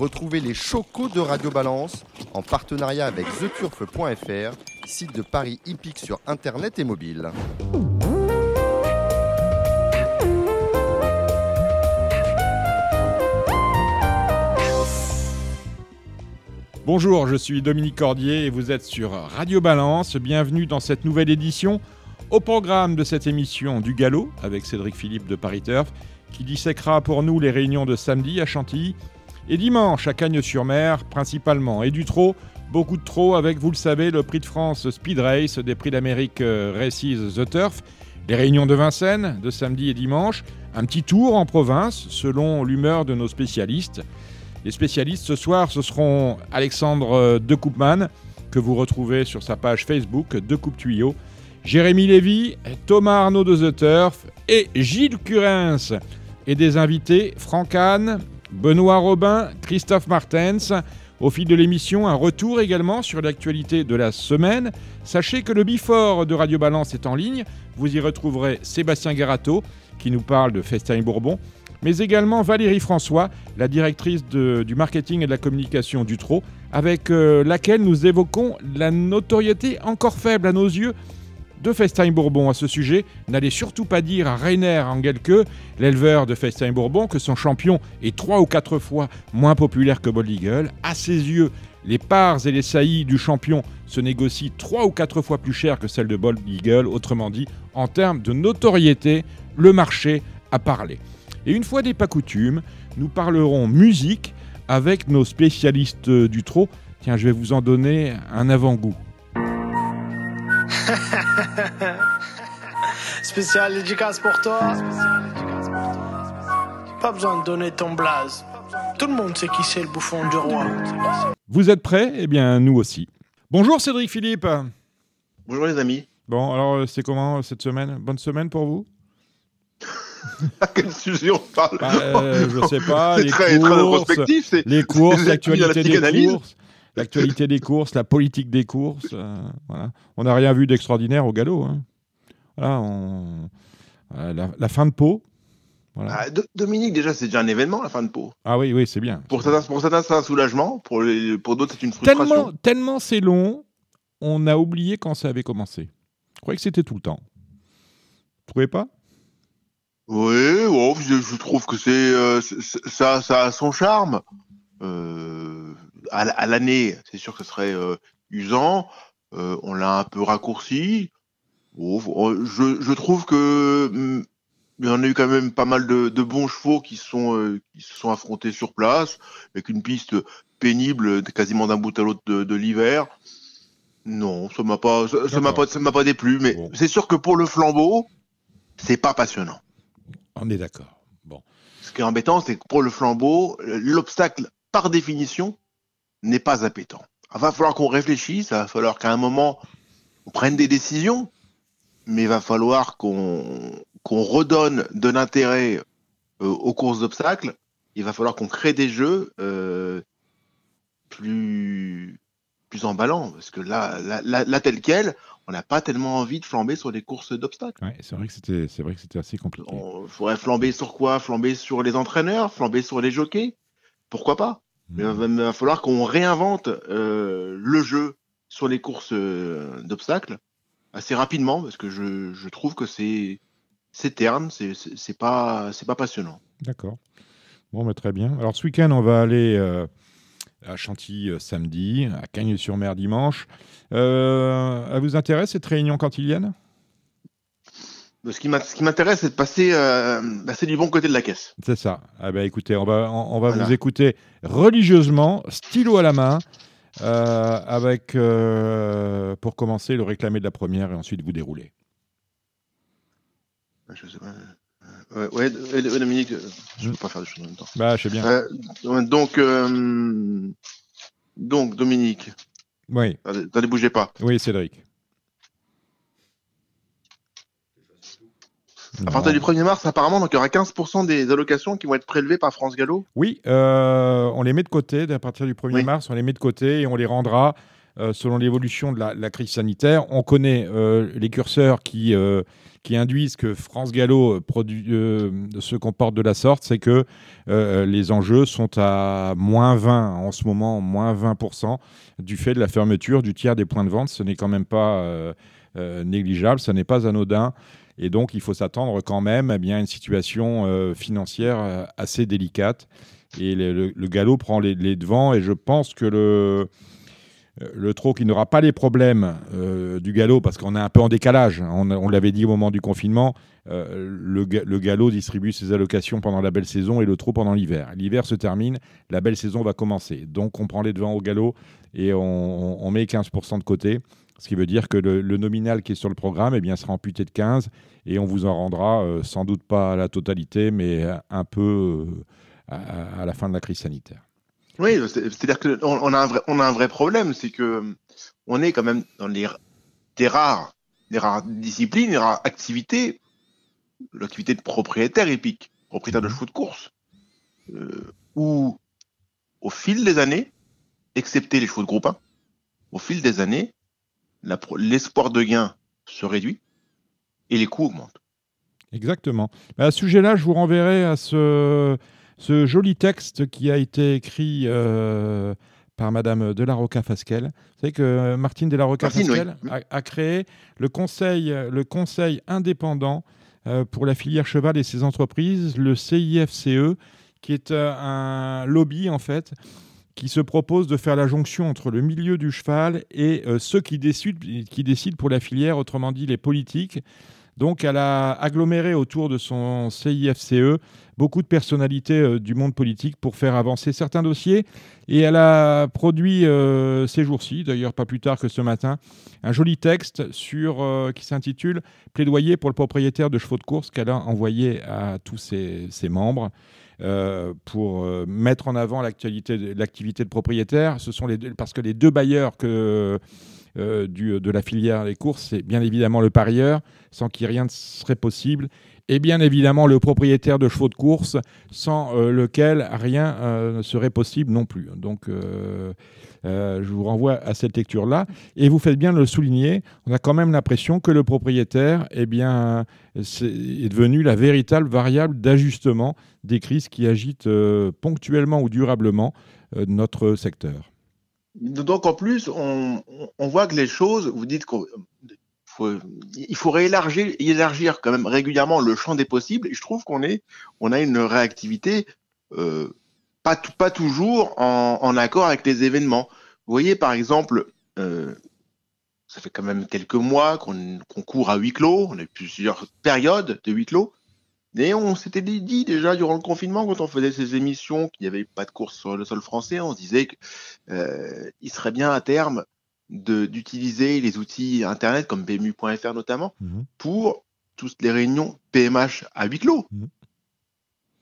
Retrouvez les chocos de Radio Balance en partenariat avec theturf.fr, site de Paris hippique sur internet et mobile. Bonjour, je suis Dominique Cordier et vous êtes sur Radio Balance. Bienvenue dans cette nouvelle édition. Au programme de cette émission du Galop avec Cédric Philippe de Paris Turf qui disséquera pour nous les réunions de samedi à Chantilly et dimanche à Cagnes-sur-Mer principalement et du trot, beaucoup de trot avec vous le savez le prix de France Speed Race des prix d'Amérique euh, Races The Turf, les réunions de Vincennes de samedi et dimanche, un petit tour en province selon l'humeur de nos spécialistes. Les spécialistes ce soir, ce seront Alexandre euh, De que vous retrouvez sur sa page Facebook De Coupe Tuyau, Jérémy Lévy, Thomas Arnaud de The Turf et Gilles Curens. Et des invités, Franck Anne, Benoît Robin, Christophe Martens. Au fil de l'émission, un retour également sur l'actualité de la semaine. Sachez que le Bifort de Radio Balance est en ligne. Vous y retrouverez Sébastien Garato qui nous parle de Festin Bourbon mais également Valérie François, la directrice du marketing et de la communication du TRO, avec euh, laquelle nous évoquons la notoriété encore faible à nos yeux de Festin Bourbon à ce sujet. N'allez surtout pas dire à Rainer Angelke, l'éleveur de Festin Bourbon, que son champion est trois ou quatre fois moins populaire que Bold Eagle. À ses yeux, les parts et les saillies du champion se négocient trois ou quatre fois plus cher que celles de Bold Eagle. Autrement dit, en termes de notoriété, le marché a parlé. Et une fois n'est pas coutume, nous parlerons musique avec nos spécialistes du trot. Tiens, je vais vous en donner un avant-goût. Spécial dédicace pour toi. Pas besoin de donner ton blaze. Tout le monde sait qui c'est le bouffon du roi. Vous êtes prêts? Eh bien, nous aussi. Bonjour Cédric Philippe. Bonjour les amis. Bon, alors c'est comment cette semaine? Bonne semaine pour vous? À quel sujet on parle? Bah, euh, Je sais pas. les, très, courses, les courses, l'actualité des courses, l'actualité des courses, la politique des courses. Euh, voilà. On n'a rien vu d'extraordinaire au galop. Hein. Voilà, on... la, fin de peau. Voilà. Ah, Dominique, déjà, c'est déjà un événement, la fin de peau. Ah oui, oui, c'est bien. Pour certains, pour certains c'est un soulagement. Pour, pour d'autres, c'est une frustration. Tellement, tellement c'est long, on a oublié quand ça avait commencé. Je croyais que c'était tout le temps. Vous trouvez pas? Oui, oh, je, trouve que c'est euh, ça, ça a son charme. Euh, à, l'année, c'est sûr que ce serait euh, usant. on l'a un peu raccourci. Oh, je, trouve que hmm, il y en a eu quand même pas mal de, bons chevaux qui sont qui se sont affrontés sur place avec une piste pénible, quasiment d'un bout à l'autre de, l'hiver. Non, ça m'a pas, ça m'a pas, ça m'a pas déplu. Mais c'est sûr que pour le flambeau, c'est pas passionnant. On est d'accord. Bon. Ce qui est embêtant, c'est que pour le flambeau, l'obstacle, par définition, n'est pas appétant. Il va falloir qu'on réfléchisse, il va falloir qu'à un moment, on prenne des décisions, mais il va falloir qu'on redonne de l'intérêt euh, aux courses d'obstacles. Il va falloir qu'on crée des jeux euh, plus, plus emballants, parce que là, là, là, tel quel, on n'a pas tellement envie de flamber sur des courses d'obstacles. Ouais, c'est vrai que c'était, c'est vrai que c'était assez compliqué. Il faudrait flamber sur quoi? Flamber sur les entraîneurs, flamber sur les jockeys? Pourquoi pas? Mais il va, falloir qu'on réinvente euh, le jeu sur les courses euh, d'obstacles assez rapidement parce que je, trouve que c'est c'est terne, c'est, pas c'est pas passionnant. D'accord. Bon, mais très bien. Alors ce week-end, on va aller euh, à Chantilly samedi, à Cagnes-sur-Mer dimanche. Euh, elle vous intéresse cette réunion cantilienne? Ce qui m'intéresse, c'est de passer, euh, bah, du bon côté de la caisse. C'est ça. Ah ben, écoutez, on va, on, va vous écouter religieusement, stylo à la main, euh, avec, euh, pour commencer, le réclamer de la première et ensuite vous dérouler. Je sais pas. Ouais, Dominique, je ne peux pas faire des choses en même temps. Bah, je sais bien. donc, donc, Dominique, oui. ne bougez pas. Oui, Cédric. À partir du 1er mars, apparemment, donc, il y aura 15% des allocations qui vont être prélevées par France Gallo Oui, euh, on les met de côté. À partir du 1er mars, on les met de côté et on les rendra euh, selon l'évolution de la, la crise sanitaire. On connaît euh, les curseurs qui, qui induisent que France Gallo produit, se comporte de la sorte, c'est que les enjeux sont à moins 20 en ce moment, moins 20% du fait de la fermeture du tiers des points de vente. Ce n'est quand même pas euh, négligeable, ce n'est pas anodin. Et donc, il faut s'attendre quand même eh bien, à une situation euh, financière euh, assez délicate. Et le, galop prend les, devants. Et je pense que le, euh, le trot qui n'aura pas les problèmes du galop, parce qu'on est un peu en décalage, on, l'avait dit au moment du confinement, le, ga- le galop distribue ses allocations pendant la belle saison et le trot pendant l'hiver. L'hiver se termine, la belle saison va commencer. Donc on prend les devants au galop et on- on met 15% de côté. Ce qui veut dire que le, le nominal qui est sur le programme eh bien, sera amputé de 15 et on vous en rendra euh, sans doute pas la totalité, mais un peu euh, à, à la fin de la crise sanitaire. Oui, c'est- c'est-à-dire qu'on on a, un vrai- on a un vrai problème, c'est que euh, on est quand même dans les, des, rares, des rares disciplines, des rares activités, l'activité de propriétaire épique, propriétaire de chevaux de course, euh, où au fil des années, excepté les chevaux de groupe 1, au fil des années, l'espoir de gain se réduit et les coûts augmentent. Exactement. Mais à ce sujet-là, je vous renverrai à ce, ce joli texte qui a été écrit euh, par Madame de la Roca-Fasquelle. Vous savez que Martine de la Roca-Fasquelle oui. a, a créé le conseil, le conseil indépendant euh, pour la filière cheval et ses entreprises, le CIFCE, qui est euh, un lobby en fait qui se propose de faire la jonction entre le milieu du cheval et euh, ceux qui décident, pour la filière, autrement dit les politiques. Donc, elle a aggloméré autour de son CIFCE beaucoup de personnalités euh, du monde politique pour faire avancer certains dossiers. Et elle a produit euh, ces jours-ci, d'ailleurs pas plus tard que ce matin, un joli texte sur, qui s'intitule Plaidoyer pour le propriétaire de chevaux de course qu'elle a envoyé à tous ses membres. Euh, pour euh, mettre en avant l'activité de propriétaire. Ce sont parce que les deux bailleurs euh, de la filière des courses, c'est bien évidemment le parieur, sans qui rien ne serait possible, et bien évidemment le propriétaire de chevaux de course, sans euh, lequel rien euh, ne serait possible non plus. Donc, euh, je vous renvoie à cette lecture-là. Et vous faites bien de le souligner, on a quand même l'impression que le propriétaire eh bien, est devenu la véritable variable d'ajustement des crises qui agitent ponctuellement ou durablement notre secteur. Donc en plus, on, voit que les choses, vous dites qu'il faut, il faudrait élargir, élargir quand même régulièrement le champ des possibles. Et je trouve qu'on a une réactivité euh, pas, toujours en, accord avec les événements. Vous voyez par exemple, euh, ça fait quand même quelques mois qu'on court à huis clos, on a eu plusieurs périodes de huis clos. Et on s'était dit déjà durant le confinement, quand on faisait ces émissions, qu'il n'y avait pas de course sur le sol français, on se disait que euh, serait bien à terme d'utiliser les outils Internet comme PMU.fr notamment Mhm. pour toutes les réunions PMH à huis clos. Mhm.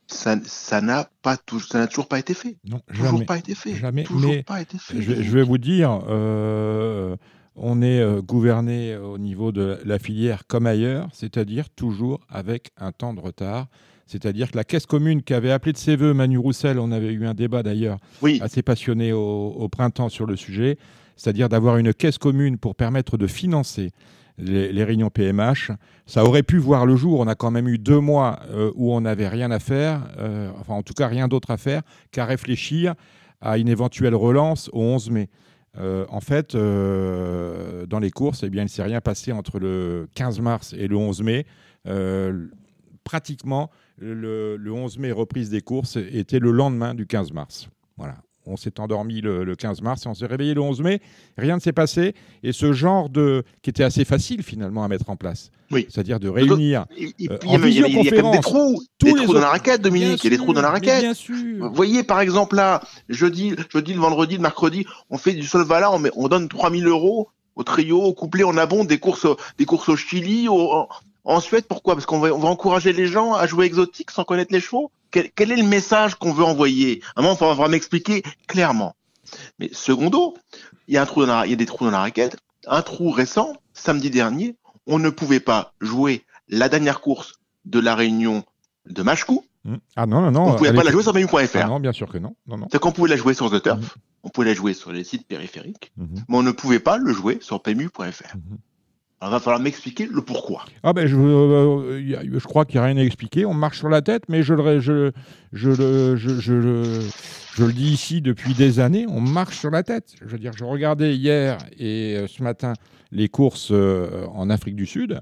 Ça ça n'a pas tou- ça n'a toujours pas été fait. Non, Toujours jamais. pas été fait. Jamais. Toujours Mais pas été fait. Je vais, je vais vous dire, euh, on est euh, gouverné au niveau de la filière comme ailleurs, c'est-à-dire toujours avec un temps de retard. C'est-à-dire que la caisse commune qui avait appelé de ses voeux Manu Roussel, on avait eu un débat d'ailleurs Oui, assez passionné au, au printemps sur le sujet, c'est-à-dire d'avoir une caisse commune pour permettre de financer les, réunions PMH. Ça aurait pu voir le jour. On a quand même eu deux mois euh, où on n'avait rien à faire, euh, enfin en tout cas rien d'autre à faire qu'à réfléchir à une éventuelle relance au 11 mai. Euh, en fait, dans les courses, eh bien, il ne s'est rien passé entre le 15 mars et le 11 mai. Pratiquement, le, le 11 mai, reprise des courses, était le lendemain du 15 mars. Voilà. On s'est endormi le, le 15 mars et on s'est réveillé le 11 mai. Rien ne s'est passé. Et ce genre de. qui était assez facile finalement à mettre en place. Oui. C'est-à-dire de réunir. Et Euh, il y a- il y il des trous, des trous dans la raquette, Dominique. Il y a des trous dans la raquette. Bien sûr. Vous voyez, par exemple, là, jeudi, jeudi, le vendredi, le mercredi, on fait du Solvala, on, met, on donne 3000 euros au trio, au couplet, on abonde des courses, des courses au Chili, au- en, en Suède. Pourquoi? Parce qu'on va, on va encourager les gens à jouer exotique sans connaître les chevaux? Quel, quel est le message qu'on veut envoyer? À un moment, il va falloir m'expliquer clairement. Mais secondo, il y a un trou dans la, il y a des trous dans la raquette. Un trou récent, samedi dernier, on ne pouvait pas jouer la dernière course de la réunion de Machkou. Hum. Ah non, non, non. on ne pouvait pas la jouer sur PMU.fr. Ah non, bien sûr que non. non, non. C'est qu'on pouvait la jouer sur The Turf. on pouvait la jouer sur les sites périphériques, Mhm. mais on ne pouvait pas le jouer sur PMU.fr. Alors, va falloir m'expliquer le pourquoi. Ah ben je, euh, je crois qu'il n'y a rien à expliquer. On marche sur la tête, mais je, le je, je, je, je le- dis ici depuis des années, on marche sur la tête. Je veux dire, je regardais hier et euh, ce matin les courses euh, en Afrique du Sud.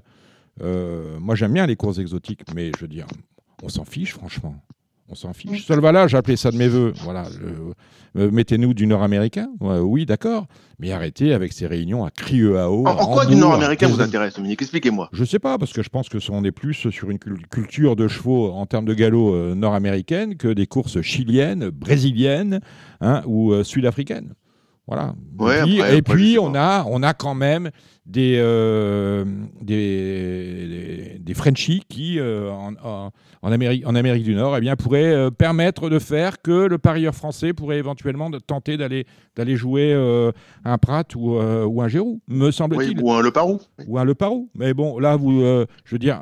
Moi, j'aime bien les courses exotiques, mais je veux dire, on s'en fiche, franchement. On s'en fiche. Solvala, j'ai appelé ça de mes voeux. Voilà, euh, mettez-nous du nord-américain. Ouais, oui, d'accord. Mais arrêtez avec ces réunions à crieux à eau. En, à quoi du nord-américain vous intéresse, Dominique? Expliquez-moi. je sais pas, parce que je pense que on est plus sur une cul- culture de chevaux en termes de galop euh, nord-américaine que des courses chiliennes, brésiliennes hein, ou euh, sud-africaines. Voilà. Ouais, et puis, après- et puis on, a, on a quand même des, euh, des, des, des Frenchies qui, euh, en, en- Amérique, en Amérique du Nord, eh bien, pourraient euh, permettre de faire que le parieur français pourrait éventuellement de- tenter d'aller d'aller jouer un Prat ou, ou un Gérou, me Oui, semble-t-il ou un Le Parou. ou un Le Parou. Mais bon, là, vous, je veux dire,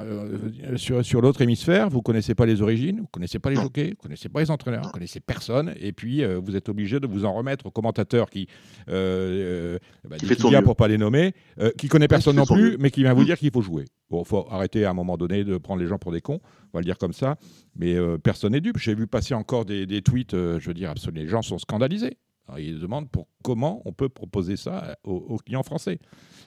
sur, sur l'autre hémisphère, vous connaissez pas les origines, vous connaissez pas les jockeys, vous connaissez pas les entraîneurs, vous connaissez personne, et puis vous êtes obligé de vous en remettre au commentateur qui, bah, Qui fait son mieux. pour pas les nommer, qui connaît personne non plus, mais qui vient vous Mm. dire qu'il faut jouer. Bon, faut arrêter à un moment donné de prendre les gens pour des cons, on va le dire comme ça, mais euh, personne n'est dupe. J'ai vu passer encore des, des tweets, euh, je veux dire, absolument, les gens sont scandalisés. Alors, ils demandent pour comment on peut proposer ça aux, aux clients français.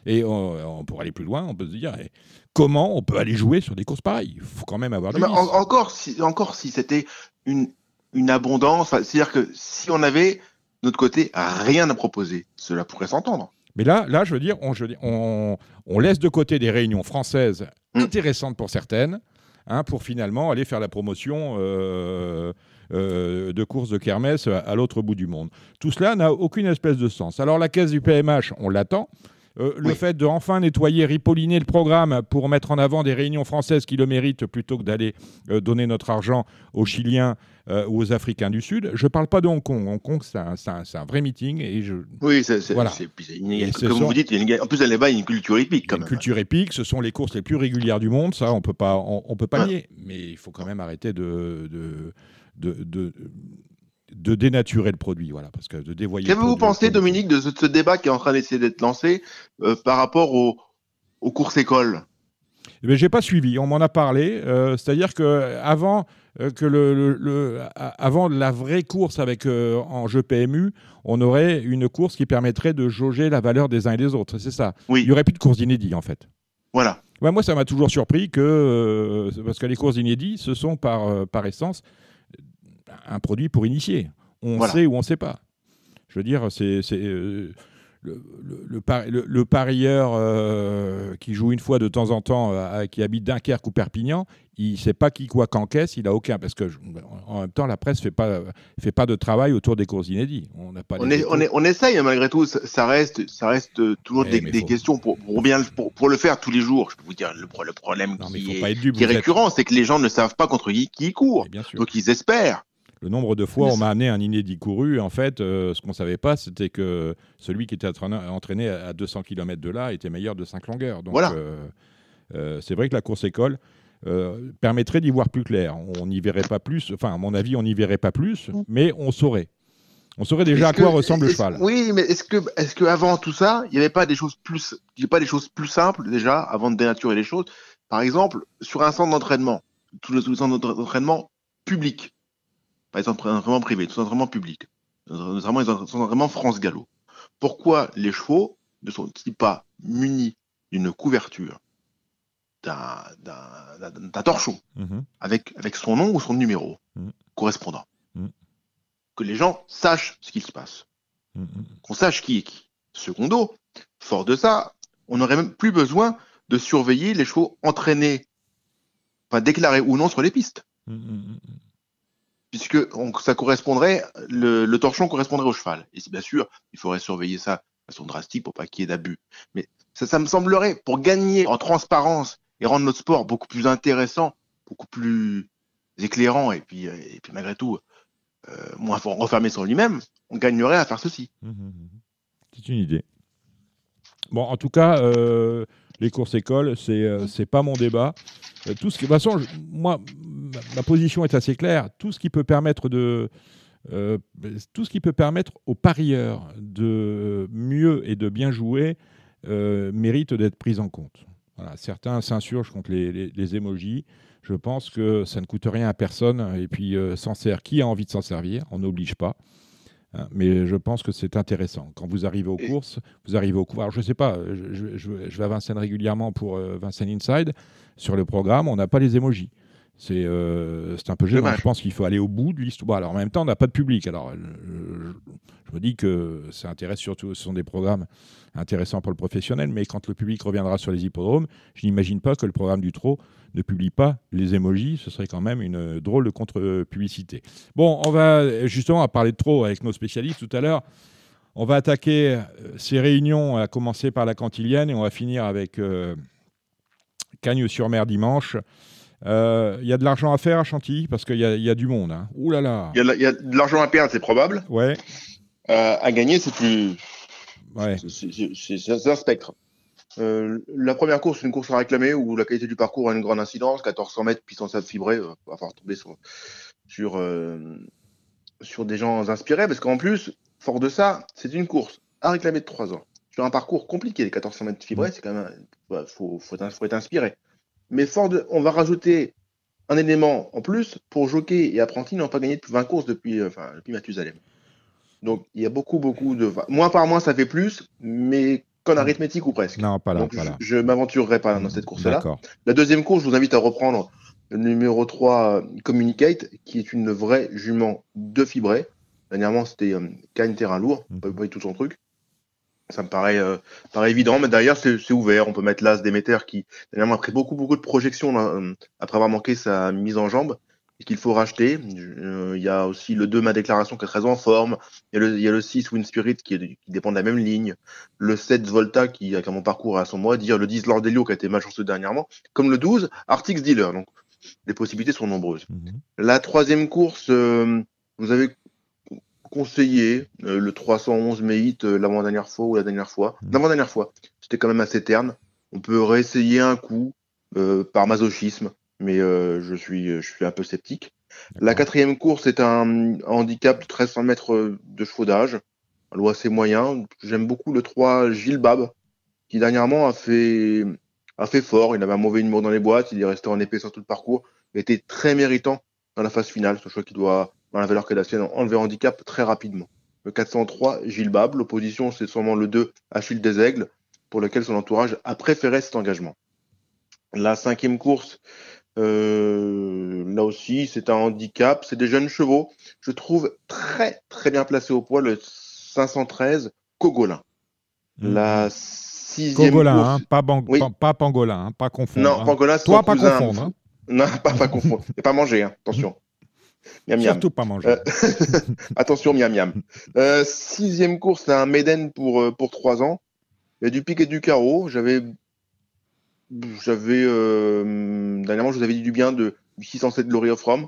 Et on, on pourrait aller plus loin, on peut se dire eh, comment on peut aller jouer sur des courses pareilles? Il faut quand même avoir vice. en- encore si, encore si c'était une, une abondance, c'est-à-dire que si on avait de notre côté rien à proposer, cela pourrait s'entendre. Mais là, là, je veux dire, on, je veux dire, on, on laisse de côté des réunions françaises Mm. intéressantes pour certaines, hein, pour finalement aller faire la promotion euh, euh, de courses de kermesse à, à l'autre bout du monde. Tout cela n'a aucune espèce de sens. Alors la caisse du PMH, on l'attend. Euh, Le fait de enfin nettoyer, ripolliner le programme pour mettre en avant des réunions françaises qui le méritent plutôt que d'aller euh, donner notre argent aux Chiliens euh, ou aux Africains du Sud. Je ne parle pas de Hong Kong. Hong Kong, c'est un, vrai meeting et je, Oui, c'est, Voilà. comme sont- vous dites, une- en plus là-bas, il y a une culture quand a une même. culture épique, ce sont les courses les plus régulières du monde, ça on peut pas, on, on peut pas Ouais. nier. Mais il faut quand même arrêter de de, de, de, de dénaturer le produit, voilà, parce que de dévoyer. Qu'avez-vous pensé, Dominique, de ce, de ce débat qui est en train d'essayer d'être lancé euh, par rapport aux, aux courses écoles? Eh bien, j'ai pas suivi. On m'en a parlé. euh, C'est-à-dire que avant euh, que le, le- le- a- avant la vraie course avec euh, en jeu PMU, on aurait une course qui permettrait de jauger la valeur des uns et des autres. C'est ça. Oui. Il y aurait plus de courses inédits en fait. Voilà. Ouais, moi, ça m'a toujours surpris que, euh, parce que les courses inédits, ce sont par, euh, par essence un produit pour initier. On Voilà. sait ou on ne sait pas. Je veux dire, c'est euh, le, le- le le- parieur euh, qui joue une fois de temps en temps, euh, qui habite Dunkerque ou Perpignan, il ne sait pas qui quoi qu'encaisse, il a aucun. Parce que en même temps, la presse ne fait pas, fait pas de travail autour des courses inédits. On n'a pas On, les est, échos. on, est, on essaye, malgré tout, ça, reste, ça reste toujours Ouais, des, mais des faut- questions pour, pour, bien, le- pour, pour le faire tous les jours. Je peux vous dire, le, pro- le problème Non, qui, est, dupe. qui est récurrent, c'est que les gens ne savent pas contre qui, qui ils courent. Sûr. Donc ils espèrent. Le nombre de fois Mais on m'a amené un inédit couru, en fait, euh, ce qu'on ne savait pas, c'était que celui qui était entraîné, à 200 km de là était meilleur de 5 longueurs. Donc, Voilà. euh, euh, c'est vrai que la course école euh, permettrait d'y voir plus clair. On n'y verrait pas plus, enfin, à mon avis, on n'y verrait pas plus, Mm. mais on saurait. On saurait déjà à quoi que- ressemble le cheval. Oui, mais est-ce que, est-ce que avant tout ça, il n'y avait pas des choses plus, il y a pas des choses plus simples déjà avant de dénaturer les choses? Par exemple, sur un centre d'entraînement, tous les, centres d'entraînement publics, les centres d'entraînement privés, tous les entraînements publics, notamment les centres d'entraînement France Gallo. Pourquoi les chevaux ne sont-ils pas munis d'une couverture, d'un, torchon Mhm. avec, avec son nom ou son numéro Mhm. correspondant? Mhm. Que les gens sachent ce qu'il se passe qu'on sache qui est qui. Secondo, fort de ça, on n'aurait même plus besoin de surveiller les chevaux entraînés, enfin déclarés ou non sur les pistes. Puisque ça correspondrait, le, torchon correspondrait au cheval. Et bien sûr, il faudrait surveiller ça de façon drastique pour pas qu'il y ait d'abus. Mais ça, ça me semblerait, pour gagner en transparence et rendre notre sport beaucoup plus intéressant, beaucoup plus éclairant, et puis, euh, et puis malgré tout, euh, moins refermé sur lui-même, on gagnerait à faire ceci. Mhm, mhm. C'est une idée. Bon, en tout cas, euh, les courses écoles, c'est euh, c'est pas mon débat. Euh, tout ce qui, de toute façon, moi, ma, position est assez claire. Tout ce qui peut permettre de euh, tout ce qui peut permettre aux parieurs de mieux et de bien jouer euh, mérite d'être pris en compte. Certains s'insurgent contre les, emojis. Je pense que ça ne coûte rien à personne et puis s'en sert qui a envie de s'en servir? On n'oblige pas. Hein, mais je pense que c'est intéressant. Quand vous arrivez aux Et- courses, vous arrivez aux courses. Alors, je ne sais pas, je, je- je- je vais à Vincennes régulièrement pour euh, Vincennes Inside. Sur le programme, on n'a pas les emojis. C'est euh, c'est un peu gênant. Je pense qu'il faut aller au bout de l'histoire. Alors, en même temps, on n'a pas de public. Alors, euh, je, me dis que ça intéresse surtout, ce sont des programmes intéressants pour le professionnel, mais quand le public reviendra sur les hippodromes, je n'imagine pas que le programme du trot ne publie pas les emojis. Ce serait quand même une drôle de contre-publicité. Bon, on va justement à parler de trop avec nos spécialistes tout à l'heure. On va attaquer euh, ces réunions, à commencer par la Cantilienne, et on va finir avec euh, Cagnes-sur-Mer dimanche. Euh, Il y a de l'argent à faire à Chantilly parce qu'il y, a- il y a du monde. Hein. Ouh là là. Il y a, de la- il y a de l'argent à perdre, c'est probable. Ouais, Euh, à gagner, c'est plus. ouais. c'est- un spectre. Euh, la première course, une course à réclamer où la qualité du parcours a une grande incidence. 1400 mètres, puissance à fibrée, euh, va falloir tomber sur, sur, euh, sur des gens inspirés. Parce qu'en plus, fort de ça, c'est une course à réclamer de 3 ans. Sur un parcours compliqué, les 1400 mètres fibrés, c'est quand même. Il faut, faut, faut être inspiré. Mais fort de, on va rajouter un élément en plus pour Jockey et Apprenti n'ont pas gagné depuis 20 courses depuis, euh, enfin, depuis Mathusalem. Donc il y a beaucoup, beaucoup de. enfin, Moins par moins, ça fait plus, mais qu'en arithmétique ou presque. Non, pas là, Donc pas je, là. je m'aventurerai pas dans cette course-là. D'accord. La deuxième course, je vous invite à reprendre le numéro 3, euh, Communicate, qui est une vraie jument de fibré. Dernièrement, c'était euh, Cagne Terrain Lourd, pas, pas tout son truc. Ça me paraît, euh, paraît évident, mais derrière, c'est c'est ouvert. On peut mettre l'As Déméter qui, dernièrement, a pris beaucoup, beaucoup de projections là, euh, après avoir manqué sa mise en jambe et qu'il faut racheter. Euh, Il y a aussi le 2, ma déclaration, qui est très en forme. Il y a le, il y a le 6, Wind Spirit, qui, est- qui dépend de la même ligne. Le 7, Volta, qui a mon parcours à son mot à dire. Le 10, Lord Delio, qui a été malchanceux dernièrement. Comme le 12, Artix Dealer. Donc, les possibilités sont nombreuses. Mhm. La troisième course, euh, vous avez conseillé euh, le 311 Meit euh, l'avant-dernière fois ou la dernière fois. Mhm. L'avant-dernière fois, c'était quand même assez terne. On peut réessayer un coup euh, par masochisme, mais euh, je, suis, je suis un peu sceptique. La quatrième course est un, handicap de 1300 mètres de chevaudage, un lot assez moyen. J'aime beaucoup le 3 Gilles Bab, qui dernièrement a fait, a fait fort. Il avait un mauvais numéro dans les boîtes, il est resté en épée sur tout le parcours, mais était très méritant dans la phase finale. Un choix qui doit, dans la valeur qu'elle a sienne, enlever handicap très rapidement. Le 403 Gilles Bab, l'opposition c'est sûrement le 2 Achille des Aigles, pour lequel son entourage a préféré cet engagement. La cinquième course, euh, là aussi, c'est un handicap. C'est des jeunes chevaux. Je trouve très, très bien placé au poids le 513 Cogolin. Mhm. La sixième Cogolin, course. hein, pas, Oui. pas, pas pangolin, hein, pas confondre. non, hein. Pangolin, c'est Toi, pas cousin. confondre. hein. Non, pas, pas confondre. Et pas manger, hein. attention. Miam, miam. Surtout pas manger. Euh, Attention, miam miam. Euh, sixième course, c'est un Maiden pour, euh, pour 3 ans. Il y a du pic et du carreau. J'avais. J'avais. Euh, dernièrement, je vous avais dit du bien de du 607 Glory of Rome.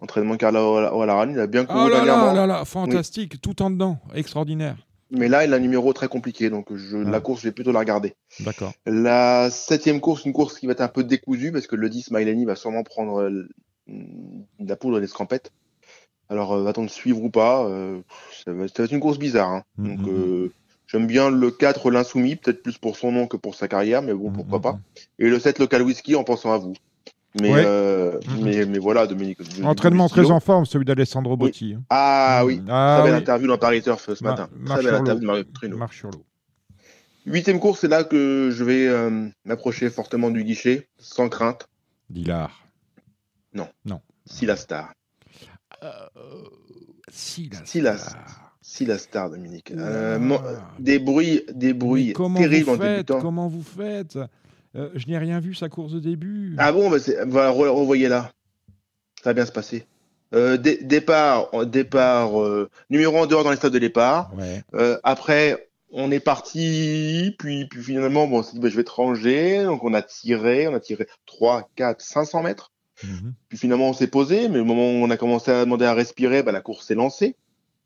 Entraînement Carla O'Halloran. Il a bien couru Oh là dernièrement. là là là, fantastique, tout en dedans, extraordinaire. Mais là, il a un numéro très compliqué. Donc, je, Ah. la course, je vais plutôt la regarder. D'accord. La septième course, une course qui va être un peu décousue parce que le 10, Mailani va sûrement prendre euh, la poudre et l'escampette. Alors, euh, va-t-on le suivre ou pas Euh, ça, va, ça va être une course bizarre. hein. Mhm. Donc, euh, j'aime bien le 4, l'insoumis, peut-être plus pour son nom que pour sa carrière, mais bon, pourquoi pas. Et le 7, local whisky, en pensant à vous. Mais, Ouais. euh, mais, mais voilà, Dominique. Entraînement très en forme, celui d'Alessandro Botti. hein. Ah oui, Ah très belle oui. interview dans Paris Turf ce Ma- matin. Très belle interview de. Mario Truno. Marche sur l'eau. Huitième course, c'est là que je vais m'approcher fortement du guichet, sans crainte. Si la star. Si, la Si, la- star. Si la star, Dominique. Oula. Euh, des bruits, des bruits terribles vous en débutant. Comment vous faites? Euh, Je n'ai rien vu sa course de début. Ah bon, bah voilà, re- revoyez là. Ça va bien se passer. Euh, dé- départ, départ euh, numéro en dehors dans les stades de départ. Ouais. Euh, après, on est parti, puis, puis finalement, bon, on s'est dit, bah, je vais te ranger. Donc on a tiré, on a tiré 3, 4, 500 mètres. Mhm. Puis finalement, on s'est posé, mais au moment où on a commencé à demander à respirer, bah, la course s'est lancée.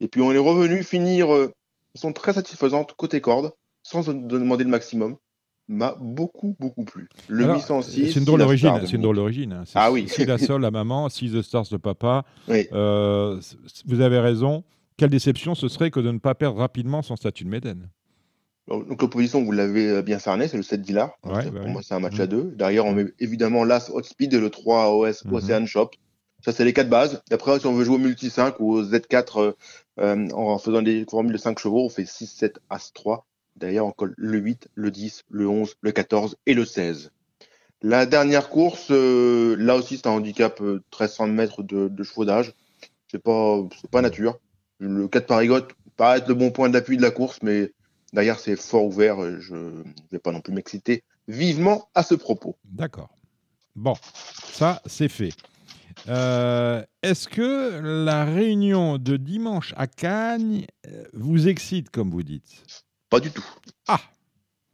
Et puis on est revenu finir euh, de façon très satisfaisante côté corde, sans de- de demander le maximum. m'a beaucoup, beaucoup plu. Le Alors, 806. C'est une drôle d'origine. C'est une drôle d'origine. hein. C'est- Ah oui. Si la Sol, la maman, si The Stars, le papa. Oui. Euh, vous avez raison. Quelle déception ce serait que de ne pas perdre rapidement son statut de Médène. Donc l'opposition, vous l'avez euh, bien cerné, c'est le 7 Dilar. Ouais, bah Pour oui. moi, c'est un match Mhm. à deux. Derrière, on met évidemment l'As Hot Speed et le 3 OS Mhm. Ocean Shop. Ça, c'est les quatre bases. Et après, si on veut jouer au multi 5 ou au Z4 euh, euh, en faisant des formules de 5 chevaux, on fait 6, 7, As 3. Derrière, on colle le 8, le 10, le 11, le 14 et le 16. La dernière course, euh, là aussi, c'est un handicap euh, 1300 mètres de, de chevaudage. C'est pas, c'est pas nature. Le 4 Parigotte paraît être le bon point d'appui de la course, mais derrière, c'est fort ouvert. euh, Je ne vais pas non plus m'exciter vivement à ce propos. D'accord. Bon, ça, c'est fait. Euh, Est-ce que la réunion de dimanche à Cagnes euh, vous excite, comme vous dites? Pas du tout. Ah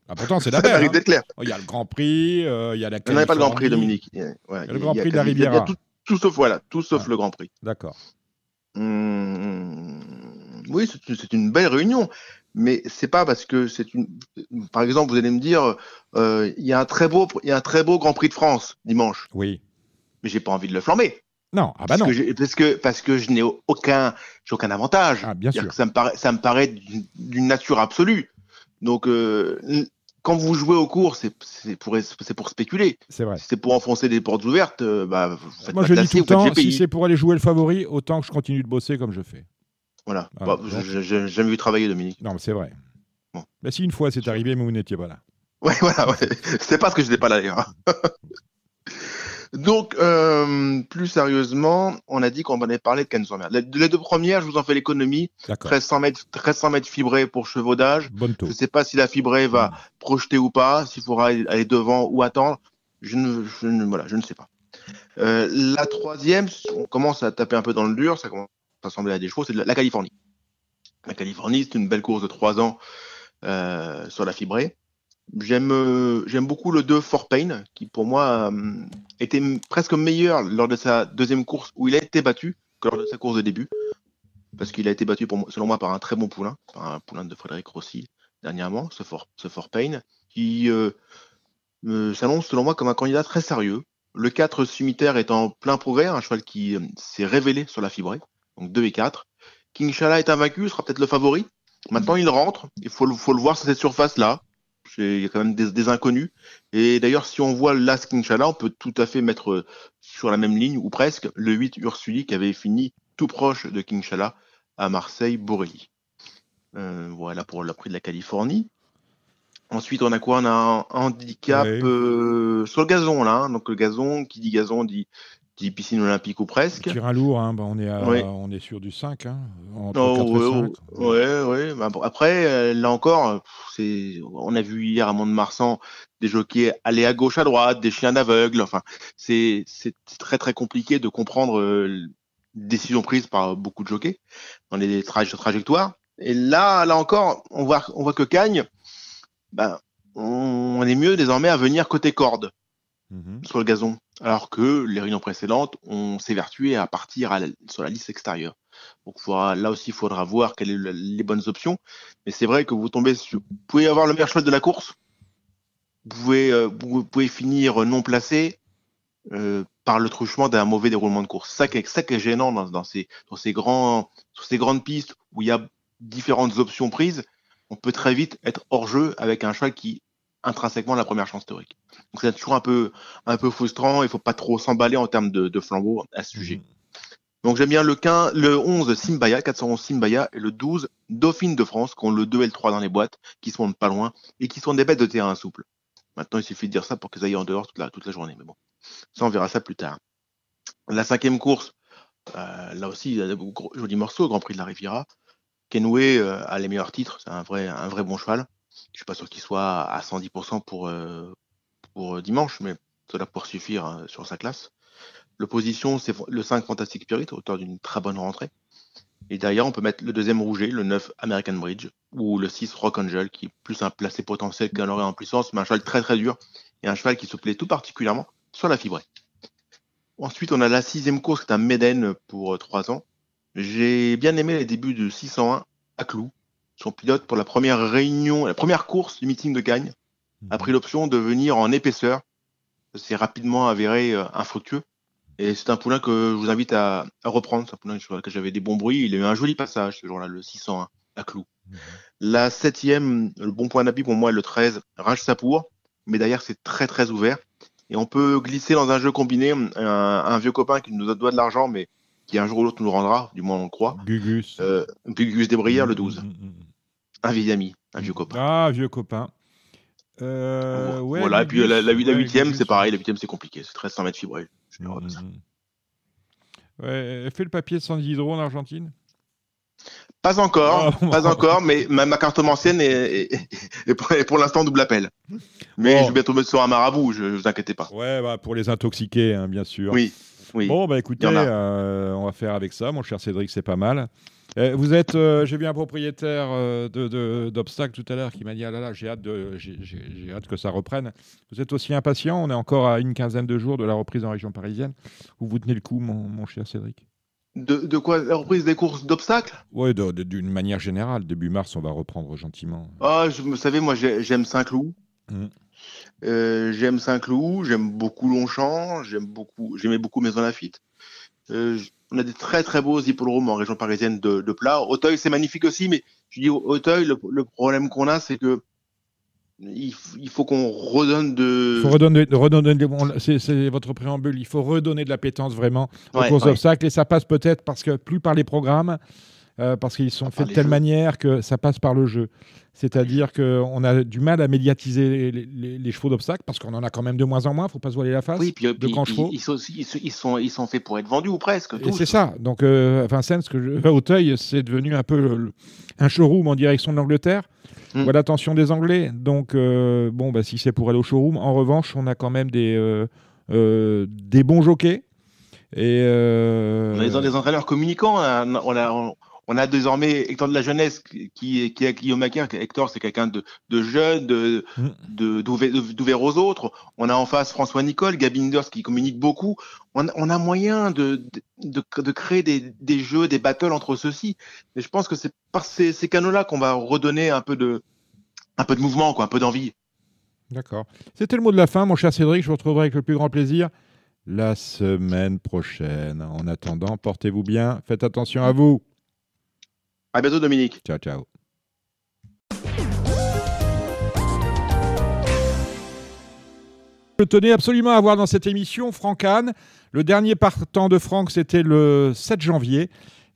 Ah, Pourtant, c'est la belle. hein. Oh, Il y a le Grand Prix, euh, il y a la On n'avait pas le Grand Prix. Dominique. Le il y a- Grand il y a Prix de la il y a- il Riviera. tout, tout sauf, voilà, tout sauf Ah. le Grand Prix. D'accord. Hum, oui, c'est une- c'est une belle réunion, mais c'est pas parce que c'est une. Par exemple, vous allez me dire, euh, il y a un très beau, il y a un très beau Grand Prix de France dimanche, Oui. mais j'ai pas envie de le flamber. Non, ah bah parce non. Que parce que parce que je n'ai aucun, j'ai aucun avantage. Ah, bien sûr. que ça me paraît, ça me paraît d'une nature absolue. Donc, euh, quand vous jouez au cours, c'est pour pour spéculer. C'est vrai. Si c'est pour enfoncer des portes ouvertes, euh, bah, vous faites Moi, pas je dis tout le temps, si c'est pour aller jouer le favori, autant que je continue de bosser comme je fais. Voilà. Voilà, Bah, J'ai jamais vu travailler, Dominique. Non, mais c'est vrai. Bon. Mais si une fois c'est arrivé, mais vous n'étiez pas là. Ouais, voilà, ouais. C'est pas ce que je n'ai pas là, d'ailleurs. Donc, euh, plus sérieusement, on a dit qu'on allait parler de sur mer. Les, les deux premières, je vous en fais l'économie. D'accord. 1300 mètres, 1300 mètres fibrés pour chevaudage. Bonne. Je ne sais pas si la fibrée va projeter ou pas, s'il faudra aller aller devant ou attendre. Je ne, je ne, voilà, je ne sais pas. Euh, la troisième, on commence à taper un peu dans le dur, ça commence à ressembler à des chevaux, c'est la, Californie. La Californie, c'est une belle course de 3 ans euh, sur la fibrée. J'aime euh, beaucoup le 2 Fort Payne, qui pour moi euh, était presque meilleur lors de sa deuxième course où il a été battu que lors de sa course de début. Parce qu'il a été battu, selon moi, par un très bon poulain, un poulain de Frédéric Rossi dernièrement, ce Fort, ce Fort Payne, qui s'annonce selon moi comme un candidat très sérieux. Le 4 Cimetière est en plein progrès, un cheval qui s'est révélé sur la fibrée, donc 2 et 4. King Shala est invaincu, sera peut-être le favori. Maintenant, il rentre, il faut, le- faut le voir sur cette surface-là. Il y a quand même des, des inconnus. Et d'ailleurs, si on voit l'As King Shala, on peut tout à fait mettre euh, sur la même ligne, ou presque, le 8 Ursuli qui avait fini tout proche de King Shala à Marseille-Borelli. Euh, voilà pour le prix de la Californie. Ensuite, on a quoi? On a un handicap Ouais. euh, sur le gazon, là. hein. Donc, le gazon, qui dit gazon, dit, piscine olympique ou presque. Terrain lourd, hein, bah, on, est à- Oui. on est sur du 5. Hein, entre Oh, 4 ouais, et 5. ouais, ouais. Bah, après, euh, là encore, c'est, on a vu hier à Mont-de-Marsan des jockeys aller à gauche, à droite, des chiens d'aveugle. Enfin, c'est, c'est très très compliqué de comprendre euh, les décisions prises par beaucoup de jockeys dans les traj- trajectoires. Et là, là encore, on voit, on voit que Cagne, ben, on est mieux désormais à venir côté corde Mhm. sur le gazon, alors que les réunions précédentes, on s'évertuait à partir à la- sur la liste extérieure. Donc faudra- là aussi, il faudra voir quelles sont les bonnes options. Mais c'est vrai que vous tombez vous pouvez avoir le meilleur cheval de la course, vous pouvez, euh, vous pouvez finir non placé euh, par le truchement d'un mauvais déroulement de course. Ça ça qui est gênant dans, dans ces, ces grands, sur ces grandes pistes où il y a différentes options prises, on peut très vite être hors jeu avec un cheval qui intrinsèquement la première chance théorique. Donc c'est toujours un peu, un peu frustrant. Il faut pas trop s'emballer en termes de, de flambeau à ce sujet. Mhm. Donc j'aime bien le 15, le 11 Simbaya, 411 Simbaya et le 12 Dauphine de France qui ont le 2 et le 3 dans les boîtes, qui sont pas loin et qui sont des bêtes de terrain souple. Maintenant, il suffit de dire ça pour qu'ils aillent en dehors toute la, toute la journée. Mais bon, ça, on verra ça plus tard. La cinquième course, euh, là aussi, il y a jolis morceaux, Grand Prix de la Riviera. Kenway euh, a les meilleurs titres, c'est un vrai, un vrai bon cheval. Je suis pas sûr qu'il soit à 110% pour, euh, pour euh, dimanche, mais cela pour suffire hein, sur sa classe. L'opposition, c'est le 5 Fantastic Spirit, auteur d'une très bonne rentrée. Et derrière, on peut mettre le deuxième rouget, le 9 American Bridge, ou le 6 Rock Angel, qui est plus un placé potentiel qu'un aurait en puissance, mais un cheval très très dur, et un cheval qui se plaît tout particulièrement sur la fibrée. Ensuite, on a la sixième course, qui est un Méden pour 3 ans. J'ai bien aimé les débuts de 601 à Clou, son pilote pour la première réunion, la première course du meeting de Gagne. a pris l'option de venir en épaisseur. C'est rapidement avéré euh, infructueux. Et c'est un poulain que je vous invite à, à reprendre. C'est un poulain sur lequel j'avais des bons bruits. Il a eu un joli passage ce jour-là, le 601, à Clou. Mhm. La septième, le bon point d'appui pour moi, le 13, Rage Sapour. Mais derrière, c'est très très ouvert. Et on peut glisser dans un jeu combiné un, un vieux copain qui nous doit de l'argent, mais qui un jour ou l'autre nous le rendra, du moins on le croit. Gugus. Euh, Gugus Desbrières, le 12. Mm, mm, mm. Un vieil ami, un vieux copain. Ah, vieux copain. Euh, ouais, voilà, et puis Gugus, la, la, la ouais, huitième, c'est pareil. La huitième, c'est compliqué. C'est 1300 mètres fibrés. Je Mm, mm, ça. mm. Ouais, elle fait le papier de San Isidro en Argentine? Pas encore, Oh. pas encore, mais ma, ma carte ancienne est, est- est pour, est pour l'instant double appel. Mais je vais bientôt me sur un marabout, je, je vous inquiétez pas. Ouais, bah, pour les intoxiqués, hein, bien sûr. Oui, oui. Bon, bah écoutez, euh, on va faire avec ça, mon cher Cédric, c'est pas mal. Euh, vous êtes, euh, j'ai vu un propriétaire euh, de- de- d'obstacles tout à l'heure qui m'a dit ah là là, j'ai hâte de, que ça reprenne. Vous êtes aussi impatient. On est encore à une quinzaine de jours de la reprise en région parisienne. Où vous tenez le coup, mon, mon cher Cédric? De, de quoi? La reprise des courses d'obstacles? Oui, d'une manière générale. Début mars, on va reprendre gentiment. Ah, je, vous savez, moi j'ai- j'aime Saint-Cloud. Euh, j'aime Saint-Cloud, j'aime beaucoup Longchamp, j'aime beaucoup, j'aimais beaucoup Maison Lafitte. Euh, on a des très très beaux hippodromes en région parisienne de, de plat. Auteuil, c'est magnifique aussi, mais je dis Auteuil, le, le problème qu'on a, c'est que il, faut qu'on redonne de. Il faut redonner, redonner c'est votre préambule. Il faut redonner de l'appétence vraiment aux Ouais, courses ouais. d'obstacles. Et ça passe peut-être parce que plus par les programmes, euh, parce qu'ils sont faits de telle jeux. manière que ça passe par le jeu. C'est-à-dire qu'on a du mal à médiatiser les, les- les chevaux d'obstacles parce qu'on en a quand même de moins en moins. faut pas se voiler la face. Oui, puis, puis- grands puis chevaux. ils, sont, aussi- ils, sont, ils, sont, ils sont faits pour être vendus ou presque. Et c'est ça. Donc, euh, Vincennes, que je... Auteuil, c'est devenu un peu le- un showroom en direction de l'Angleterre. Mm. Voilà l'attention des Anglais. Donc, euh, bon, bah, si c'est pour aller au showroom, en revanche, on a quand même des, euh, des bons jockeys. Et euh, On a des, des entraîneurs communicants. On a, on a, on- a désormais Hector de la jeunesse qui, qui, qui est Guillaume Macaire. Hector, c'est quelqu'un de, de jeune, de, Mm. de- d'ouvert aux autres. On a en face François Nicole, Gabi Inders qui communique beaucoup. On, a- on a moyen de, de, de créer des, des jeux, des battles entre ceux-ci. Et je pense que c'est par ces, ces canaux-là qu'on va redonner un peu de, un peu de mouvement, quoi, un peu d'envie. D'accord. C'était le mot de la fin, mon cher Cédric. Je vous retrouverai avec le plus grand plaisir la semaine prochaine. En attendant, portez-vous bien. Faites attention à vous. À bientôt, Dominique. Ciao, ciao. Je tenais absolument à voir dans cette émission Franck Hahn. Le dernier partant de Franck, c'était le 7 janvier.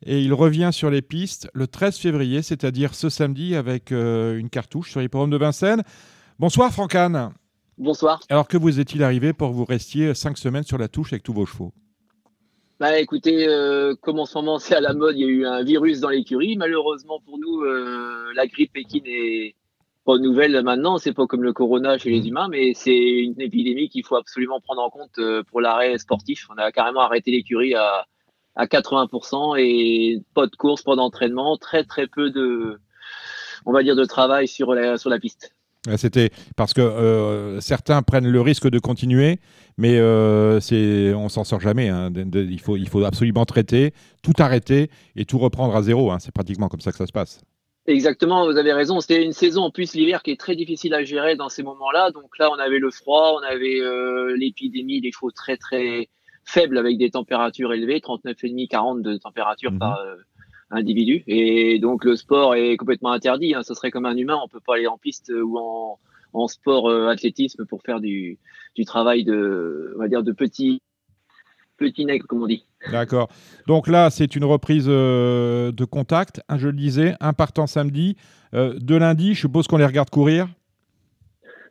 Et il revient sur les pistes le 13 février, c'est-à-dire ce samedi, avec euh, une cartouche sur l'hippodrome de Vincennes. Bonsoir Franck Hahn. Bonsoir. Alors que vous est-il arrivé pour que vous restiez cinq semaines sur la touche avec tous vos chevaux? Bah écoutez, euh, comme en ce moment c'est à la mode, il y a eu un virus dans l'écurie. Malheureusement pour nous, euh, la grippe équine est pas nouvelle maintenant. C'est pas comme le corona chez les humains, mais c'est une épidémie qu'il faut absolument prendre en compte euh, pour l'arrêt sportif. On a carrément arrêté l'écurie à, à 80% et pas de course, pas d'entraînement, très très peu de, on va dire, de travail sur la, sur la piste. C'était parce que euh, certains prennent le risque de continuer, mais euh, c'est, on s'en sort jamais. hein. Il, faut, il faut absolument traiter, tout arrêter et tout reprendre à zéro. hein. C'est pratiquement comme ça que ça se passe. Exactement, vous avez raison. C'était une saison en plus l'hiver qui est très difficile à gérer dans ces moments-là. Donc là, on avait le froid, on avait euh, l'épidémie, des chevaux très très faibles avec des températures élevées, 39,5, 40 de température Mhm. par euh, individu. Et donc le sport est complètement interdit. Hein. Ce serait comme un humain, on peut pas aller en piste ou en, en sport euh, athlétisme pour faire du, du travail de, on va dire, de petit petit nègre, comme on dit. D'accord. Donc là, c'est une reprise euh, de contact. Un, je le disais, un partant samedi. Euh, de lundi, je suppose qu'on les regarde courir.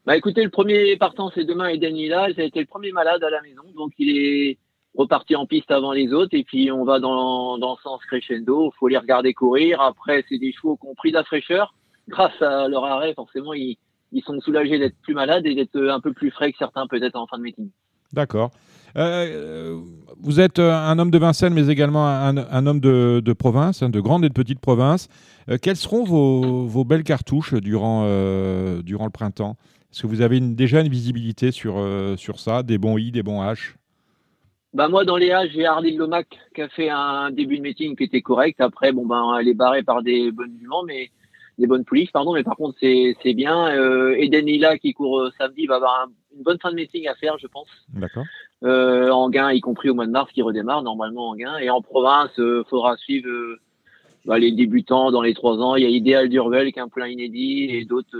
Bah écoutez, le premier partant c'est demain Eden Hilal, ça a été le premier malade à la maison, donc il est reparti en piste avant les autres et puis on va dans, dans le sens crescendo, faut les regarder courir. Après c'est des chevaux qui ont pris de la fraîcheur grâce à leur arrêt, forcément ils, ils sont soulagés d'être plus malades et d'être un peu plus frais que certains peut-être en fin de meeting. D'accord. Euh, vous êtes euh, un homme de Vincennes, mais également un, un homme de, de province, hein, de grande et de petite province. Euh, quelles seront vos, vos belles cartouches durant, euh, durant le printemps? Est-ce que vous avez une- déjà une visibilité sur, euh, sur ça? Des bons I, des bons H? Bah moi dans les A j'ai Ardil Lomac qui a fait un début de meeting qui était correct. Après bon ben elle est barrée par des bonnes juments, mais des bonnes poulies, pardon. Mais par contre, c'est c'est bien. Euh, Eden Lila qui court euh, samedi va avoir un- une bonne fin de meeting à faire, je pense. D'accord. Euh, en gain, y compris au mois de mars, qui redémarre normalement en gain. Et en province, il faudra suivre bah, les débutants dans les trois ans. Il y a Idéal Durvel qui est un poulain inédit et d'autres.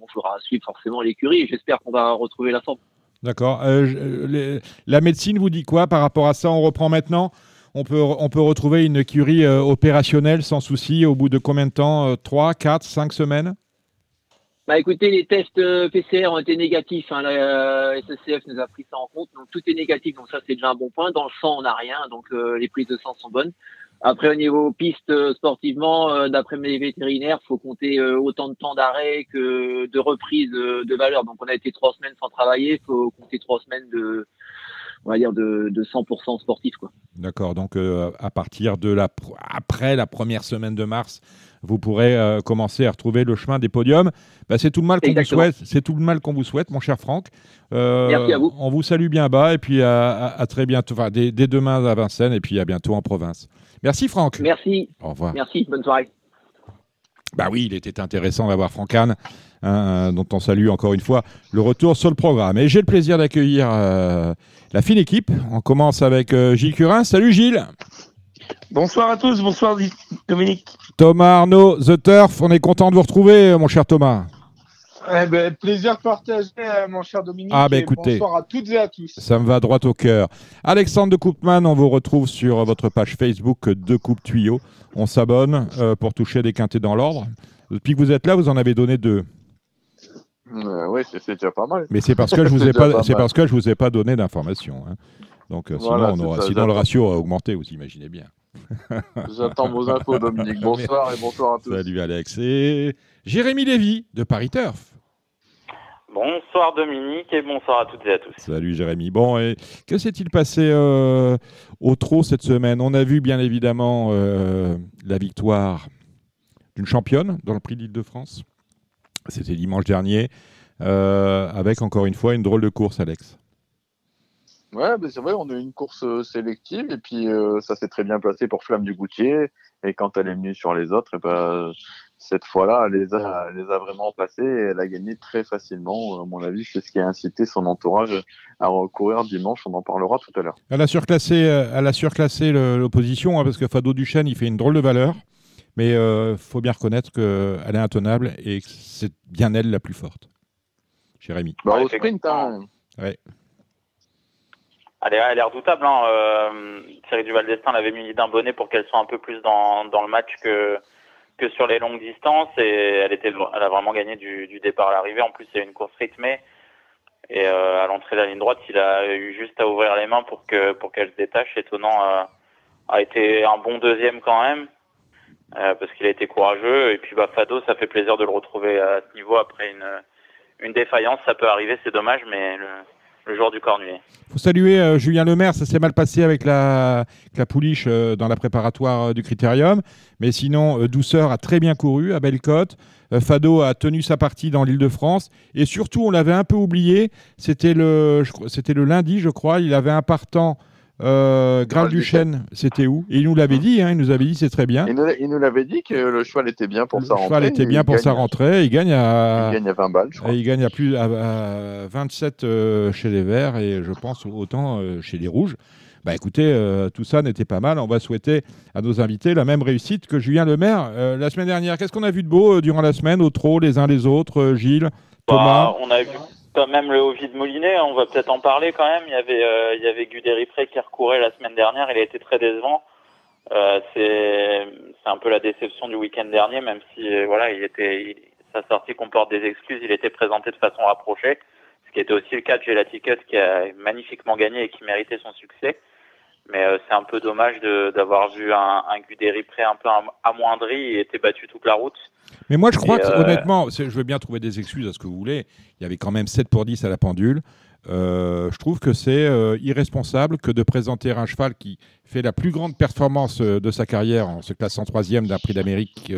Bon, faudra suivre forcément l'écurie. J'espère qu'on va retrouver la forme. D'accord. Euh, la médecine vous dit quoi par rapport à ça? On reprend maintenant? On peut, on peut retrouver une curie euh, opérationnelle sans souci au bout de combien de temps 3, 4, 5 semaines? Bah écoutez, les tests euh, PCR ont été négatifs. Hein, la euh, SSCF nous a pris ça en compte. Donc tout est négatif, donc ça c'est déjà un bon point. Dans le sang, on n'a rien, donc les prises de sang sont bonnes. Après, au niveau piste sportivement, d'après mes vétérinaires, faut compter autant de temps d'arrêt que de reprise de valeur. Donc on a été trois semaines sans travailler, faut compter trois semaines de, on va dire de, de 100% sportif quoi. D'accord. Donc euh, à partir de la pr- après la première semaine de mars, vous pourrez euh, commencer à retrouver le chemin des podiums. Bah, c'est tout le mal qu'on vous souhaite. C'est tout le mal qu'on vous souhaite, mon cher Franck. Euh, Merci à vous. On vous salue bien bas et puis à, à- à très bientôt. Enfin, dès, dès demain à Vincennes et puis à bientôt en province. Merci Franck. Merci, Au revoir. merci, bonne soirée. Bah oui, il était intéressant d'avoir Franck Hahn, hein, dont on salue encore une fois le retour sur le programme. Et j'ai le plaisir d'accueillir euh, la fine équipe. On commence avec euh, Gilles Curin. Salut Gilles. Bonsoir à tous, bonsoir Dominique. Thomas Arnaud, The Turf. On est content de vous retrouver, euh, mon cher Thomas. Eh ben, plaisir partagé, euh, mon cher Dominique. Ah, ben, écoutez. Bonsoir à toutes et à tous. Ça me va droit au cœur. Alexandre de Coupman, on vous retrouve sur votre page Facebook de Coupe Tuyau. On s'abonne euh, pour toucher des quintés dans l'ordre. Depuis que vous êtes là, vous en avez donné deux. Euh, oui, c'est déjà pas mal. Mais c'est parce que je vous ai pas, pas c'est parce que je vous ai pas donné d'informations. hein. Donc euh, Voilà, sinon, on aura- ça, sinon le ratio aurait augmenté, vous imaginez bien. J'attends vos infos, Dominique. Bonsoir et bonsoir à tous. Salut Alex. Et Jérémy Lévy de Paris Turf. Bonsoir Dominique et bonsoir à toutes et à tous. Salut Jérémy. Bon, et que s'est-il passé euh, au trot cette semaine? On a vu bien évidemment euh, la victoire d'une championne dans le prix d'Île-de-France. C'était dimanche dernier, euh, avec encore une fois une drôle de course, Alex. Ouais, mais c'est vrai, on a eu une course sélective et puis euh, ça s'est très bien passé pour Flamme du Goutier. Et quand elle est venue sur les autres, et ben, cette fois-là, elle les, a, elle les a vraiment passées et elle a gagné très facilement. À mon avis, c'est ce qui a incité son entourage à recourir dimanche. On en parlera tout à l'heure. Elle a surclassé, euh, elle a surclassé l'opposition hein, parce que Fado Duchesne, il fait une drôle de valeur. Mais il faut bien reconnaître qu'elle est intenable et que c'est bien elle la plus forte. Jérémy. Bah, Ouais, au sprint, hein, Elle est, elle est redoutable. Hein. Euh, Thierry Duval d'Estaing l'avait mis d'un bonnet pour qu'elle soit un peu plus dans, dans le match que, que sur les longues distances. Et elle, était, elle a vraiment gagné du, du départ à l'arrivée. En plus, a une course rythmée. Et euh, à l'entrée de la ligne droite, il a eu juste à ouvrir les mains pour que pour qu'elle se détache. Étonnant, euh, a été un bon deuxième quand même. euh, parce qu'il a été courageux. Et puis bah, Fado, ça fait plaisir de le retrouver à ce niveau après une, une défaillance. Ça peut arriver, c'est dommage, mais le, le joueur du Cornulier. faut saluer euh, Julien Lemaire, ça s'est mal passé avec la, la pouliche euh, dans la préparatoire euh, du Critérium. Mais sinon, Douceur a très bien couru à Bellecote. Fado a tenu sa partie dans l'île de France. Et surtout, on l'avait un peu oublié, c'était le, c'était le lundi, je crois. Il avait un partant euh, Graal Duchesne, c'était où? Et il nous l'avait dit, hein, il nous avait dit c'est très bien. il nous, il nous l'avait dit que le cheval était bien pour le sa rentrée. cheval était bien il pour gagne- sa rentrée. Il gagne à, Il gagne à 20 balles, je crois. Et il gagne à plus à, à 27 euh, chez les Verts et je pense autant euh, chez les Rouges. Bah écoutez, euh, tout ça n'était pas mal. On va souhaiter à nos invités la même réussite que Julien Lemaire euh, la semaine dernière. Qu'est-ce qu'on a vu de beau euh, durant la semaine? Au trot, les uns les autres, euh, Gilles, Thomas? Bah, on a vu quand même le Ovid Molinet, on va peut-être en parler quand même. Il y avait, euh, il y avait Guderi Pré qui recourait la semaine dernière, il a été très décevant. Euh, c'est, c'est un peu la déception du week-end dernier, même si euh, voilà, il était, il- sa sortie comporte des excuses, il était présenté de façon rapprochée, ce qui était aussi le cas de Gelaticut qui a magnifiquement gagné et qui méritait son succès. Mais euh, c'est un peu dommage d'avoir vu un, un Guderi Pré un peu am- amoindri et était battu toute la route. Mais moi, je crois Et, que, euh, honnêtement, je veux bien trouver des excuses à ce que vous voulez. Il y avait quand même 7 pour 10 à la pendule. Euh, je trouve que c'est euh, irresponsable que de présenter un cheval qui fait la plus grande performance de sa carrière en se classant troisième d'un prix d'Amérique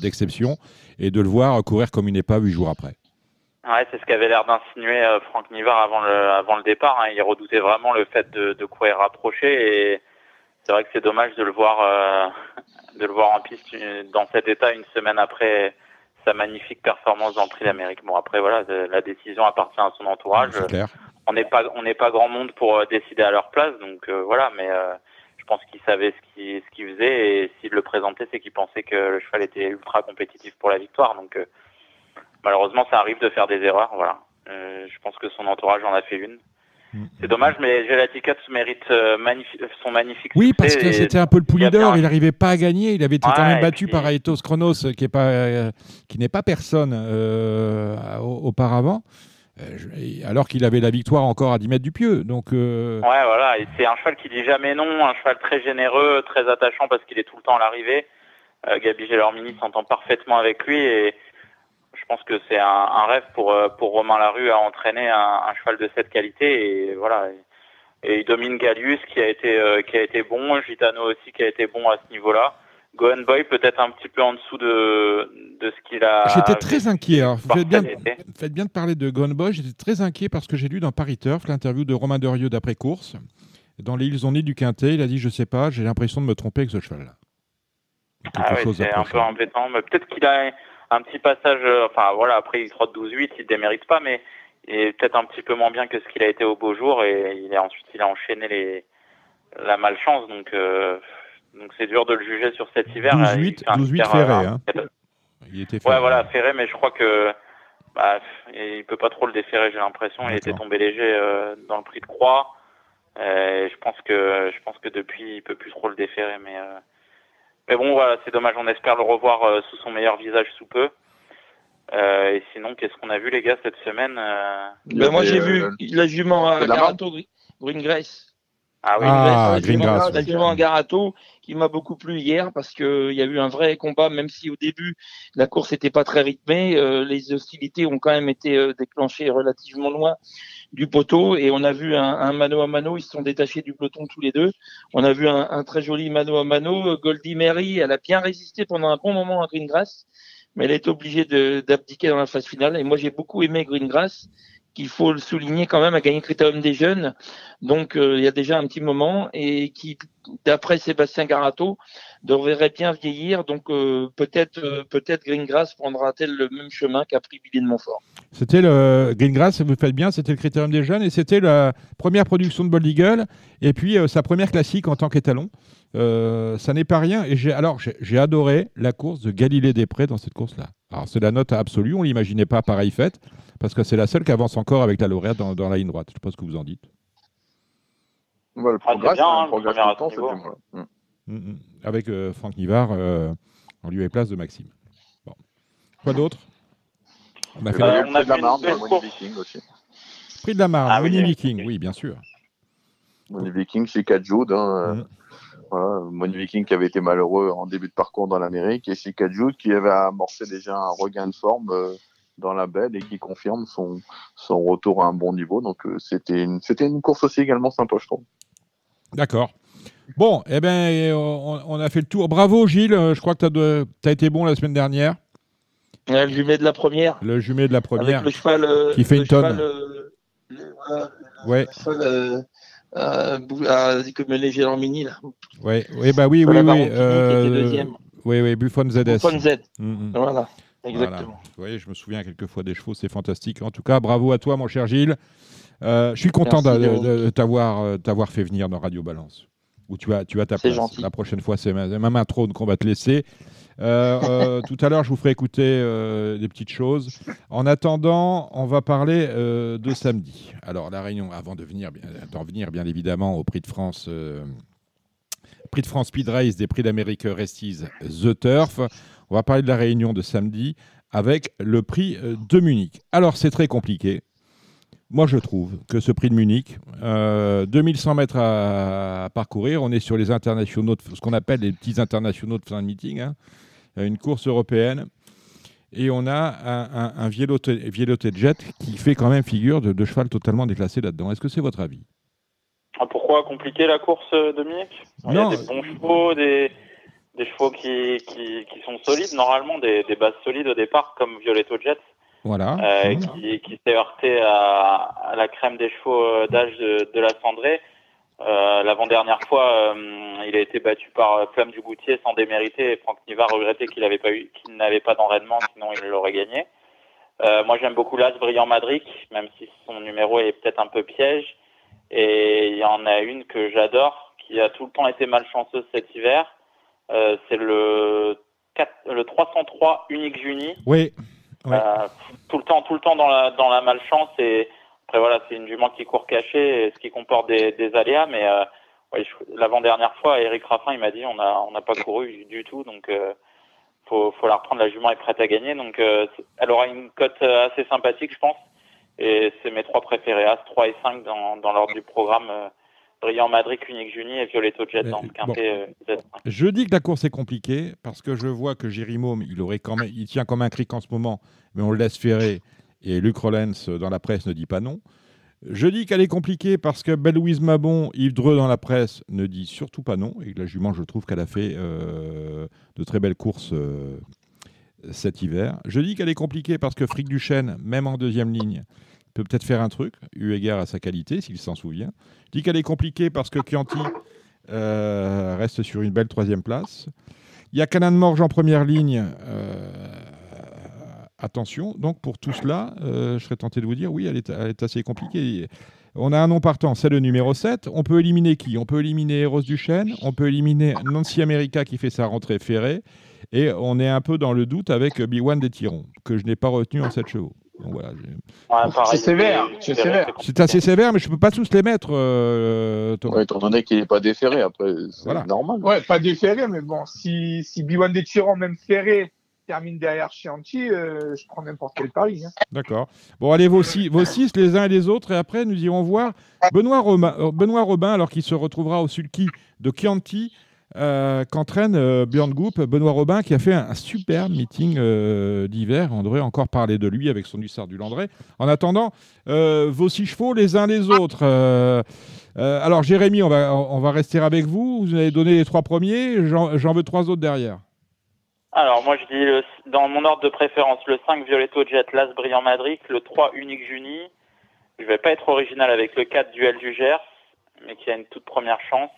d'exception et de le voir courir comme une épave huit jours après. Ouais, c'est ce qu'avait l'air d'insinuer euh, Franck Nivard avant le, avant le départ. hein. Il redoutait vraiment le fait de, de courir rapproché et, c'est vrai que c'est dommage de le voir, euh, de le voir en piste euh, dans cet état une semaine après sa magnifique performance dans le Prix d'Amérique. Bon après voilà, la décision appartient à son entourage. Clair. On n'est pas, on n'est pas grand monde pour euh, décider à leur place, donc euh, voilà. Mais euh, je pense qu'il savait ce qu'il, ce qu'il faisait et s'il le présentait, c'est qu'il pensait que le cheval était ultra compétitif pour la victoire. Donc euh, malheureusement, ça arrive de faire des erreurs. Voilà. Euh, je pense que son entourage en a fait une. Mm. C'est dommage, mais Gelaticut mérite euh, magnifi- son magnifique Oui, parce que c'était un peu le bien d'or, il n'arrivait pas à gagner, il avait été quand même battu puis- par Aetos Chronos, qui pas, euh, qui n'est pas personne euh, au- auparavant, euh, alors qu'il avait la victoire encore à 10 mètres du pieu. Donc, euh, Ouais, voilà, c'est un cheval qui dit jamais non, un cheval très généreux, très attachant parce qu'il est tout le temps à l'arrivée. Euh, Gabi Gélormini s'entend parfaitement avec lui et pense que c'est un, un rêve pour, euh, pour Romain Larue à entraîner un, un cheval de cette qualité et voilà. Et, et il domine Gallius qui a été euh, qui a été bon, Gitano aussi qui a été bon à ce niveau-là. Gohan Boy peut-être un petit peu en dessous de, de ce qu'il a. j'étais très inquiet. Alors, vous par faites bien, faites bien de parler de Gone Boy, j'étais très inquiet parce que j'ai lu dans Paris Turf l'interview de Romain Derieux d'après-course. Dans les Ils ont du Quintet, il a dit Je sais pas, j'ai l'impression de me tromper avec ce cheval-là. Ah ouais, c'est un peu embêtant. Mais peut-être qu'il a un petit passage. euh, Enfin voilà, après il trotte 12-8, il démérite pas, mais il est peut-être un petit peu moins bien que ce qu'il a été au beau jour et il a ensuite il a enchaîné les la malchance. Donc euh, donc c'est dur de le juger sur cet hiver. 12-8, Il fait un 12-8 hyper, ferré, hein. Il était Ouais, ferré. voilà, ferré, mais je crois que bah, il peut pas trop le déférer, j'ai l'impression. Il était tombé léger euh, dans le prix de croix. Euh, je pense que je pense que depuis il peut plus trop le déférer, mais euh, mais bon voilà, c'est dommage. On espère le revoir euh, sous son meilleur visage sous peu. Euh, et sinon, qu'est-ce qu'on a vu les gars cette semaine euh? Ben, moi, j'ai euh, vu la jument à Garato, Gr- Green Grace. Ah oui, Ah, la Green jument- Grass, La jument à Garato qui m'a beaucoup plu hier parce que il y a eu un vrai combat, même si au début la course n'était pas très rythmée, euh, les hostilités ont quand même été euh, déclenchées relativement loin du poteau et on a vu un, un mano à mano, ils se sont détachés du peloton tous les deux. On a vu un, un très joli mano à mano. Goldie Mary, elle a bien résisté pendant un bon moment à Greengrass, mais elle est obligée d'abdiquer dans la phase finale. Et moi j'ai beaucoup aimé Greengrass qu'il faut le souligner quand même, a gagné Critérium des jeunes, donc euh, il y a déjà un petit moment, et qui, d'après Sébastien Garato, devrait bien vieillir, donc euh, peut-être euh, peut-être Greengrass prendra-t-elle le même chemin qu'a pris Billy de Montfort. C'était le Greengrass, vous faites bien, c'était le critérium des jeunes et c'était la première production de Bold Eagle et puis sa première classique en tant qu'étalon. Ça n'est pas rien et j'ai alors j'ai j'ai adoré la course de Galilée Després dans cette course-là. Alors c'est la note absolue, on l'imaginait pas pareil faite parce que c'est la seule qui avance encore avec la lauréate dans, dans la ligne droite. Je sais pas ce que vous en dites. Voilà, le Ah, c'est progrès, bien, c'est hein, tout le temps, c'est niveau. bien, voilà. Mm. Mm, mm. Avec euh, Franck Nivard euh, en lieu et place de Maxime. Bon. Quoi d'autre? On a fait bah, Euh, on le a prix de la Marne, Money. Viking aussi. le prix de la Marne, Ah oui, Money oui. Viking, oui bien sûr. Money Viking chez Kajud. Hein, euh, Mm. voilà, Money Viking qui avait été malheureux en début de parcours dans l'Amérique et chez Kajud qui avait amorcé déjà un regain de forme euh, dans la belle et qui confirme son, son retour à un bon niveau. Donc euh, c'était une, course aussi également sympa, je trouve. D'accord. Bon, eh ben, on, on a fait le tour. Bravo Gilles, euh, je crois que tu as, été bon la semaine dernière. Ouais, Le jumelé de la première, Le jumelé de la première. avec le cheval, euh, Qui fait le une tonne. le- Ouais, le cheval, bou- ah, comme les Gélormini, là. ouais, ouais, bah oui, oui, oui. Euh, oui, oui, Buffon ZS. Buffon Z. Mm, mm. Voilà, exactement. Oui, je me souviens quelquefois des chevaux, c'est fantastique. En tout cas, bravo à toi, mon cher Gilles. Euh, je suis content de, t'avoir euh, t'avoir fait venir dans Radio Balance. Où tu as, tu as ta place. gentil. La prochaine fois, c'est même un trône qu'on va te laisser. Euh, euh, tout à l'heure, je vous ferai écouter des petites choses. En attendant, on va parler de samedi. Alors, la Réunion, avant de venir, d'en venir bien évidemment au Prix de France, Prix de France Speed Race des Prix d'Amérique Resties The Turf, on va parler de la Réunion de samedi avec le Prix euh, de Munich. Alors, c'est très compliqué. Moi, je trouve que ce prix de Munich, euh, 2100 mètres à, à parcourir, on est sur les internationaux, de- ce qu'on appelle les petits internationaux de fin de meeting, hein, une course européenne, et on a un, un, Jet qui fait quand même figure de, de cheval totalement déclassé là-dedans. Est-ce que c'est votre avis? Ah, Pourquoi? Compliquer la course, euh, Dominique Il y a des bons chevaux, des, des chevaux qui, qui, qui sont solides, normalement, des, des bases solides au départ, comme Violetto Jet, Voilà. euh, Mmh. qui, qui s'est heurté à, à la crème des chevaux euh, d'âge de, de la cendrée. Euh, L'avant-dernière fois, euh, il a été battu par euh, Flamme du Goutier sans démériter et Franck Niva regrettait qu'il n'avait pas eu, qu'il n'avait pas d'enraînement, sinon il l'aurait gagné. Euh, moi, j'aime beaucoup l'As Brillant Madric, même si son numéro est peut-être un peu piège. Et il y en a une que j'adore, qui a tout le temps été malchanceuse cet hiver. Euh, c'est le, 4 le 303 Unique Juni. Oui. Euh, tout le temps, tout le temps dans la dans la malchance et après voilà, c'est une jument qui court cachée, et ce qui comporte des, des aléas. Mais euh, ouais, l'avant-dernière fois, Eric Raffin, il m'a dit on n'a pas couru du tout, donc faut faut la reprendre. La jument est prête à gagner, donc elle aura une cote assez sympathique, je pense. Et c'est mes trois préférés, As 3 et 5 dans dans l'ordre du programme. Euh, Brillant Madric, Unique Juni et Violetto Jet Mais, dans le bon. quintet Z5. Je dis que la course est compliquée parce que je vois que Jérimaume, il aurait quand même, il tient comme un cric en ce moment, mais on le laisse ferrer. Et Luc Rollens euh, dans la presse ne dit pas non. Je dis qu'elle est compliquée parce que Belle-Louise Mabon, Yves Dreux dans la presse ne dit surtout pas non. Et que la jument, je trouve qu'elle a fait euh, de très belles courses euh, cet hiver. Je dis qu'elle est compliquée parce que Frick Duchesne, même en deuxième ligne, peut peut-être faire un truc, eu égard à sa qualité, s'il s'en souvient. Je dis qu'elle est compliquée parce que Chianti euh, reste sur une belle troisième place. Il y a Canan Morge en première ligne. euh, attention, donc pour tout cela, euh, je serais tenté de vous dire, oui, elle est, assez compliquée. On a un nom partant, c'est le numéro 7. On peut éliminer qui? On peut éliminer Rose Duchesne, on peut éliminer Nancy America qui fait sa rentrée ferrée, et on est un peu dans le doute avec B1 des Tirons, que je n'ai pas retenu en 7 chevaux. Donc voilà, j'ai- Ouais, pareil, C'est sévère, c'est- sévère. c'est assez sévère, mais je ne peux pas tous les mettre, euh. Ouais, étant donné qu'il n'est pas déféré, après, c'est Voilà. normal. Ouais, pas déféré, mais bon, si, si Biwan des Tyrans, même ferré, termine derrière Chianti, euh, je prends n'importe quel pari. hein. D'accord. Bon, allez, vos six, vos six, les uns et les autres, et après, nous irons voir Benoît Robin, euh, Benoît Robin alors qu'il se retrouvera au sulky de Chianti, euh, qu'entraîne euh, Björn Goop. Benoît Robin qui a fait un, un superbe meeting euh, d'hiver. On devrait encore parler de lui avec son hussard du Landré. En attendant, euh, vos six chevaux, les uns les autres. alors, Jérémy, on va, rester avec vous. Vous avez donné les trois premiers. J'en veux trois autres derrière. Alors, moi, je dis dans mon ordre de préférence le 5 Violetto Jet, l'As Brillant Madrid, le 3 Unique Juni. Je vais pas être original avec le 4 Duel du Gers, mais qui a une toute première chance.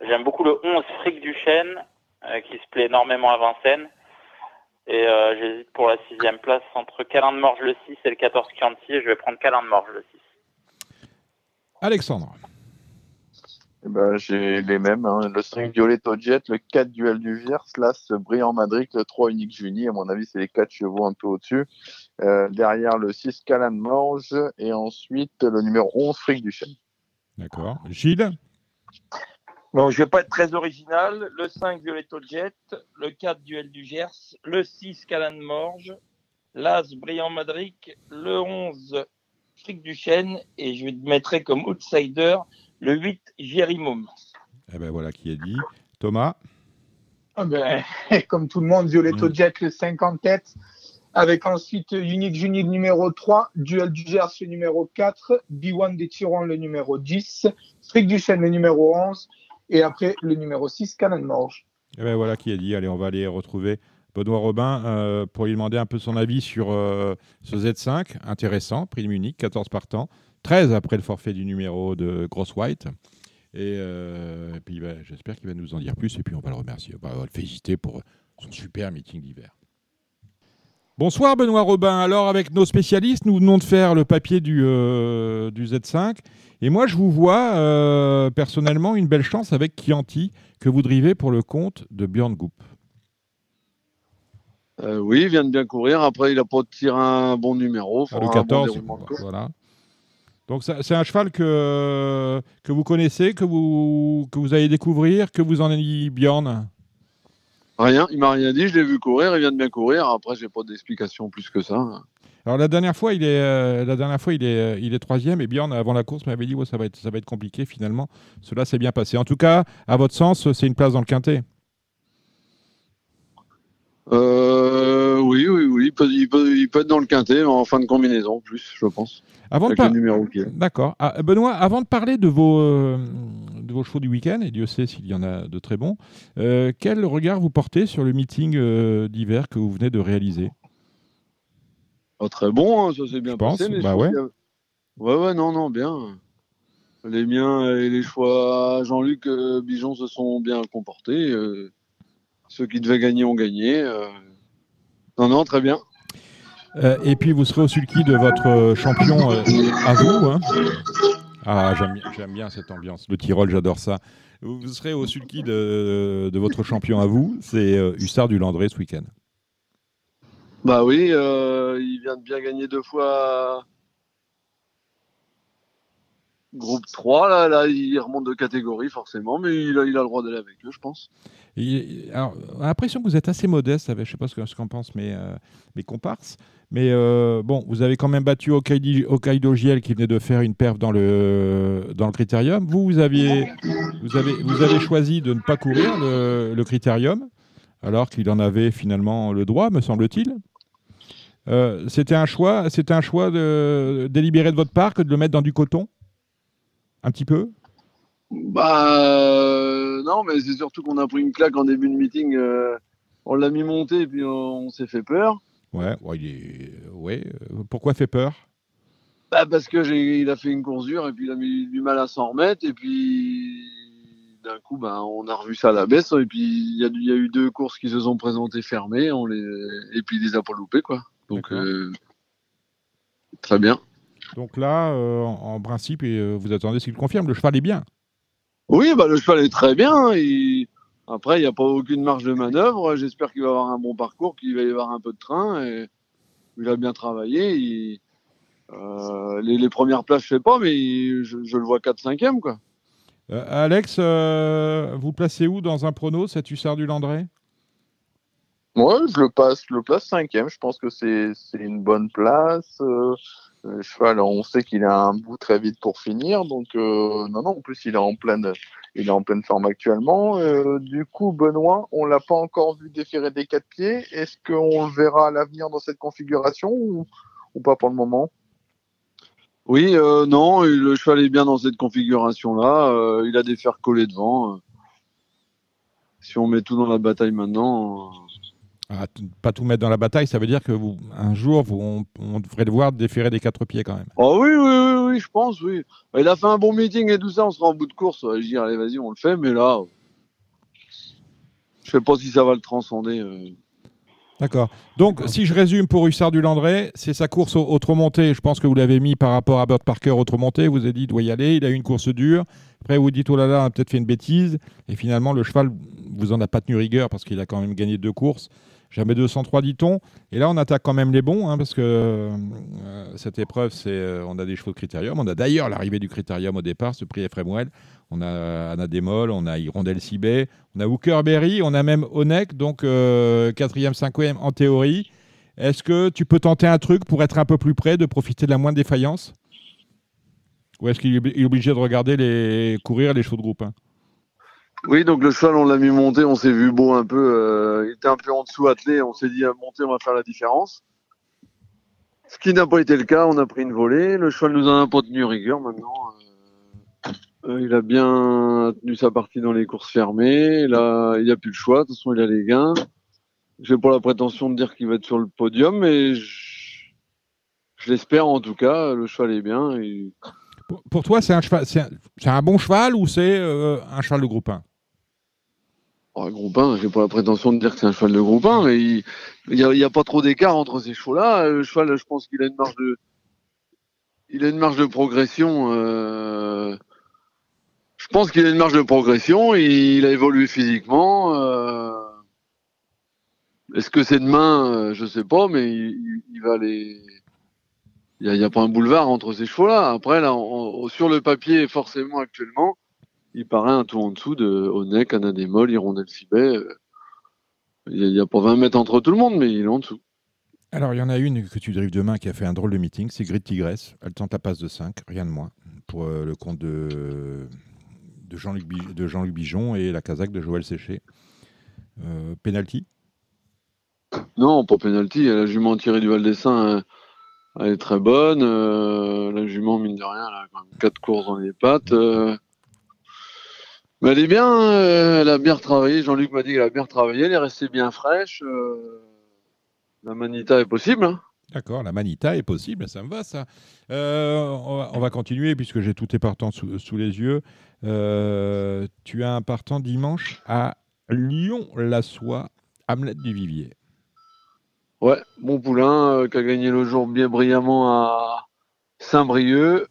J'aime beaucoup le 11 Frick du Chêne, euh, qui se plaît énormément à Vincennes. Et euh, j'hésite pour la sixième place entre Calin de Morge le 6 et le 14 Chianti. Et je vais prendre Calin de Morge le 6. Alexandre. Eh ben, j'ai les mêmes. hein. Le 5 Violetto Jet, le 4 Duel du Gers, l'As Brillant Madrid, le 3 Unique Juni. À mon avis, c'est les 4 chevaux un peu au-dessus. Euh, derrière, le 6 Calan Morge. Et ensuite, le numéro 11 Frick du Chêne. D'accord. Gilles? Bon, je vais pas être très original. Le 5 Violetto Jet, le 4 Duel du Gers, le 6 Calan Morge, l'As Brillant Madric, le 11 Frick du Chêne et je mettrai comme outsider le 8 Jérimum. Eh ben voilà qui est dit. Thomas? Ah ben, comme tout le monde, Violetto Mm. Jet le 5 en tête, avec ensuite Unique Juni le numéro 3, Duel du Gers le numéro 4, B1 des Tyrans le numéro 10, Frick du Chêne le numéro 11, et après le numéro 6, Canon Morge. Eh ben voilà qui est dit. Allez, on va aller retrouver Benoît Robin euh, pour lui demander un peu son avis sur euh, ce Z5. Intéressant, prix Munich, 14 partants. 13 après le forfait du numéro de Gross White. Et, euh, et puis ben, j'espère qu'il va nous en dire plus. Et puis on va le remercier. On va le féliciter pour son super meeting d'hiver. Bonsoir Benoît Robin. Alors avec nos spécialistes, nous venons de faire le papier du, euh, du Z5. Et moi, je vous vois euh, personnellement une belle chance avec Chianti que vous drivez pour le compte de Björn Goop. Euh, oui, il vient de bien courir. Après, il n'a pas tiré un bon numéro. Ah, le Faudra un bon 14, déroulement de course. voilà. Donc c'est un cheval que, que vous connaissez, que vous, que vous allez découvrir, que vous en avez dit Bjorn Rien, il m'a rien dit. Je l'ai vu courir. Il vient de bien courir. Après, j'ai pas d'explication plus que ça. Alors la dernière fois, il est, euh, la dernière fois, il est, euh, il est troisième et Bjorn avant la course m'avait dit ouais, ça va être, ça va être compliqué finalement. Cela s'est bien passé. En tout cas, à votre sens, c'est une place dans le quintet. Euh, oui, oui. Il peut, il, peut, il peut être dans le quintet, mais en fin de combinaison, plus, je pense. Avant de Avec par- qui est. D'accord. Ah, Benoît, avant de parler de vos, euh, de vos chevaux du week-end, et Dieu sait s'il y en a de très bons, euh, quel regard vous portez sur le meeting euh, d'hiver que vous venez de réaliser? Pas très bon, hein, ça s'est bien Je pense, passé. mais bah je ouais. a- Ouais, ouais, non, non, bien. Les miens et les choix Jean-Luc euh, Bijon se sont bien comportés. ceux qui devaient gagner ont gagné. Non, non, très bien. Euh, et puis vous serez au sulky de votre euh, champion euh, à vous. hein. Ah, j'aime bien, cette ambiance. Le Tyrol, j'adore ça. Vous vous serez au sulky de, de votre champion à vous. C'est euh, Hussard du Landré ce week-end. Bah oui, il vient de bien gagner deux fois groupe 3. Là, il remonte de catégorie forcément, mais il a, le droit d'aller avec eux, je pense. Et, l'impression que vous êtes assez modeste, je ne sais pas ce que- ce qu'en pensent mes, euh, comparses, mais euh, bon, vous avez quand même battu Hokkaido Giel qui venait de faire une perf dans le, dans le critérium. Vous, vous, aviez, vous, avez, choisi de ne pas courir le, le critérium, alors qu'il en avait finalement le droit, me semble-t-il. Euh, c'était un choix, c'était un choix de, délibéré de votre part que de le mettre dans du coton, un petit peu? Bah euh, non, mais c'est surtout qu'on a pris une claque en début de meeting. euh, on l'a mis monter et puis on, on s'est fait peur. Ouais, ouais, il est- ouais. euh, Pourquoi fait peur? Bah, parce que j'ai, il a fait une course dure et puis il a mis du mal à s'en remettre et puis d'un coup, bah, on a revu ça à la baisse et puis il y a, il y a eu deux courses qui se sont présentées fermées, on les et puis il les a pas loupées quoi. Donc euh, très bien. Donc là, euh, en, en principe, et, euh, vous attendez ce qu'il confirme. Le cheval est bien. Oui, bah, le cheval est très bien. Après, il n'y a pas aucune marge de manœuvre. J'espère qu'il va avoir un bon parcours, qu'il va y avoir un peu de train. Et... Il a bien travaillé. Il- euh, les, les premières places, je sais pas, mais je, je le vois 4-5e. Quoi. Euh, Alex, euh, vous placez où dans un prono cet hussard du Landré? Moi, je le passe, je le place cinquième. Je pense que c'est c'est une bonne place. Euh, le cheval, on sait qu'il a un bout très vite pour finir, donc euh, non, non. En plus, il est en pleine, forme actuellement. Euh, du coup, Benoît, on l'a pas encore vu déférer des quatre pieds. Est-ce qu'on le verra à l'avenir dans cette configuration ou, pas pour le moment? Oui, euh, non, le cheval est bien dans cette configuration-là. Euh, il a des fers collés devant. Euh, Si on met tout dans la bataille maintenant. Euh, Ah, Pas tout mettre dans la bataille, ça veut dire que vous, un jour, vous, on, on devrait le voir déférer des quatre pieds quand même. Oh oui, oui, oui, oui, je pense, oui. Il a fait un bon meeting et tout ça, on sera en bout de course. Je dis, allez, vas-y, on le fait, mais là, je sais pas si ça va le transcender. euh. D'accord. Donc, si je résume pour Hussard du Landré, c'est sa course au, au monté. Je pense que vous l'avez mis par rapport à Burt Parker au monté. Vous avez dit, il doit y aller. Il a eu une course dure. Après, vous dites, oh là là, on a peut-être fait une bêtise. Et finalement, le cheval, vous en a pas tenu rigueur parce qu'il a quand même gagné deux courses. Jamais 203, dit-on. Et là, on attaque quand même les bons, hein, parce que euh, cette épreuve, c'est, euh, on a des chevaux de critérium. On a d'ailleurs l'arrivée du critérium au départ, ce prix Ephraim On a Anna Démol, on a Hirondelle Sibet, on a Hooker Berry, on a même Onek, donc euh, quatrième, cinquième en théorie. Est-ce que tu peux tenter un truc pour être un peu plus près, de profiter de la moindre défaillance? Ou est-ce qu'il est il est obligé de regarder les courir les chevaux de groupe hein? Oui, donc le cheval, on l'a mis monter, on s'est vu beau un peu. euh, il était un peu en dessous attelé, on s'est dit, à monter, on va faire la différence. Ce qui n'a pas été le cas, on a pris une volée. Le cheval nous en a pas tenu rigueur maintenant. euh, euh, il a bien tenu sa partie dans les courses fermées. Là, il n'y a plus le choix. De toute façon, il a les gains. J'ai pas la prétention de dire qu'il va être sur le podium, mais je, l'espère en tout cas. Le cheval est bien. pour, toi, c'est un, un, bon cheval ou c'est euh, un cheval de groupe 1 Oh, groupe 1, j'ai pas la prétention de dire que c'est un cheval de groupe 1, mais il il y a, y a pas trop d'écart entre ces chevaux-là. Le cheval, je pense qu'il a une marge de, il a une marge de progression. euh, Je pense qu'il a une marge de progression. Il a évolué physiquement. euh, Est-ce que c'est demain euh, Je sais pas, mais il, il va aller. Il n'y a, a pas un boulevard entre ces chevaux-là. Après, là, en- en- sur le papier, forcément, actuellement, il paraît un tout en dessous de Onek, Anadémol, Hirondelle Sibet. euh, Il n'y a, pas 20 mètres entre tout le monde, mais il est en dessous. Alors, il y en a une que tu drives demain qui a fait un drôle de meeting, c'est Grid Tigresse. Elle tente la passe de 5, rien de moins, pour euh, le compte de, de Jean-Luc Bi- Jean-Luc Bijon et la casaque de Joël Séché. Euh, penalty? Non, pas penalty. La jument tirée du Val des Saints, euh, elle est très bonne. euh, la jument, mine de rien, elle a quand même 4 courses dans les pattes. euh. Elle est bien, euh, elle a bien retravaillé. Jean-Luc m'a dit qu'elle a bien retravaillé. Elle est restée bien fraîche. euh. La manita est possible. hein. D'accord, la manita est possible, ça me va ça. Euh, on, va, on va continuer puisque j'ai tous tes partants sous, sous les yeux. Euh, tu as un partant dimanche à Lyon-la-Soie, Hamlet du Vivier. Ouais, bon poulain euh, qui a gagné le jour bien brillamment à Saint-Brieuc.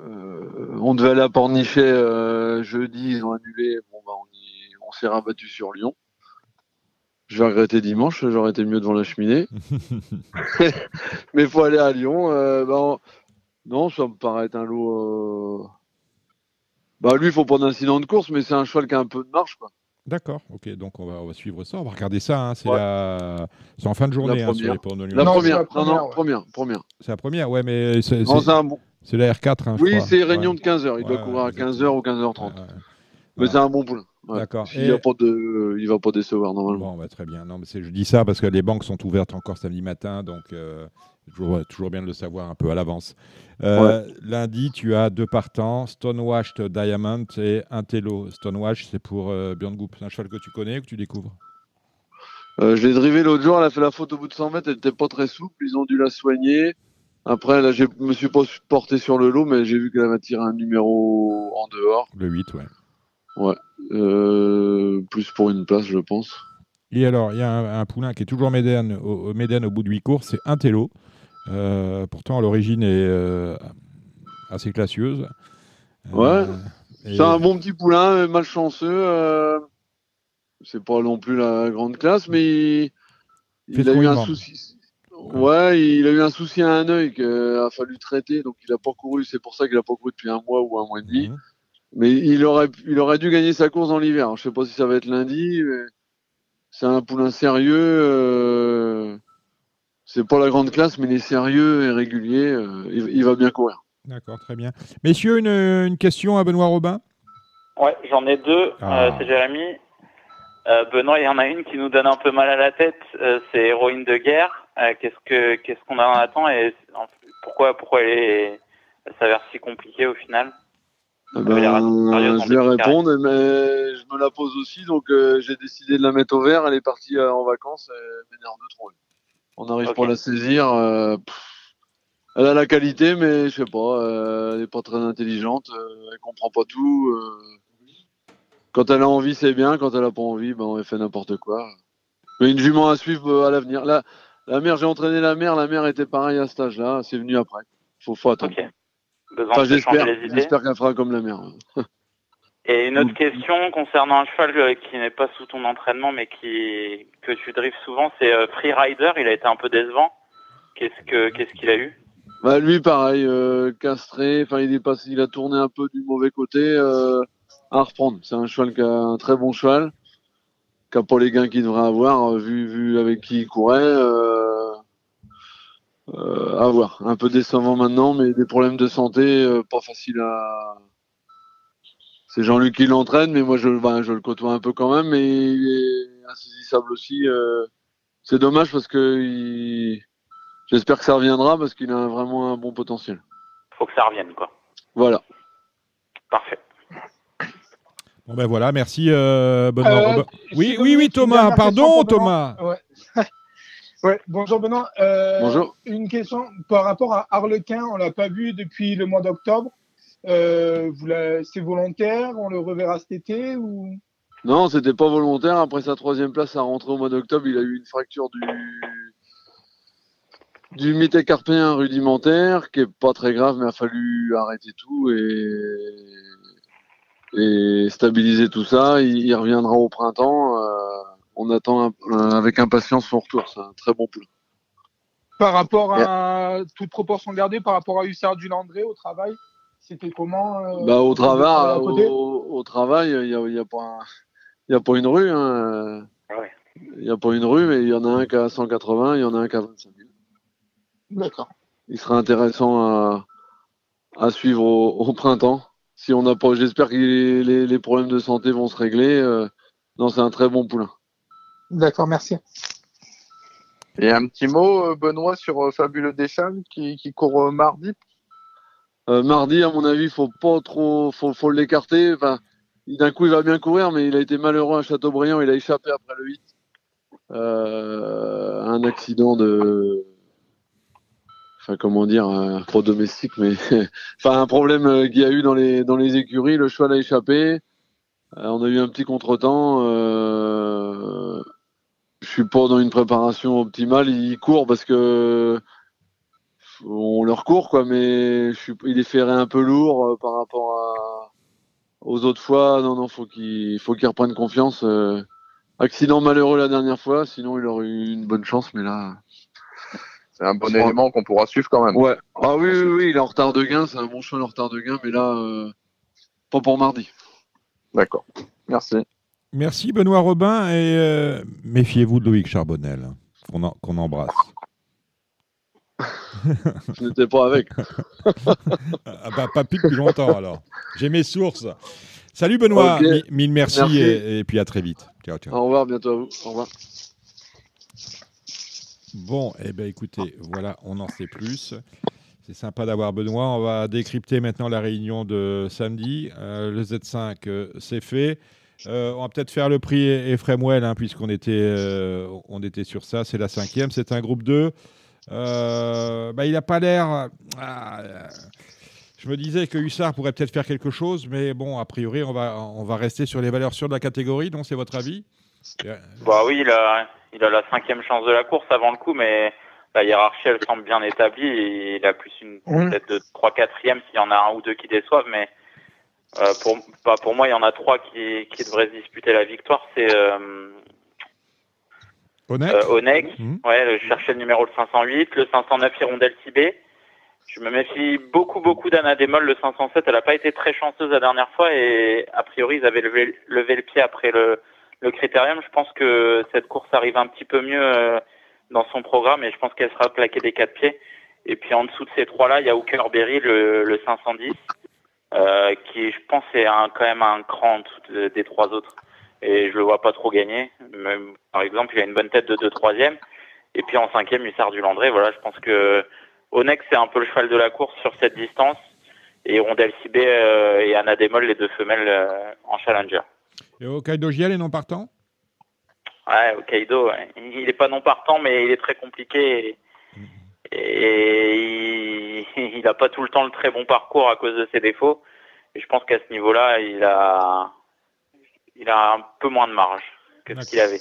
Euh, on devait aller à Pornichet euh, jeudi, ils ont annulé. Bon, bah, on, y- on s'est rabattu sur Lyon. Je vais regretter dimanche, j'aurais été mieux devant la cheminée. Mais il faut aller à Lyon. euh, bah, on- Non, ça me paraît être un lot. euh, Bah, lui, il faut pas d'incident de course, mais c'est un cheval qui a un peu de marche. Quoi. D'accord, ok, donc on va, on va suivre ça, on va regarder ça. hein, c'est Ouais. la- c'est en fin de journée La hein, sur première. les La première, la non, première, non, ouais. première, première. C'est la première, ouais, mais c'est, Non, c'est- c'est un bon. C'est la R4. hein, je Oui, crois. c'est réunion Ouais. de 15h. Il doit courir à exactement. 15h ou 15h30. Ouais, ouais. Mais c'est un bon poulain. Ouais. D'accord. Il Et- ne pas de... il va pas décevoir normalement. Bon, bah, très bien. Non, mais je dis ça parce que les banques sont ouvertes encore samedi matin, donc euh, toujours, toujours bien de le savoir un peu à l'avance. Euh, Lundi, tu as deux partants, Stonewashed Diamond et Intello. Stonewashed, c'est pour euh, Björn Goop. C'est un cheval que tu connais ou que tu découvres? Euh, je l'ai drivé l'autre jour, elle a fait la faute au bout de 100 mètres, elle était pas très souple, ils ont dû la soigner. Après, là, je me suis pas porté sur le lot, mais j'ai vu qu'elle avait tiré un numéro en dehors. Le 8, ouais. Ouais. Euh, plus pour une place, je pense. Et alors, il y a un, un poulain qui est toujours médiane au, au- médiane au bout de 8 courses, c'est Intello. Euh, pourtant, à l'origine, est euh, assez classieuse. Ouais. et- C'est un bon petit poulain, malchanceux. Euh... C'est pas non plus la grande classe, mais il, a eu un souci. Ouais, il a eu un souci à un œil qu'il a fallu traiter, donc il a pas couru. C'est pour ça qu'il a pas couru depuis un mois ou un mois et demi. Mhm. Mais il aurait, il aurait dû gagner sa course dans l'hiver. Je sais pas si ça va être lundi, mais c'est un poulain sérieux. Euh... C'est pas la grande classe, mais il est sérieux et régulier. euh, il, il va bien courir. D'accord, très bien. Messieurs, une, une question à Benoît Robin? Ouais, j'en ai deux. Ah. Euh, c'est Jérémy. Euh, Benoît, il y en a une qui nous donne un peu mal à la tête. euh, c'est Héroïne de guerre. Euh, qu'est-ce que qu'est-ce qu'on en attend et pourquoi pourquoi elle est elle s'avère si compliquée au final Eh Ben, je vais répondre, mais je me la pose aussi, donc euh, j'ai décidé de la mettre au vert. Elle est partie euh, en vacances, elle m'énerve de trop. On n'arrive Ok. pas à la saisir. euh, elle a la qualité, mais je sais pas, elle est pas très intelligente, elle comprend pas tout. Quand elle a envie, c'est bien. Quand elle a pas envie, ben elle fait n'importe quoi. Mais une jument à suivre à l'avenir. La, la mère, j'ai entraîné la mère. La mère était pareille à cet âge-là. C'est venu après. Faut, faut attendre. Ok. Besoin Enfin, de se changer j'espère, j'espère qu'elle fera comme la mère. Et une autre question concernant un cheval euh, qui n'est pas sous ton entraînement mais qui que tu drives souvent, c'est euh, Freerider. Il a été un peu décevant. Qu'est-ce que qu'est-ce qu'il a eu? Bah, lui, pareil, euh, castré. Enfin, il est passé, il a tourné un peu du mauvais côté euh, à reprendre. C'est un cheval qui a un très bon cheval, qui a pas les gains qu'il devrait avoir, euh, vu, vu avec qui il courait. Euh, euh, à voir. Un peu décevant maintenant, mais des problèmes de santé, euh, pas facile à. C'est Jean-Luc qui l'entraîne, mais moi je, ben, je le côtoie un peu quand même, mais il est insaisissable aussi. euh. C'est dommage parce que il... j'espère que ça reviendra parce qu'il a vraiment un bon potentiel. Faut que ça revienne quoi. Voilà. Parfait. Bon ben voilà, merci euh, Benoît Euh, Robin. Oui, oui, oui, Thomas, pardon Thomas. Benoît. Ouais. ouais, bonjour Benoît. Euh, Bonjour. Une question par rapport à Harlequin, on l'a pas vu depuis le mois d'octobre. Euh, c'est volontaire, on le reverra cet été ou? Non, c'était pas volontaire. Après sa troisième place à rentrer au mois d'octobre, il a eu une fracture du du métacarpien rudimentaire qui est pas très grave, mais il a fallu arrêter tout et et stabiliser tout ça. Il, il reviendra au printemps. euh, on attend un- un- avec impatience son retour. C'est un très bon poulain. par rapport à toute proportion gardée par rapport à Hussard du Landré au travail, c'était comment euh, Bah, au travail, au, au travail, il y a, il y a pas, un- il y a pas une rue. Hein. Ouais. Il y a pas une rue, mais il y en a un qui a 180, il y en a un qui a 25 000. D'accord. Il sera intéressant à, à suivre au, au printemps. Si on n'a pas, j'espère que les, problèmes de santé vont se régler. euh, non, c'est un très bon poulain. D'accord, merci. Et un petit mot, euh, Benoît, sur euh, Fabuleux Deschamps qui, qui court mardi? Euh, mardi, à mon avis, faut pas trop, faut, faut l'écarter. Enfin, d'un coup, il va bien courir, mais il a été malheureux à Châteaubriand. Il a échappé après le 8. Euh, un accident de, comment dire, un pro domestique, mais enfin un problème euh, qu'il y a eu dans les écuries. Le cheval a échappé. Euh, on a eu un petit contretemps. Euh, je suis pas dans une préparation optimale. Il court parce que on leur court quoi, mais je suis, il est ferré un peu lourd euh, par rapport à, aux autres fois. Non non, faut qu'il faut qu'il reprenne confiance. Accident malheureux la dernière fois, sinon il aurait eu une bonne chance, mais là. C'est un bon élément qu'on pourra suivre quand même. Ouais. Ah oui, oui, oui, il est en retard de gain, c'est un bon cheval en retard de gain, mais là, euh, pas pour mardi. D'accord. Merci. Merci Benoît Robin et euh, méfiez-vous de Loïc Charbonnel, hein, qu'on embrasse. Je n'étais pas avec. Ah bah, pas plus depuis longtemps alors. J'ai mes sources. Salut Benoît, mille merci, Merci. Et, et puis à très vite. Ciao, ciao. Au revoir, bientôt à vous. Au revoir. Bon, eh ben écoutez, voilà, on en sait plus. C'est sympa d'avoir Benoît. On va décrypter maintenant la réunion de samedi. Euh, le Z5, euh, c'est fait. Euh, on va peut-être faire le prix Ephraim hein, puisqu'on était, était sur ça. C'est la cinquième. C'est un groupe 2. Euh, bah, il n'a pas l'air. ah, je me disais que Hussard pourrait peut-être faire quelque chose, mais bon, a priori, on va, on va rester sur les valeurs sûres de la catégorie. Donc, c'est votre avis? Bah oui, il a, il a la cinquième chance de la course avant le coup, mais la hiérarchie, elle semble bien établie. Et il a plus une Mhm. tête de 3 quatrièmes s'il y en a un ou deux qui déçoivent, mais euh, pour, bah, pour moi, il y en a trois qui, qui devraient se disputer la victoire. C'est euh, Honnête euh, Mhm. ouais, je cherchais le numéro le 508, le 509 Hirondelle Cibé. Je me méfie beaucoup, beaucoup d'Anna Démol, le 507. Elle n'a pas été très chanceuse la dernière fois et a priori, ils avaient levé, levé le pied après le, le critérium. Je pense que cette course arrive un petit peu mieux euh, dans son programme et je pense qu'elle sera plaquée des quatre pieds. Et puis en dessous de ces trois-là, il y a Hooker Berry, le, le 510, euh, qui, je pense, est un, quand même un cran en dessous de- des trois autres. Et je le vois pas trop gagner. Par exemple, il a une bonne tête de 2 troisième. Et puis en cinquième, Hussard du Landré. Voilà, je pense que Onex, c'est un peu le cheval de la course sur cette distance. Et Rondel Cibé euh, et Anna Demol, les deux femelles euh, en challenger. Et Hokkaido Giel est non partant Ouais, Hokkaido, ouais. il est pas non partant, mais il est très compliqué. Et, et il, il a pas tout le temps le très bon parcours à cause de ses défauts. Et je pense qu'à ce niveau-là, il a, il a un peu moins de marge que ce qu'il avait.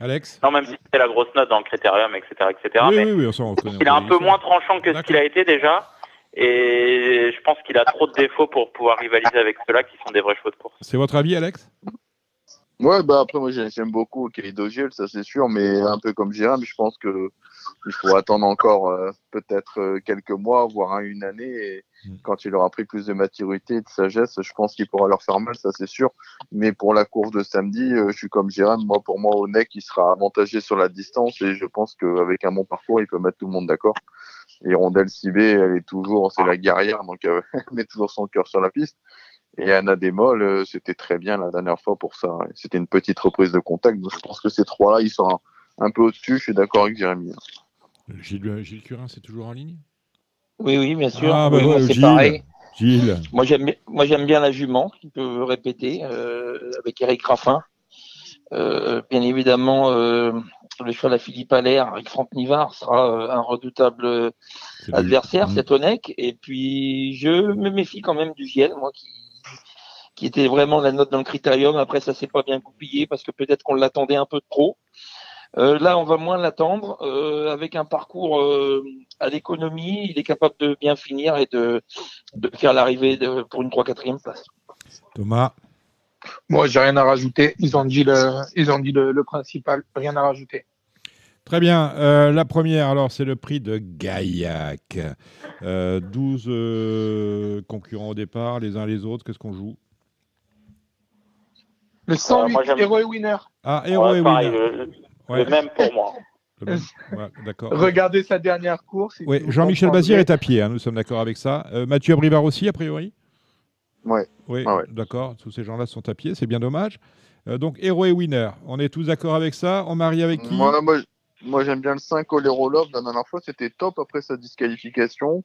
Alex Non, même si c'était la grosse note dans le critérium, etc., etc. Oui, mais oui, oui, on il est un peu moins tranchant que ce qu'il a été déjà. Et je pense qu'il a trop de défauts pour pouvoir rivaliser avec ceux-là qui sont des vrais chevaux de course. C'est votre avis, Alex? Ouais, bah après, moi, j'ai- j'aime beaucoup Keido Giel, ça c'est sûr, mais un peu comme Jérôme, je pense que il faut attendre encore euh, peut-être euh, quelques mois, voire un- une année, et quand il aura pris plus de maturité et de sagesse, je pense qu'il pourra leur faire mal, ça c'est sûr. Mais pour la course de samedi, euh, je suis comme Jérôme, moi, pour moi, Onek, il sera avantagé sur la distance, et je pense qu'avec un bon parcours, il peut mettre tout le monde d'accord. Et Rondelle Cibé, elle est toujours, c'est la guerrière, donc euh, elle met toujours son cœur sur la piste. Et Anna Demol, euh, c'était très bien la dernière fois pour ça. C'était une petite reprise de contact. Donc je pense que ces trois-là, ils sont un, un peu au-dessus. Je suis d'accord avec Jérémy. Gilles, Gilles Curin, c'est toujours en ligne? Oui, oui, bien sûr. Ah, bah, Oui, c'est Gilles. pareil. Gilles. Moi, j'aime, bien- moi, j'aime bien la jument, qui peut répéter, euh, avec Eric Raffin. Euh, bien évidemment, euh, le cheval à Philippe Allaire avec Franck Nivard sera euh, un redoutable adversaire, Mm. cet Onek. Et puis, je me méfie quand même du Giel, moi, qui, qui était vraiment la note dans le critérium. Après, ça s'est pas bien goupillé parce que peut-être qu'on l'attendait un peu trop. Euh, là, on va moins l'attendre. Euh, avec un parcours euh, à l'économie, il est capable de bien finir et de, de faire l'arrivée pour une 3-4e place. Thomas Moi, j'ai rien à rajouter. Ils ont dit le, ils ont dit le, le principal. Rien à rajouter. Très bien. Euh, la première, alors, c'est le prix de Gaillac. Euh, 12 euh, concurrents au départ, les uns les autres. Qu'est-ce qu'on joue? Le 108 Euh, moi, j'aime- Hero et Winner. Ah, Ouais, et pareil, Winner. le, Ouais. le même pour moi. Le même. Ouais, D'accord. Regardez sa dernière course. et Oui, vous Jean-Michel comprendrez. Bazir est à pied, hein, nous sommes d'accord avec ça. Euh, Mathieu Abrivard aussi, a priori? Ouais. Oui, Ah ouais. d'accord. Tous ces gens-là sont à pied, c'est bien dommage. Euh, donc, héros et winner. On est tous d'accord avec ça On marie avec qui? Moi, moi, moi, j'aime bien le 5 Olerolov. La dernière fois, c'était top après sa disqualification.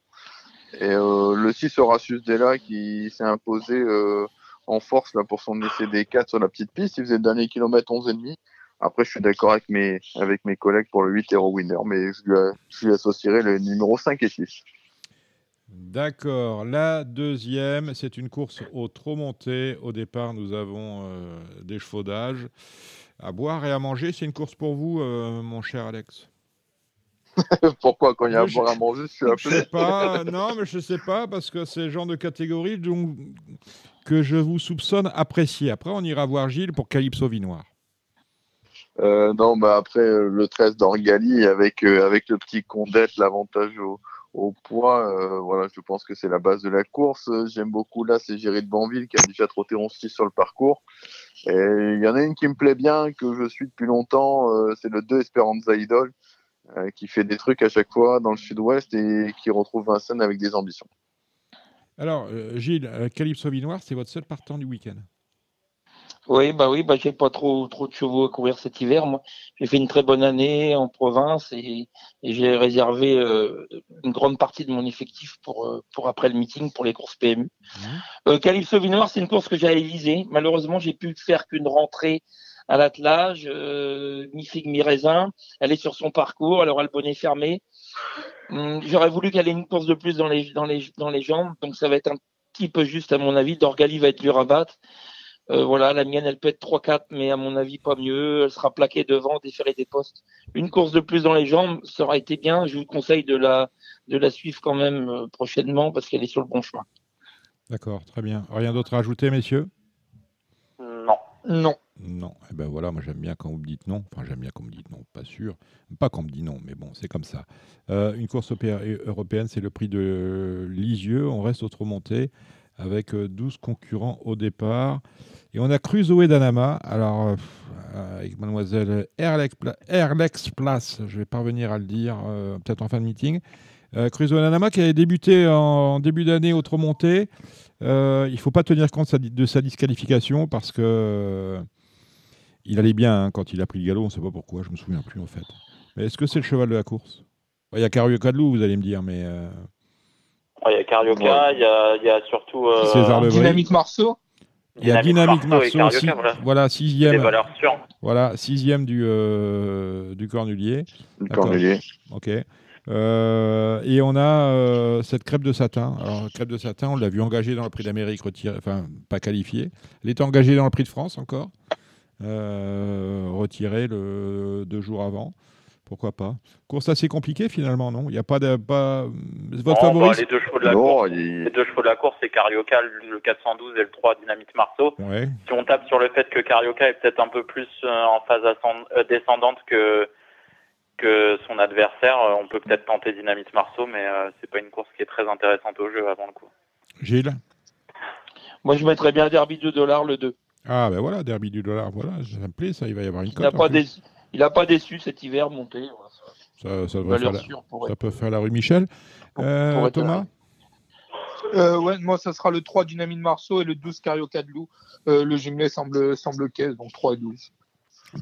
Et euh, le 6 Horatius Della qui s'est imposé euh, en force là, pour son essai des 4 sur la petite piste. Il faisait le dernier kilomètre 11,5. Après, je suis d'accord avec mes, avec mes collègues pour le 8 Hero Winner, mais je lui, je lui associerai le numéro 5 et 6. D'accord. La deuxième, c'est une course au trop monté. Au départ, nous avons euh, des chevaux d'âge. À boire et à manger, c'est une course pour vous, euh, mon cher Alex? Pourquoi quand il y a à boire à manger, je suis Je sais appelé pas, non, mais je sais pas, parce que c'est le genre de catégorie donc, que je vous soupçonne apprécier. Après, on ira voir Gilles pour Calypso Vinoir. Euh, non, bah après euh, le 13 d'Orgali avec euh, avec le petit Condette, l'avantage au, au poids, euh, voilà, je pense que c'est la base de la course. Euh, J'aime beaucoup là, c'est Géry de Banville qui a déjà trotté 11-6 sur le parcours. Et il y en a une qui me plaît bien, que je suis depuis longtemps, euh, c'est le 2 Esperanza Idol, qui fait des trucs à chaque fois dans le sud-ouest et qui retrouve Vincennes avec des ambitions. Alors, Gilles, Calypso Vinoir, c'est votre seul partant du week-end? Oui, bah oui, bah j'ai pas trop trop de chevaux à courir cet hiver. Moi, j'ai fait une très bonne année en province et, et j'ai réservé euh, une grande partie de mon effectif pour euh, pour après le meeting pour les courses PMU. Euh, Calypso Vinoir, c'est une course que j'avais visée. Malheureusement, j'ai pu faire qu'une rentrée à l'attelage, euh, mi figue mi raisin. Elle est sur son parcours, elle aura le bonnet fermé. Hum, J'aurais voulu qu'elle ait une course de plus dans les dans les dans les jambes, donc ça va être un petit peu juste à mon avis. Dorgali va être dur à battre. Euh, voilà, la mienne, elle peut être 3-4, mais à mon avis, pas mieux. Elle sera plaquée devant, déférée des postes. Une course de plus dans les jambes, ça aurait été bien. Je vous conseille de la, de la suivre quand même euh, prochainement parce qu'elle est sur le bon chemin. D'accord, très bien. Rien d'autre à ajouter, messieurs? Non. Non. Non. Eh ben voilà, moi j'aime bien quand vous me dites non. Enfin, j'aime bien quand vous me dites non, pas sûr. Pas quand on me dit non, mais bon, c'est comme ça. Euh, une course europé- européenne, c'est le prix de Lisieux. On reste au trop monté avec euh, 12 concurrents au départ. Et on a Crusoe Danama. Alors, euh, avec mademoiselle Erlex, Pla- Erlex Place, je vais parvenir à le dire euh, peut-être en fin de meeting. Euh, Danama qui avait débuté en début d'année au trop monté. Euh, il ne faut pas tenir compte de sa disqualification parce que euh, il allait bien hein, quand il a pris le galop. On ne sait pas pourquoi, je me souviens plus en fait. Mais est-ce que c'est le cheval de la course? Bon, Il y a Cario Cadlou, vous allez me dire, mais euh, Il y a Carioca, il y, a, il y a surtout. euh. Dynamique Marceau. il y a Dynamique Marceau Marceau, voilà. sixième, valeurs sûres. voilà, sixième du, euh, du Cornulier. D'accord. Cornulier. Ok. Euh, et on a euh, cette crêpe de satin. Alors, crêpe de satin, on l'a vu engagée dans le prix d'Amérique, retirée, enfin, pas qualifiée. Elle est engagée dans le prix de France encore, euh, retirée le, deux jours avant. Pourquoi pas Course assez compliquée finalement, non? Il n'y a pas de. Pas... Votre Non, favori? bah, les deux chevaux de la Non, course, il- les deux chevaux de la course, c'est Carioca, le le 412 et le 3 Dynamite Marceau. Ouais. Si on tape sur le fait que Carioca est peut-être un peu plus euh, en phase ascend- euh, descendante que que son adversaire, euh, on peut peut-être tenter Dynamite Marceau, mais euh, c'est pas une course qui est très intéressante au jeu avant le coup. Gilles? Moi, je mettrais bien Derby 2 dollars le 2. Ah, ben voilà, Derby du dollar, voilà, ça me plaît, ça, il va y avoir une cote. Il a pas déçu cet hiver monté. Ça- Ça, faire valeur sûre pour ça être- peut faire la rue Michel. Euh, pour être Thomas Euh, ouais, moi, ça sera le 3 Dynamite Marceau et le 12 Carioca de Loup. Euh, le jumelé semble, semble caisse, donc 3 et 12.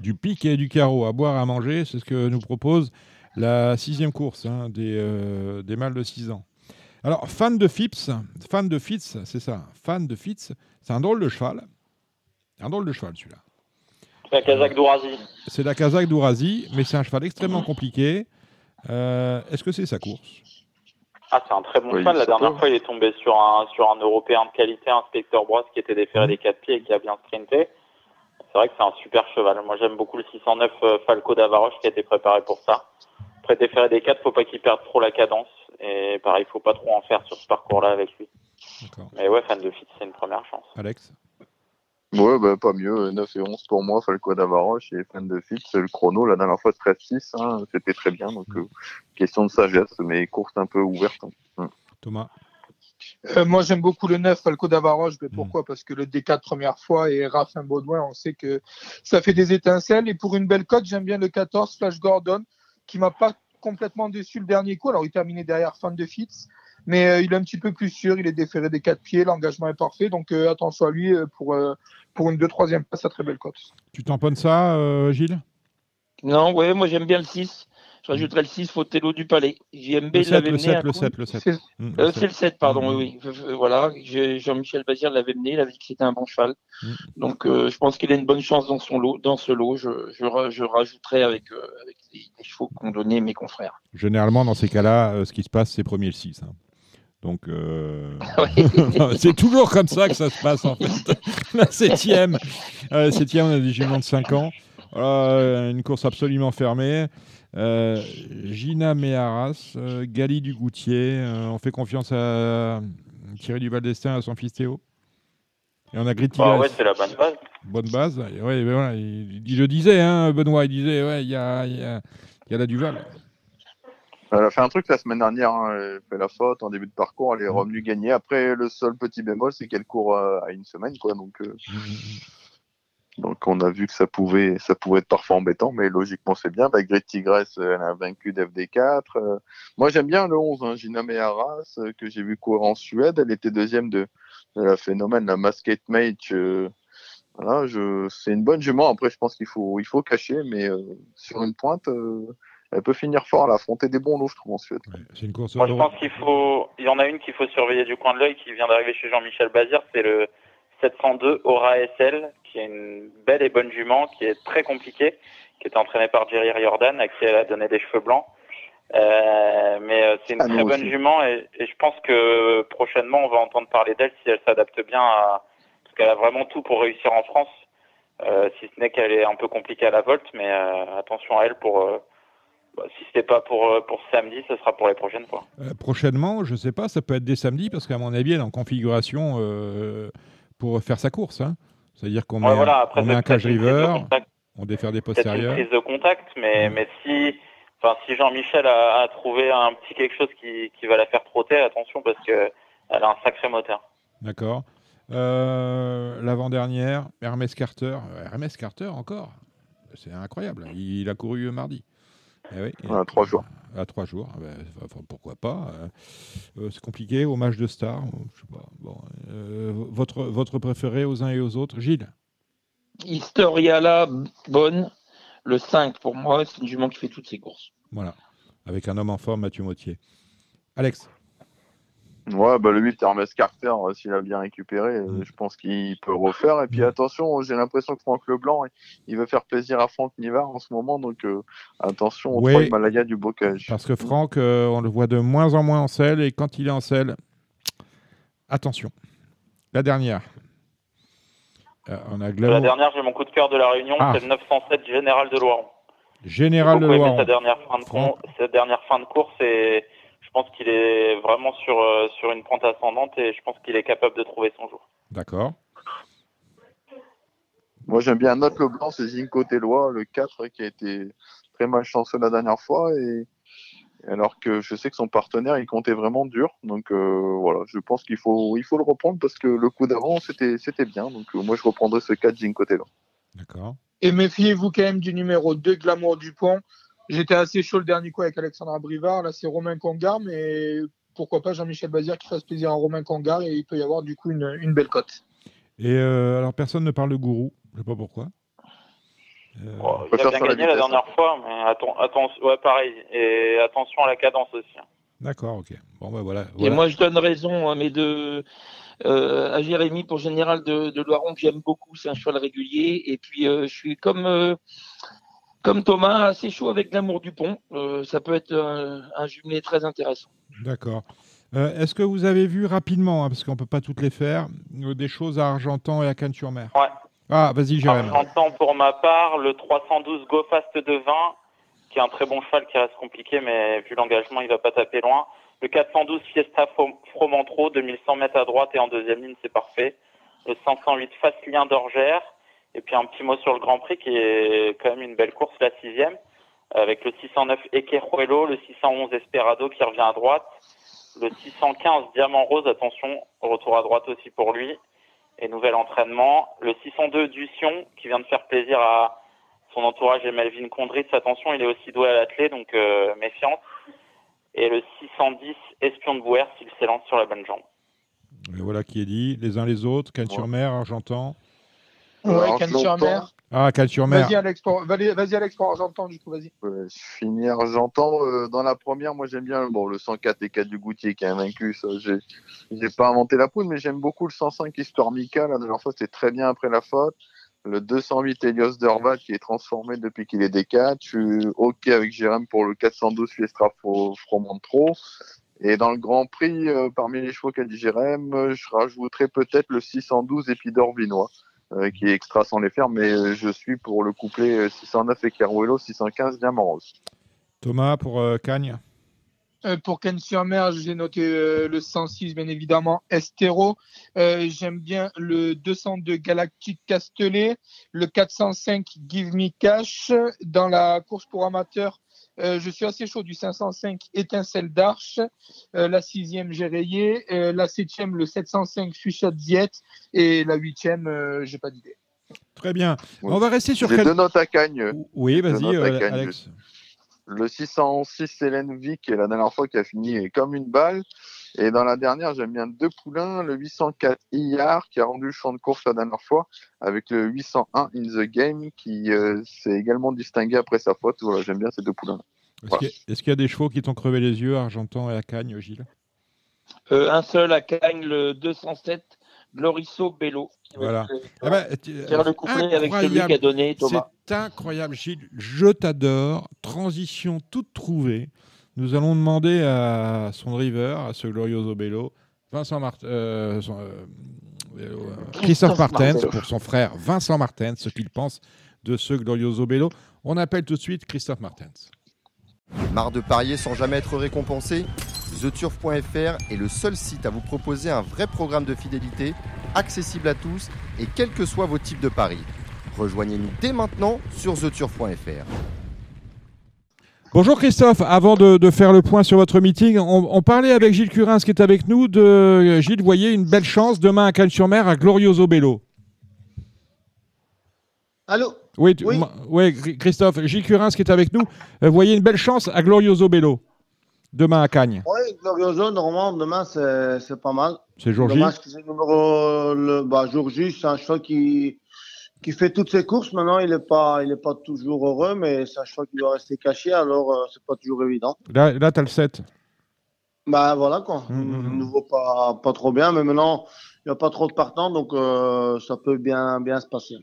du pic et du carreau à boire, à manger, c'est ce que nous propose la sixième course hein, des, euh, des mâles de 6 ans. Alors, fan de Phipps, fan de Fitz, c'est ça, fan de Fitz, c'est un drôle de cheval. Un drôle de cheval, celui-là. La Kazakh d'Ourazi. C'est la Kazakh d'Ourazi, mais c'est un cheval extrêmement compliqué. Euh, Est-ce que c'est sa course? Ah, c'est un très bon Oui, cheval. La dernière peut. fois, il est tombé sur un, sur un Européen de qualité, un Spectre Brosse qui était déféré des quatre pieds et qui a bien sprinté. C'est vrai que c'est un super cheval. Moi, j'aime beaucoup le 609 euh, Falco d'Avaroche qui a été préparé pour ça. Après déféré des quatre, faut pas qu'il perde trop la cadence. Et pareil, faut pas trop en faire sur ce parcours-là avec lui. Mais ouais, fan de fit, c'est une première chance. Alex? Ouais, bah, pas mieux. 9 et 11 pour moi, Falco d'Avaroche et fan de fit. Le chrono, la dernière fois, 13-6, hein, c'était très bien. Donc, euh, question de sagesse, mais course un peu ouverte. hein. Thomas Euh, moi, j'aime beaucoup le 9 Falco d'Avaroche. Mais Mm. pourquoi? Parce que le D4 première fois et Raphaël Baudouin, on sait que ça fait des étincelles. Et pour une belle cote, j'aime bien le 14 Flash Gordon, qui m'a pas complètement déçu le dernier coup. Alors, il terminait derrière Fan de Fitz. Mais euh, il est un petit peu plus sûr, il est déféré des quatre pieds, l'engagement est parfait, donc euh, attention à lui euh, pour, euh, pour une 2-3e place à très belle cote. Tu tamponnes ça, euh, Gilles? Non, ouais, moi j'aime bien le 6. Je rajouterais le 6, Fotello du Palais. JMB Le 7, l'avait le mené. 7, un le coup. 7, le 7. C'est- Mm, Euh, le c'est 7. le 7, pardon, Mm. oui, Voilà, Jean-Michel Bazir l'avait mené, il avait dit que c'était un bon cheval. Mm. Donc je pense qu'il a une bonne chance dans son lot, dans ce lot. Je, je, ra- je rajouterai avec, avec les, les chevaux qu'ont donné mes confrères. Généralement, dans ces cas-là, ce qui se passe, c'est premier le 6. hein. Donc, euh, c'est toujours comme ça que ça se passe, en fait. La septième, euh, septième, on a des juments de 5 ans. Euh, une course absolument fermée. Euh, Gina Méharas, euh, Gali du Goutier. euh, on fait confiance à Thierry Duval d'Estaing, à son fils Théo. Et on a Grit Bah ouais, c'est la bonne base. Bonne base. Ouais, voilà, il, il le disait, hein, Benoît, il disait, ouais, il y a, il y, a, il y a la Duval. Elle a fait un truc la semaine dernière, hein, elle fait la faute en début de parcours, elle est Mm. revenue gagner. Après, le seul petit bémol, c'est qu'elle court euh, à une semaine, quoi. Donc, euh, donc on a vu que ça pouvait, ça pouvait être parfois embêtant, mais logiquement c'est bien. Bah, Great Tigress, euh, elle a vaincu d'FD4. Euh, moi j'aime bien le 11, hein, Gina Meharas, euh, que j'ai vu courir en Suède. Elle était deuxième de, de la phénomène, la Masked Mage. euh, voilà, je, c'est une bonne jument. Après, je pense qu'il faut, il faut cacher, mais euh, sur une pointe, euh, elle peut finir fort. Elle a affronté des bons lots, je trouve, en Suède. Ouais, c'est une course Moi, je pense qu'il faut. Il y en a une qu'il faut surveiller du coin de l'œil qui vient d'arriver chez Jean-Michel Bazir, c'est le 702 Aura SL, qui est une belle et bonne jument, qui est très compliquée, qui est entraînée par Jerry Riordan, à qui elle a donné des cheveux blancs. Euh, mais euh, c'est une Ah, très bonne aussi. jument et, et je pense que prochainement on va entendre parler d'elle si elle s'adapte bien à parce qu'elle a vraiment tout pour réussir en France. Euh, si ce n'est qu'elle est un peu compliquée à la volte, mais euh, attention à elle pour euh, bah, si c'était pas pour euh, pour samedi, ce sera pour les prochaines fois. Euh, prochainement, je sais pas, ça peut être dès samedi, parce qu'à mon avis, elle est en configuration euh, pour faire sa course. hein. C'est-à-dire qu'on met, Ouais, voilà, après, on met c'est un cage river, on défère des postérieurs. prise de contact, mais, mais si, si Jean-Michel a, a trouvé un petit quelque chose qui, qui va la faire trotter, attention parce que elle a un sacré moteur. D'accord. Euh, L'avant-dernière, Hermès Carter. Hermès Carter encore C'est incroyable. Il a couru mardi. Eh oui, Voilà, trois jours. À trois jours. Ah ben, enfin, pourquoi pas euh, euh, C'est compliqué. Hommage de star. Je sais pas. Bon, euh, votre, votre préféré aux uns et aux autres Gilles? Historiala, bonne. Le 5, pour moi, c'est une jument qui fait toutes ses courses. Voilà. Avec un homme en forme, Mathieu Mottier. Alex? Ouais, bah le 8, Hermès Carter, euh, s'il a bien récupéré, euh, Mm. je pense qu'il peut refaire. Et puis Mm. attention, j'ai l'impression que Franck Leblanc, il- veut faire plaisir à Franck Nivard en ce moment, donc euh, attention au Ouais. trois Himalaya du bocage. Parce que Franck, euh, on le voit de moins en moins en selle. Et quand il est en selle, attention. La dernière. Euh, on a La dernière, j'ai mon coup de cœur de la Réunion, Ah. c'est le 907 Général de Loiron. Général de Loiron. sa dernière fin de Franck. con- sa dernière fin de course et pense qu'il est vraiment sur euh, sur une pente ascendante et je pense qu'il est capable de trouver son jour. D'accord. Moi, j'aime bien Note Leblanc, c'est Zinco Tellois, le 4, qui a été très malchanceux la dernière fois. Et alors que je sais que son partenaire, il comptait vraiment dur. Donc euh, voilà, je pense qu'il faut, il faut le reprendre parce que le coup d'avant, c'était c'était bien. Donc euh, moi, je reprendrai ce 4 Zinco Tellois. D'accord. Et méfiez-vous quand même du numéro 2, Glamour Dupont. J'étais assez chaud le dernier coup avec Alexandra Brivard. Là, c'est Romain Congar, mais pourquoi pas Jean-Michel Bazir qui fasse plaisir à Romain Congar et il peut y avoir du coup une, une belle cote. Et euh, alors, personne ne parle de gourou. Je sais pas pourquoi. Euh, peut il a faire bien la gagné la dernière fois, mais attends, attention, ouais, pareil. Et attention à la cadence aussi. D'accord, ok. Bon, ben voilà. Et moi, je donne raison à mes deux, euh, à Jérémy pour Général de, de Loiron, que j'aime beaucoup. C'est un cheval régulier. Et puis, euh, je suis comme, euh, comme Thomas, assez chaud avec l'amour du pont. Euh, ça peut être un, un jumelé très intéressant. D'accord. Euh, Est-ce que vous avez vu rapidement, hein, parce qu'on ne peut pas toutes les faire, euh, des choses à Argentan et à Cannes-sur-Mer Ouais. Ah, vas-y, Jérém. J'entends pour ma part le 312 Go Fast de 20, qui est un très bon cheval qui reste compliqué, mais vu l'engagement, il va pas taper loin. Le 412 Fiesta Fro- Fromantro, 2100 mètres à droite et en deuxième ligne, c'est parfait. Le 508 Fastlien d'Orgère. Et puis un petit mot sur le Grand Prix, qui est quand même une belle course, la sixième, avec le 609 Equeruelo, le 611 Esperado qui revient à droite, le 615 Diamant Rose, attention, retour à droite aussi pour lui et nouvel entraînement. Le 602 Dution, qui vient de faire plaisir à son entourage et Melvin Condritz. Attention, il est aussi doué à l'athlé, donc euh, méfiance. Et le 610 Espion de Bouer, s'il s'élance sur la bonne jambe. Voilà qui est dit. Les uns les autres, Cannes-sur-Mer, Argentan. Ouais. Ah. Vas-y, Alex, pour, vas-y, vas-y, Alex, pour Argentan, du coup, vas-y. Euh, je finis Argentan. euh, dans la première, moi j'aime bien bon, le 104 et 4 du Goutier qui est invaincu. Ça, j'ai, j'ai pas inventé la poudre, mais j'aime beaucoup le 105 Histoire Mika. La dernière fois, c'était très bien après la faute. Le 208 Elios Derval qui est transformé depuis qu'il est D4. Je suis OK avec Jérém pour le 412 Fiestra Fro- Fromentro. Et dans le Grand Prix, euh, parmi les chevaux qu'a dit Jérém, euh, je rajouterais peut-être le 612 Épidore Vinois, qui est extra sans les faire, mais euh, je suis pour le couplet euh, 609 Equeruelo, 615 Diamant Rose. Thomas pour euh, Cagne. Euh, pour Ken-sur-Mer, j'ai noté euh, le 106, bien évidemment, Estero. Euh, J'aime bien le 202 Galactic Castellet, le 405 Give Me Cash. Dans la course pour amateurs, euh, je suis assez chaud du 505 Étincelle d'Arche. Euh, la sixième, j'ai rayé. Euh, la septième, le 705 Fuchsia Ziet. Et la huitième, euh, j'ai pas d'idée. Très bien. Oui. On va rester sur J'ai quel... deux notes à Cagne. Oui, vas-y, euh. Alex. Le 606 Hélène Vic, la dernière fois qui a fini comme une balle. Et dans la dernière, j'aime bien deux poulains. Le 804 Iyar qui a rendu le champ de course la dernière fois avec le 801 In the Game qui euh, s'est également distingué après sa faute. Voilà, j'aime bien ces deux poulains. Est-ce Voilà. qu'il y, a- est-ce qu'il y a des chevaux qui t'ont crevé les yeux, Argentan et à Cagne, Gilles? Euh, un seul à Cagnes, le 207 Glorisso Bello. qui Voilà. faire- tu- faire le couplet avec celui incroyable. qu'a donné Thomas. C'est incroyable, Gilles. Je t'adore. Transition toute trouvée. Nous allons demander à son driver, à ce Glorioso Bello, Vincent Martin, euh, son, euh, euh, Christophe Christophe Martens, Martens. pour son frère Vincent Martens, ce qu'il pense de ce Glorioso Bello. On appelle tout de suite Christophe Martens. Marre de parier sans jamais être récompensé? TheTurf.fr est le seul site à vous proposer un vrai programme de fidélité, accessible à tous et quels que soient vos types de paris. Rejoignez-nous dès maintenant sur TheTurf.fr. Bonjour Christophe, avant de, de faire le point sur votre meeting, on, on parlait avec Gilles Curins qui est avec nous de Gilles, voyez une belle chance demain à Cannes-sur-Mer à Glorioso Bello. Allô? Oui, tu- Oui. Gr- Christophe, Gilles Curins qui est avec nous, euh, voyez une belle chance à Glorioso Bello demain à Cagnes. Oui, Glorioso, normalement, demain, c'est pas mal. C'est jour J. Dommage que c'est le numéro. Le, bah, jour J, c'est un cheval qui, qui fait toutes ses courses. Maintenant, il n'est pas, il est pas toujours heureux, mais c'est un cheval qui doit rester caché, alors euh, c'est pas toujours évident. Là, là tu as le 7. Bah voilà quoi. Le nouveau pas, pas trop bien, mais maintenant, il n'y a pas trop de partants, donc euh, ça peut bien, bien se passer.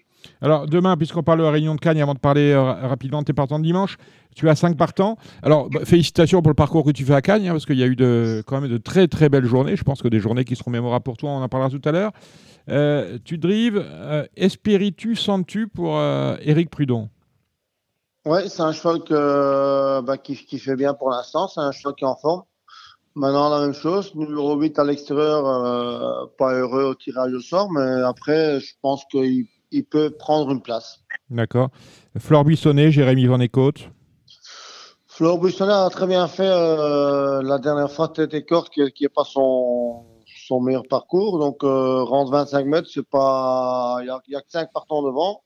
Alors demain, puisqu'on parle de la réunion de Cagnes, avant de parler euh, ra- rapidement de tes partants de dimanche, tu as 5 partants. Alors bah, félicitations pour le parcours que tu fais à Cagnes, hein, parce qu'il y a eu de, quand même de très très belles journées. Je pense que des journées qui seront mémorables pour toi, on en parlera tout à l'heure. Euh, tu drives euh, Espiritu Santu pour euh, Éric Prudon. Ouais, c'est un cheval que, bah, qui, qui fait bien pour l'instant. C'est un cheval qui est en forme. Maintenant, la même chose. Numéro 8 à l'extérieur, euh, pas heureux au tirage au sort, mais après, je pense qu'il il peut prendre une place. D'accord. Flore Buissonnet, Jérémy Van Ecote. Flore Buissonnet a très bien fait euh, la dernière fois tête et corde, qui n'est pas son, son meilleur parcours. Donc, euh, rendre 25 mètres, c'est pas. Il y a que 5 partants devant.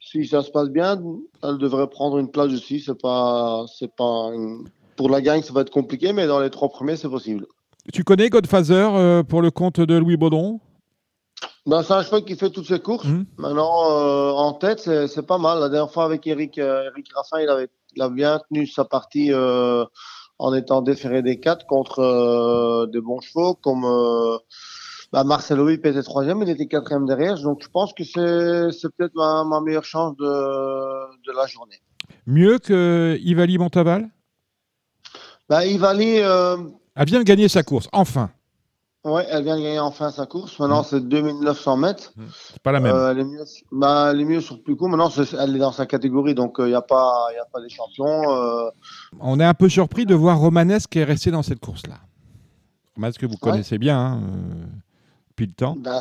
Si ça se passe bien, elle devrait prendre une place aussi. C'est pas, c'est pas une- Pour la gagne, ça va être compliqué, mais dans les trois premiers, c'est possible. Tu connais Godfather euh, pour le compte de Louis Baudron Ben, c'est un cheval qui fait toutes ses courses. Mhm. Maintenant, euh, en tête, c'est c'est pas mal. La dernière fois avec Eric, euh, Eric Raffin, il, avait, il a bien tenu sa partie euh, en étant déféré des quatre contre euh, des bons chevaux, comme euh, bah, Marcelo Huip était troisième, il était quatrième derrière. Donc, je pense que c'est c'est peut-être ma, ma meilleure chance de, de la journée. Mieux que Ivali Montaval Bah, Ivali, euh, vient de gagner sa course, enfin. Ouais, elle vient de gagner enfin sa course. Maintenant, c'est 2900 mètres. C'est pas la même. Euh, est mieux, bah, elle est mieux sur plus court. Maintenant, elle est dans sa catégorie, donc il n'y a, pas- y a pas des champions. euh. On est un peu surpris de voir Romanesque qui est resté dans cette course-là. Romanesque que vous Ouais. connaissez bien hein, euh, depuis le temps. Bah,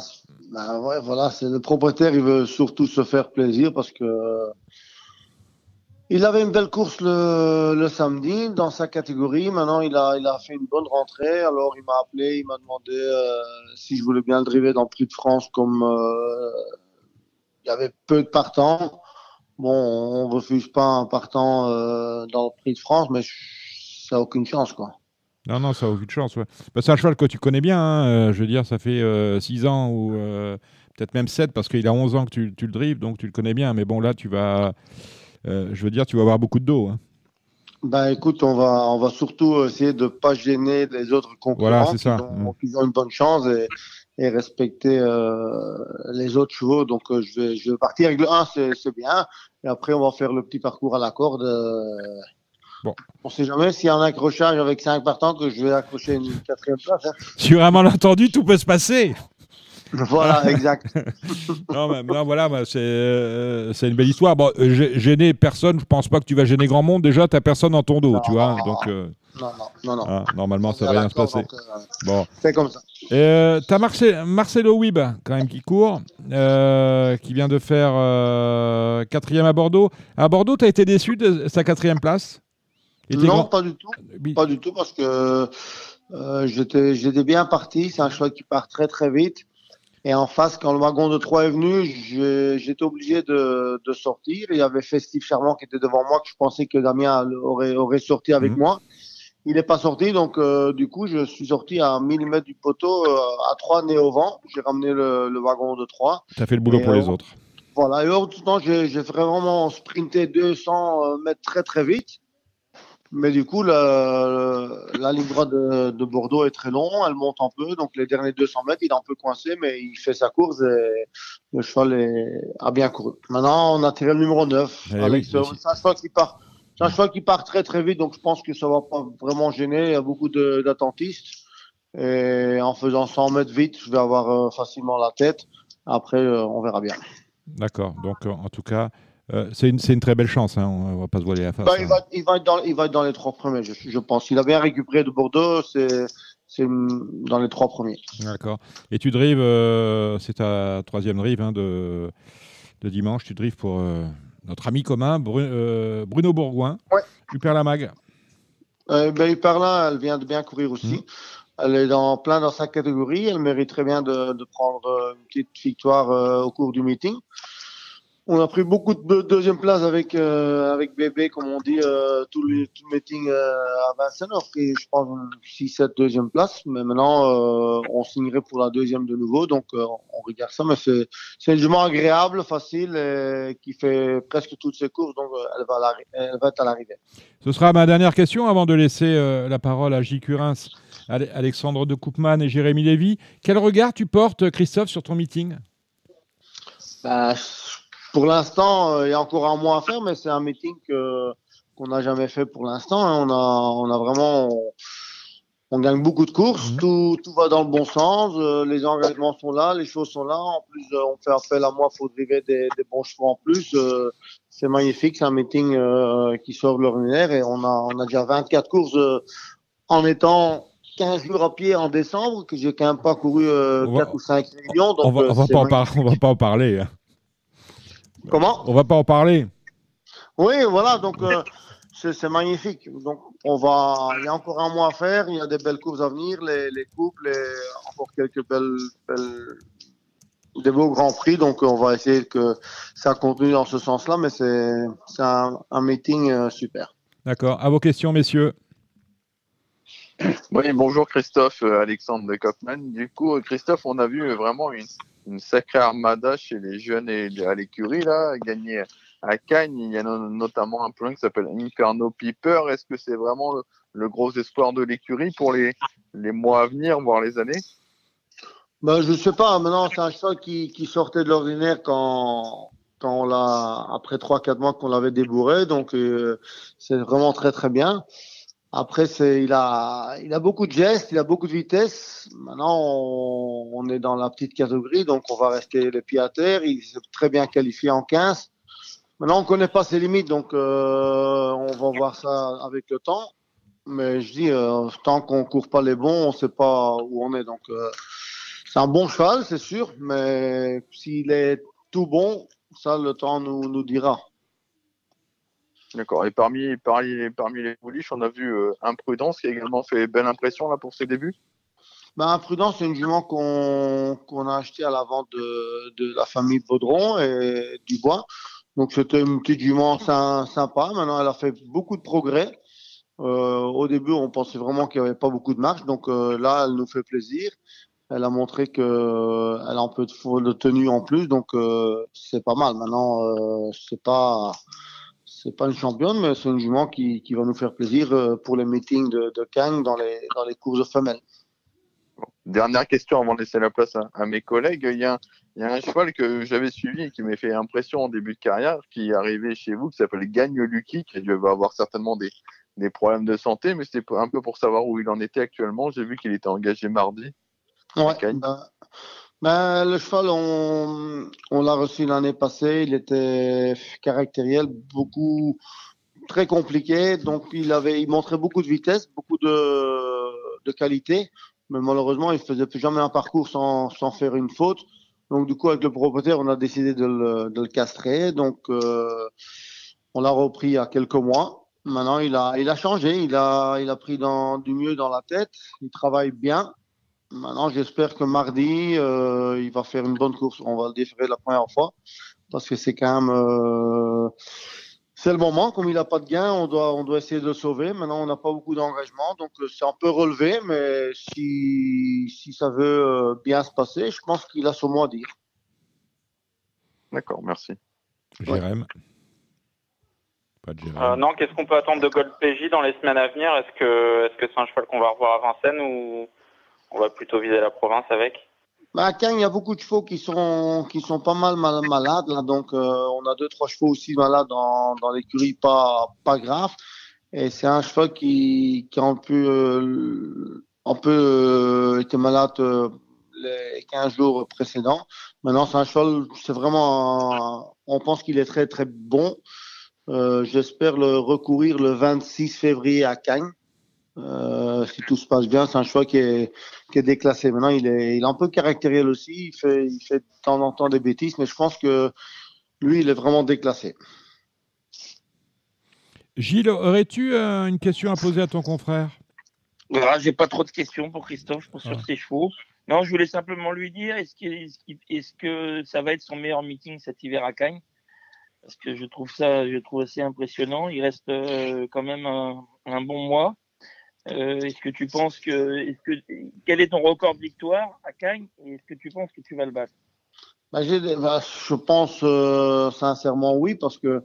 bah ouais, voilà, c'est le propriétaire, il veut surtout se faire plaisir parce que euh, il avait une belle course le, samedi dans sa catégorie. Maintenant, il a, fait une bonne rentrée. Alors, il m'a appelé, il m'a demandé euh, si je voulais bien le driver dans le Prix de France comme euh, il y avait peu de partants. Bon, on refuse pas un partant euh, dans le Prix de France, mais ça n'a aucune chance, quoi. Non, non, ça n'a aucune chance. ouais. Bah, c'est un cheval que tu connais bien. hein, je veux dire, ça fait 6 ans ou peut-être même 7 parce qu'il a 11 ans que tu, le drives, donc tu le connais bien. Mais bon, là, tu vas, je veux dire, tu vas avoir beaucoup de dos. hein. Ben écoute, on va, on va surtout essayer de pas gêner les autres concurrents Voilà, c'est qui, ça. ont, qui ont une bonne chance et, et respecter euh, les autres chevaux. Donc euh, je, vais, je vais partir avec le 1, c'est c'est bien. Et après, on va faire le petit parcours à la corde. euh. Bon. On sait jamais s'il y a un accrochage avec 5 partants que je vais accrocher une quatrième place. hein. Sur un malentendu, tout peut se passer. Voilà, exact. non, mais, non, voilà, c'est euh, c'est une belle histoire. Bon, euh, gê- gêner personne, je pense pas que tu vas gêner grand monde. Déjà, tu personne dans ton dos, tu vois. Donc, euh, Non, non, non, non. ah, normalement, ça va à bien se passer. donc, euh, Bon. C'est comme ça. Euh, T'as Marce- Marcelo Wib, quand même, qui court, euh, qui vient de faire euh, quatrième à Bordeaux. À Bordeaux, tu as été déçu de sa quatrième place? Non, grand- pas du tout. Pas du tout parce que euh, j'étais j'étais bien parti. C'est un choix qui part très très vite. Et en face, quand le wagon de 3 est venu, j'étais obligé de, de sortir. Il y avait Festif Charmant qui était devant moi, que je pensais que Damien aurait, aurait sorti avec moi. Il n'est pas sorti, donc euh, du coup, je suis sorti à 1000 mètres du poteau, euh, à 3 nez au vent. J'ai ramené le, le wagon de 3. T'as fait le boulot Et, pour les euh, autres. Voilà, et hors tout temps, j'ai j'ai vraiment sprinté 200 mètres très très vite. Mais du coup, la, la ligne droite de, de Bordeaux est très longue, elle monte un peu. Donc les derniers 200 mètres, il est un peu coincé, mais il fait sa course et le cheval est- a bien couru. Maintenant, on a tiré le numéro 9. Eh oui, c'est un cheval qui part. C'est un cheval qui part très très vite, donc je pense que ça va pas vraiment gêner. Il y a beaucoup d'attentistes. Et en faisant 100 mètres vite, je vais avoir euh, facilement la tête. Après, euh, on verra bien. D'accord. Donc, euh, en tout cas, euh, c'est une, très belle chance. Hein. On va pas se voiler la face. Bah, hein. il, va, il, va être dans, il va être dans les trois premiers, je, je pense. Il a bien récupéré de Bordeaux, c'est dans les trois premiers. D'accord. Et tu drives, euh, c'est ta troisième drive hein, de, de dimanche. Tu drives pour euh, notre ami commun, Bru- Bruno Bourgoin. Ouais. Super la mag. Euh, ben, elle vient de bien courir aussi. Mhm. Elle est dans, plein dans sa catégorie. Elle mérite très bien de, de prendre une petite victoire au cours du meeting. On a pris beaucoup de deuxième place avec, euh, avec Bébé, comme on dit, euh, tout, le, tout le meeting euh, à Vincennes. On a pris, je pense, 6-7 deuxième place. Mais maintenant, euh, on signerait pour la deuxième de nouveau. Donc, euh, on regarde ça. Mais c'est c'est une jument agréable, facile, et qui fait presque toutes ses courses. Donc, euh, elle va, elle va être à l'arrivée. Ce sera ma dernière question avant de laisser euh, la parole à J. Curins, Ale- Alexandre de Koopman et Jérémy Lévy. Quel regard tu portes, Christophe, sur ton meeting? Bah, pour l'instant, euh, il y a encore un mois à faire, mais c'est un meeting que- qu'on n'a jamais fait pour l'instant. hein. On, a, on a vraiment. On, on gagne beaucoup de courses, tout, tout va dans le bon sens, euh, les engagements sont là, les choses sont là. En plus, euh, on fait appel à moi pour driver des, des bons chevaux en plus. euh, c'est magnifique, c'est un meeting euh, qui sort de l'ordinaire et on a, on a déjà 24 courses euh, en étant 15 jours à pied en décembre, que j'ai quand même pas couru euh, On va- 4 ou 5 réunions. Donc, On va, on va pas en par- on va pas en parler. hein. Comment On va pas en parler. Oui, voilà, donc euh, c'est magnifique. Donc on va, il y a encore un mois à faire, il y a des belles courses à venir, les, les couples, et encore quelques belles, belles- des beaux grands prix. Donc on va essayer que ça continue dans ce sens-là, mais c'est c'est un, un meeting euh, super. D'accord. À vos questions, messieurs. Oui, bonjour Christophe, euh, Alexandre de Kopman. Du coup, Christophe, on a vu vraiment une, une sacrée armada chez les jeunes et à l'écurie, là, gagner à Cannes. Il y a no- notamment un plan qui s'appelle Inferno Piper. Est-ce que c'est vraiment le, gros espoir de l'écurie pour les, les mois à venir, voire les années? Ben, je sais pas, maintenant c'est un cheval qui, qui sortait de l'ordinaire quand, quand on l'a, après 3-4 mois qu'on l'avait débourré, donc euh, c'est vraiment très très bien. Après, c'est, il a, il a beaucoup de gestes, il a beaucoup de vitesse. Maintenant, on, est dans la petite catégorie, donc on va rester les pieds à terre. Il s'est très bien qualifié en 15. Maintenant, on connaît pas ses limites, donc euh, on va voir ça avec le temps. Mais je dis, euh, tant qu'on court pas les bons, on sait pas où on est. Donc, euh, c'est un bon cheval, c'est sûr, mais s'il est tout bon, ça, le temps nous, nous dira. D'accord. Et parmi, parmi, les pouliches, on a vu euh, Imprudence qui a également fait belle impression là pour ses débuts? Ben, Imprudence, c'est une jument qu'on qu'on a acheté à la vente de, la famille Baudron et Dubois. Donc, c'était une petite jument sy- sympa. Maintenant, elle a fait beaucoup de progrès. Euh, au début, on pensait vraiment qu'il n'y avait pas beaucoup de marche. Donc euh, là, elle nous fait plaisir. Elle a montré qu'elle a un peu de, tenue en plus, donc c'est pas mal. Maintenant, c'est pas c'est pas une championne, mais c'est une jument qui, qui, va nous faire plaisir pour les meetings de, de Kang dans les, dans les courses de femelles. Dernière question avant de laisser la place à, mes collègues. Il y, a, il y, a, un cheval que j'avais suivi et qui m'a fait impression en début de carrière, qui est arrivé chez vous, qui s'appelle Gagne Lucky, qui va avoir certainement des, des problèmes de santé, mais c'était un peu pour savoir où il en était actuellement. J'ai vu qu'il était engagé mardi. Ouais, ben, ben, le cheval, on, on l'a reçu l'année passée. Il était caractériel, beaucoup très compliqué. Donc, il avait, il montrait beaucoup de vitesse, beaucoup de, de qualité mais malheureusement, il faisait plus jamais un parcours sans, sans faire une faute. Donc, du coup, avec le propriétaire, on a décidé de le, de le castrer. Donc, euh, on l'a repris il y a quelques mois. Maintenant, il a, il a changé. Il a, il a pris dans, du mieux dans la tête. Il travaille bien. Maintenant, j'espère que mardi, euh, il va faire une bonne course. On va le déférer la première fois parce que c'est quand même. Euh, c'est le moment. Comme il n'a pas de gain, on doit, on doit essayer de le sauver. Maintenant, on n'a pas beaucoup d'engagement, donc euh, c'est un peu relevé, mais si, si ça veut euh, bien se passer, je pense qu'il a son mot à dire. D'accord, merci. Jérém? Pas de euh, Non, qu'est-ce qu'on peut attendre de Gold PJ dans les semaines à venir? Est-ce que est-ce que c'est un cheval qu'on va revoir à Vincennes ou on va plutôt viser la province avec bah, à Cannes, il y a beaucoup de chevaux qui sont qui sont pas mal, mal malades là, donc euh, on a deux trois chevaux aussi malades dans dans l'écurie, pas pas grave. Et c'est un cheval qui qui a un peu euh, un peu euh, été malade euh, les 15 jours précédents. Maintenant, c'est un cheval, c'est vraiment, on pense qu'il est très très bon. J'espère le recourir le 26 février à Cannes. Euh, si tout se passe bien, c'est un choix qui est, qui est déclassé. Maintenant, il est, il est un peu caractériel aussi. Il fait, il fait de temps en temps des bêtises, mais je pense que lui, il est vraiment déclassé. Gilles, aurais-tu euh, une question à poser à ton confrère? Voilà, J'ai pas trop de questions pour Christophe sur ah. ses chevaux. Non, je voulais simplement lui dire est-ce que, est que ça va être son meilleur meeting cet hiver à Cagnes? Parce que je trouve ça, je trouve assez impressionnant. Il reste euh, quand même un, un bon mois. Euh, est-ce que tu penses que, est que, quel est ton record de victoire à Cagnes et est-ce que tu penses que tu vas le battre? Bah, bah, Je pense euh, sincèrement oui, parce que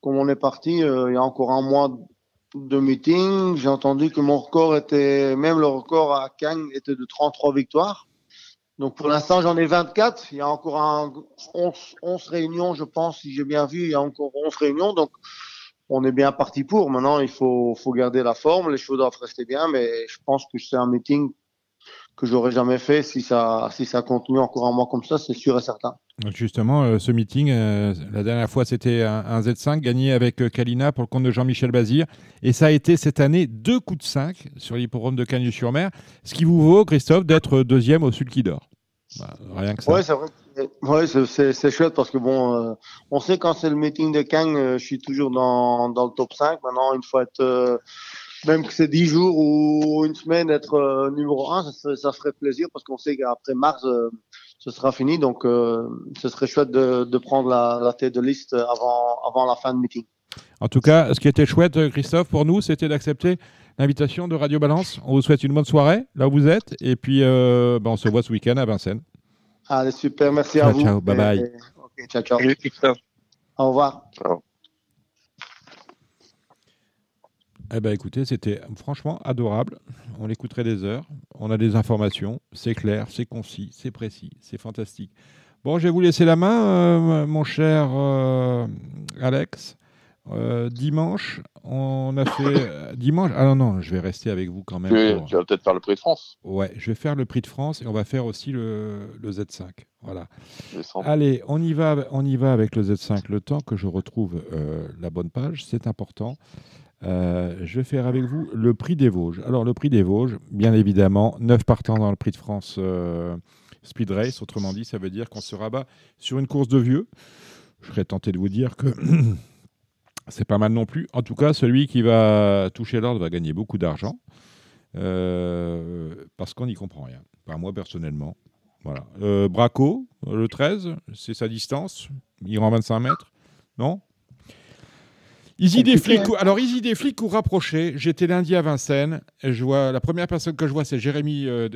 comme on est parti, euh, il y a encore un mois de meeting, j'ai entendu que mon record était, même le record à Cagnes était de 33 victoires. Donc pour l'instant, j'en ai 24. Il y a encore un 11, 11 réunions, je pense, si j'ai bien vu, il y a encore 11 réunions. Donc on est bien parti pour. Maintenant, il faut, faut garder la forme. Les chevaux doivent rester bien, mais je pense que c'est un meeting que j'aurais jamais fait si ça, si ça continue encore un mois comme ça, c'est sûr et certain. Justement, euh, ce meeting, euh, la dernière fois, c'était un, Z5 gagné avec euh, Kalina pour le compte de Jean-Michel Bazir. Et ça a été cette année deux coups de 5 sur l'hippodrome de Cagnes-sur-Mer, ce qui vous vaut, Christophe, d'être deuxième au Sulky d'Or. Bah, rien que ça. Ouais, c'est vrai. Ouais, c'est chouette parce que bon, euh, on sait quand c'est le meeting de Kang, euh, je suis toujours dans, dans le top 5. Maintenant, une fois être, euh, même que c'est 10 jours ou une semaine, être numéro 1, ça, ferait plaisir parce qu'on sait qu'après mars, ce sera fini. Donc, ce serait chouette de, prendre la, la, tête de liste avant, avant la fin de meeting. En tout cas, ce qui était chouette, Christophe, pour nous, c'était d'accepter l'invitation de Radio Balance. On vous souhaite une bonne soirée là où vous êtes. Et puis, ben, on se voit ce week-end à Vincennes. Allez, super, merci à vous. Ciao, bye bye. ok, ciao, ciao. Au revoir. Ciao. Eh ben écoutez, c'était franchement adorable. On l'écouterait des heures. On a des informations. C'est clair, c'est concis, c'est précis, c'est fantastique. Bon, je vais vous laisser la main, euh, mon cher euh, Alex. Euh, dimanche, on a fait. Euh, dimanche. Ah non, non, je vais rester avec vous quand même. Tu vas peut-être faire le prix de France. Ouais, je vais faire le prix de France et on va faire aussi le, le Z5. Voilà. Allez, on y, va, on y va avec le Z5. Le temps que je retrouve euh, la bonne page, c'est important. je vais faire avec vous le prix des Vosges. Alors, le prix des Vosges, bien évidemment, 9 partants dans le prix de France Speed Race. Autrement dit, ça veut dire qu'on se rabat sur une course de vieux. Je serais tenté de vous dire que c'est pas mal non plus. En tout cas, celui qui va toucher l'ordre va gagner beaucoup d'argent euh, parce qu'on n'y comprend rien. Enfin, moi, personnellement. Voilà. Euh, Braco, le 13, c'est sa distance. Il rend 25 mètres. Non? Easy des flics. Alors, Easy des flics ou rapproché. J'étais lundi à Vincennes. Et je vois, la première personne que je vois, c'est Jérémy, euh,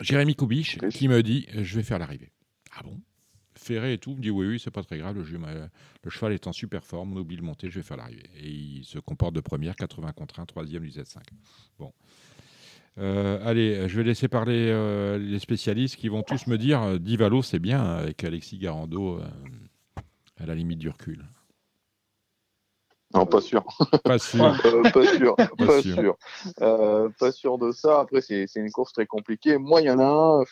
Jérémy Koubiche qui me dit Je vais faire l'arrivée. Ah bon? Ferré et tout me dit Oui, oui, c'est pas très grave. Le, jeu- le cheval est en super forme, mobile monté, je vais faire l'arrivée. Et il se comporte de première, 80 contre 1, troisième du Z5. Bon. Euh, allez, je vais laisser parler euh, les spécialistes qui vont tous me dire euh, Divalo, c'est bien avec Alexis Garando euh, à la limite du recul. Non, pas sûr. Pas sûr. Euh, pas sûr. Pas pas sûr. sûr. Euh, pas sûr de ça. Après, c'est une course très compliquée. Moi, il y en a un.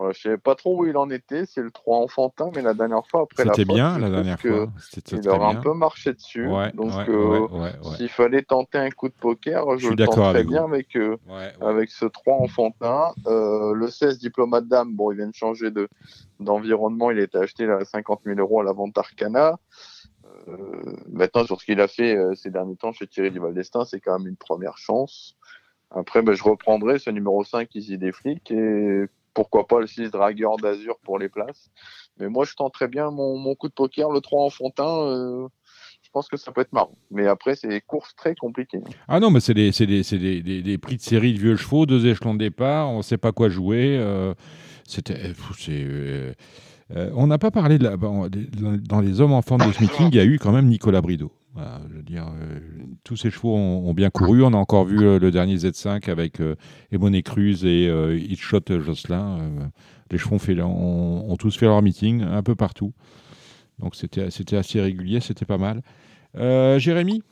Voilà, je sais pas trop où il en était. C'est le 3 enfantin, mais la dernière fois, après la C'était bien je la dernière fois. Il aura un peu marché dessus. Ouais, donc, ouais, euh, ouais, s'il fallait tenter un coup de poker, je, suis le tenterais bien vous. avec, euh, avec ce 3 enfantin. Euh, le 16 diplomate dame, bon, il vient de changer de, d'environnement. Il a été acheté à 50 000 euros à la vente d'Arcana. Euh, maintenant, sur ce qu'il a fait euh, ces derniers temps chez Thierry Duval d'Estaing, c'est quand même une première chance. Après, ben, je reprendrai ce numéro 5, Easy des flics, et pourquoi pas le 6 dragueur d'Azur pour les places. Mais moi, je tente très bien mon, mon coup de poker, le 3 enfantin. euh, je pense que ça peut être marrant. Mais après, c'est des courses très compliquées. Ah non, mais c'est des, c'est des, c'est des, des- des prix de série de vieux chevaux, deux échelons de départ, on ne sait pas quoi jouer. euh, c'était, euh, on n'a pas parlé de la, dans les hommes enfants de ce meeting, il y a eu quand même Nicolas Brideau. Voilà, je veux dire, euh, tous ces chevaux ont, ont bien couru. On a encore vu euh, le dernier Z5 avec euh, Cruz et euh, Hitchshot Jocelyn. les chevaux ont, fait, ont, ont tous fait leur meeting un peu partout. Donc c'était, assez régulier, c'était pas mal. Jérémy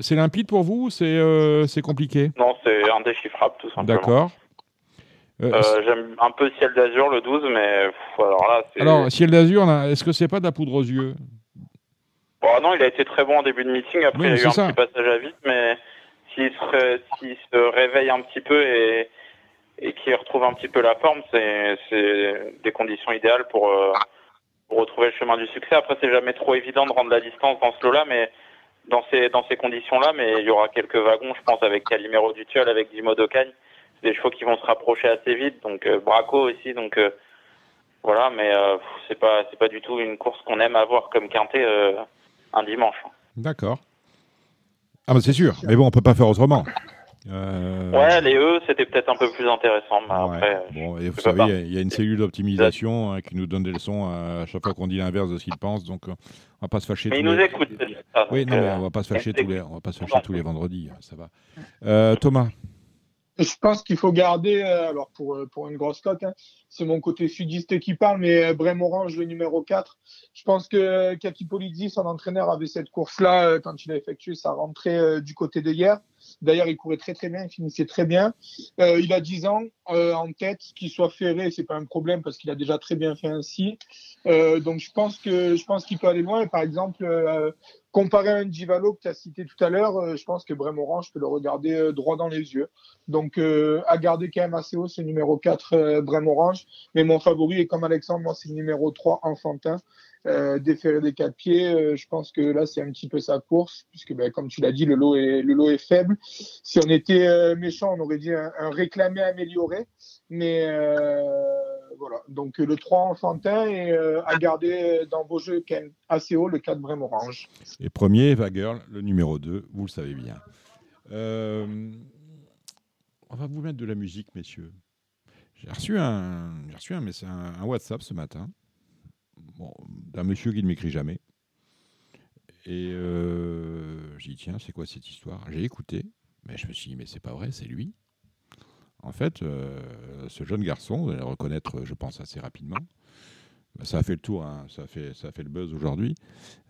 c'est limpide pour vous ou c'est compliqué? Non, c'est indéchiffrable, tout simplement. D'accord. Euh, J'aime un peu Ciel d'Azur, le 12, mais pff, alors là, c'est. alors, ciel d'azur, est-ce que c'est pas de la poudre aux yeux? Bon, non, il a été très bon en début de meeting. Après, Oui, il y a eu un ça. petit passage à vide, mais s'il se, se réveille un petit peu et, et qu'il retrouve un petit peu la forme, c'est des conditions idéales pour, euh, pour retrouver le chemin du succès. Après, c'est jamais trop évident de rendre la distance dans ce lot-là, mais dans ces, dans ces conditions-là, mais il y aura quelques wagons, je pense, avec Calimero du Tuel, avec Dimo d'Ocagne. C'est des chevaux qui vont se rapprocher assez vite, donc euh, Braco aussi, donc euh, voilà, mais euh, c'est pas, c'est pas du tout une course qu'on aime avoir comme quintet euh, un dimanche. D'accord. Ah, bah c'est sûr. Mais bon, on peut pas faire autrement. Euh, Ouais, les E, c'était peut-être un peu plus intéressant. Mais ouais. après, Bon, et vous savez, il y a- il y, a une cellule d'optimisation hein, qui nous donne des leçons à, à chaque fois qu'on dit l'inverse de ce qu'il pense. Donc, euh, on va pas se fâcher. Mais tous il nous les- écoute, c'est ça, Oui, non, mais euh, on va pas se fâcher tous les, on va pas se fâcher tous les vendredis. Ça va. Euh, Thomas. Je pense qu'il faut garder, euh, alors pour, euh, pour une grosse cote, hein, c'est mon côté sudiste qui parle, mais euh, Brem Orange, le numéro 4, je pense que Kaki Polizzi, son entraîneur, avait cette course-là quand il a effectué sa rentrée du côté de hier. D'ailleurs, il courait très très bien, il finissait très bien. Il a 10 ans en tête, qu'il soit ferré, c'est pas un problème parce qu'il a déjà très bien fait ainsi. Donc je pense je pense qu'il peut aller loin. Par exemple, comparé à un Givalo que tu as cité tout à l'heure, euh, je pense que Brem Orange je peux le regarder euh, droit dans les yeux. Donc euh, à garder quand même assez haut, c'est numéro 4 euh, Brem Orange. Mais mon favori est comme Alexandre, moi c'est le numéro 3 Enfantin. Euh, déféré des quatre pieds, euh, je pense que là c'est un petit peu sa course, puisque ben, comme tu l'as dit, le lot est le lot est faible. Si on était méchant, on aurait dit un, un réclamé amélioré, mais voilà. Donc le 3 Enfantin et euh, à garder dans vos jeux assez haut le 4 Brem Orange. Et premier, Eva Girl, le numéro 2, vous le savez bien. Euh, on va vous mettre de la musique, messieurs. J'ai reçu un, j'ai reçu un, message, un, WhatsApp ce matin d'un monsieur qui ne m'écrit jamais. Et euh, j'ai dit, tiens, c'est quoi cette histoire? J'ai écouté, mais je me suis dit, mais c'est pas vrai, c'est lui. En fait, euh, ce jeune garçon, vous allez le reconnaître, je pense, assez rapidement. Ça a fait le tour, hein, ça, a fait, ça fait le buzz aujourd'hui.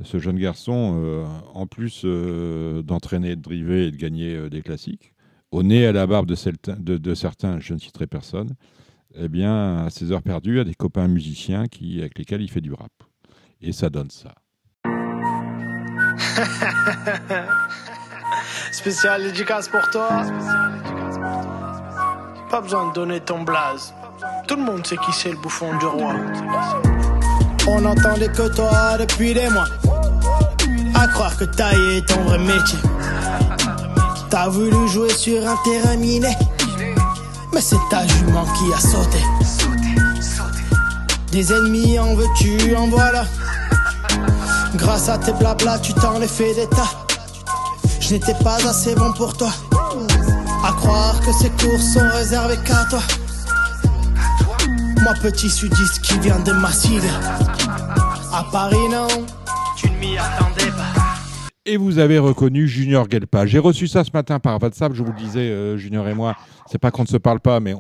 Ce jeune garçon, euh, en plus euh, d'entraîner, de driver et de gagner des classiques, au nez à la barbe de, certains- je ne citerai personne, eh bien, à ses heures perdues, a des copains musiciens qui, avec lesquels il fait du rap. Et ça donne ça. Spécial dédicace pour toi. Pas besoin de donner ton blaze. Tout le monde sait qui c'est le bouffon du roi. On n'entendait que toi depuis des mois. À croire que tailler est ton vrai métier. T'as voulu jouer sur un terrain miné. Mais c'est ta jument qui a sauté. Des ennemis en veux-tu, en voilà. Grâce à tes blabla, tu t'en es fait des tas. Je n'étais pas assez bon pour toi croire que ces cours sont réservés qu'à toi. Moi, petit sudiste qui vient de Massilia. À Paris, non, tu ne m'y attendais pas. Et vous avez reconnu Junior Gelpa. J'ai reçu ça ce matin par WhatsApp, je vous le disais, euh, Junior et moi. C'est pas qu'on ne se parle pas, mais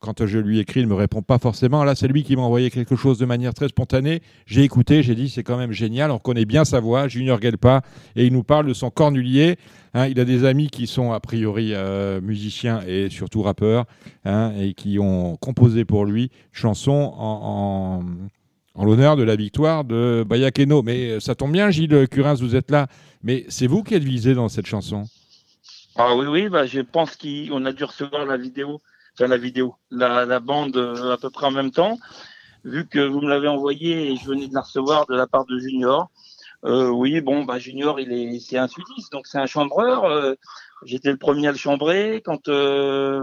quand je lui écris, il ne me répond pas forcément. Là, c'est lui qui m'a envoyé quelque chose de manière très spontanée. J'ai écouté, j'ai dit, c'est quand même génial. On connaît bien sa voix, Junior Gelpa, et il nous parle de son cornulier. Hein, il a des amis qui sont a priori euh, musiciens et surtout rappeurs, hein, et qui ont composé pour lui une chanson en, en- en l'honneur de la victoire de Bayakeno. Mais euh, ça tombe bien, Gilles Curins, vous êtes là. Mais c'est vous qui êtes visé dans cette chanson. Ah oui, oui, bah, je pense qu'on a dû recevoir la vidéo, enfin la vidéo, la, la bande euh, à peu près en même temps, vu que vous me l'avez envoyé et je venais de la recevoir de la part de Junior. Euh, oui, bon, bah, Junior, il est, c'est un sudiste, donc c'est un chambreur. euh, J'étais le premier à le chambrer quand euh,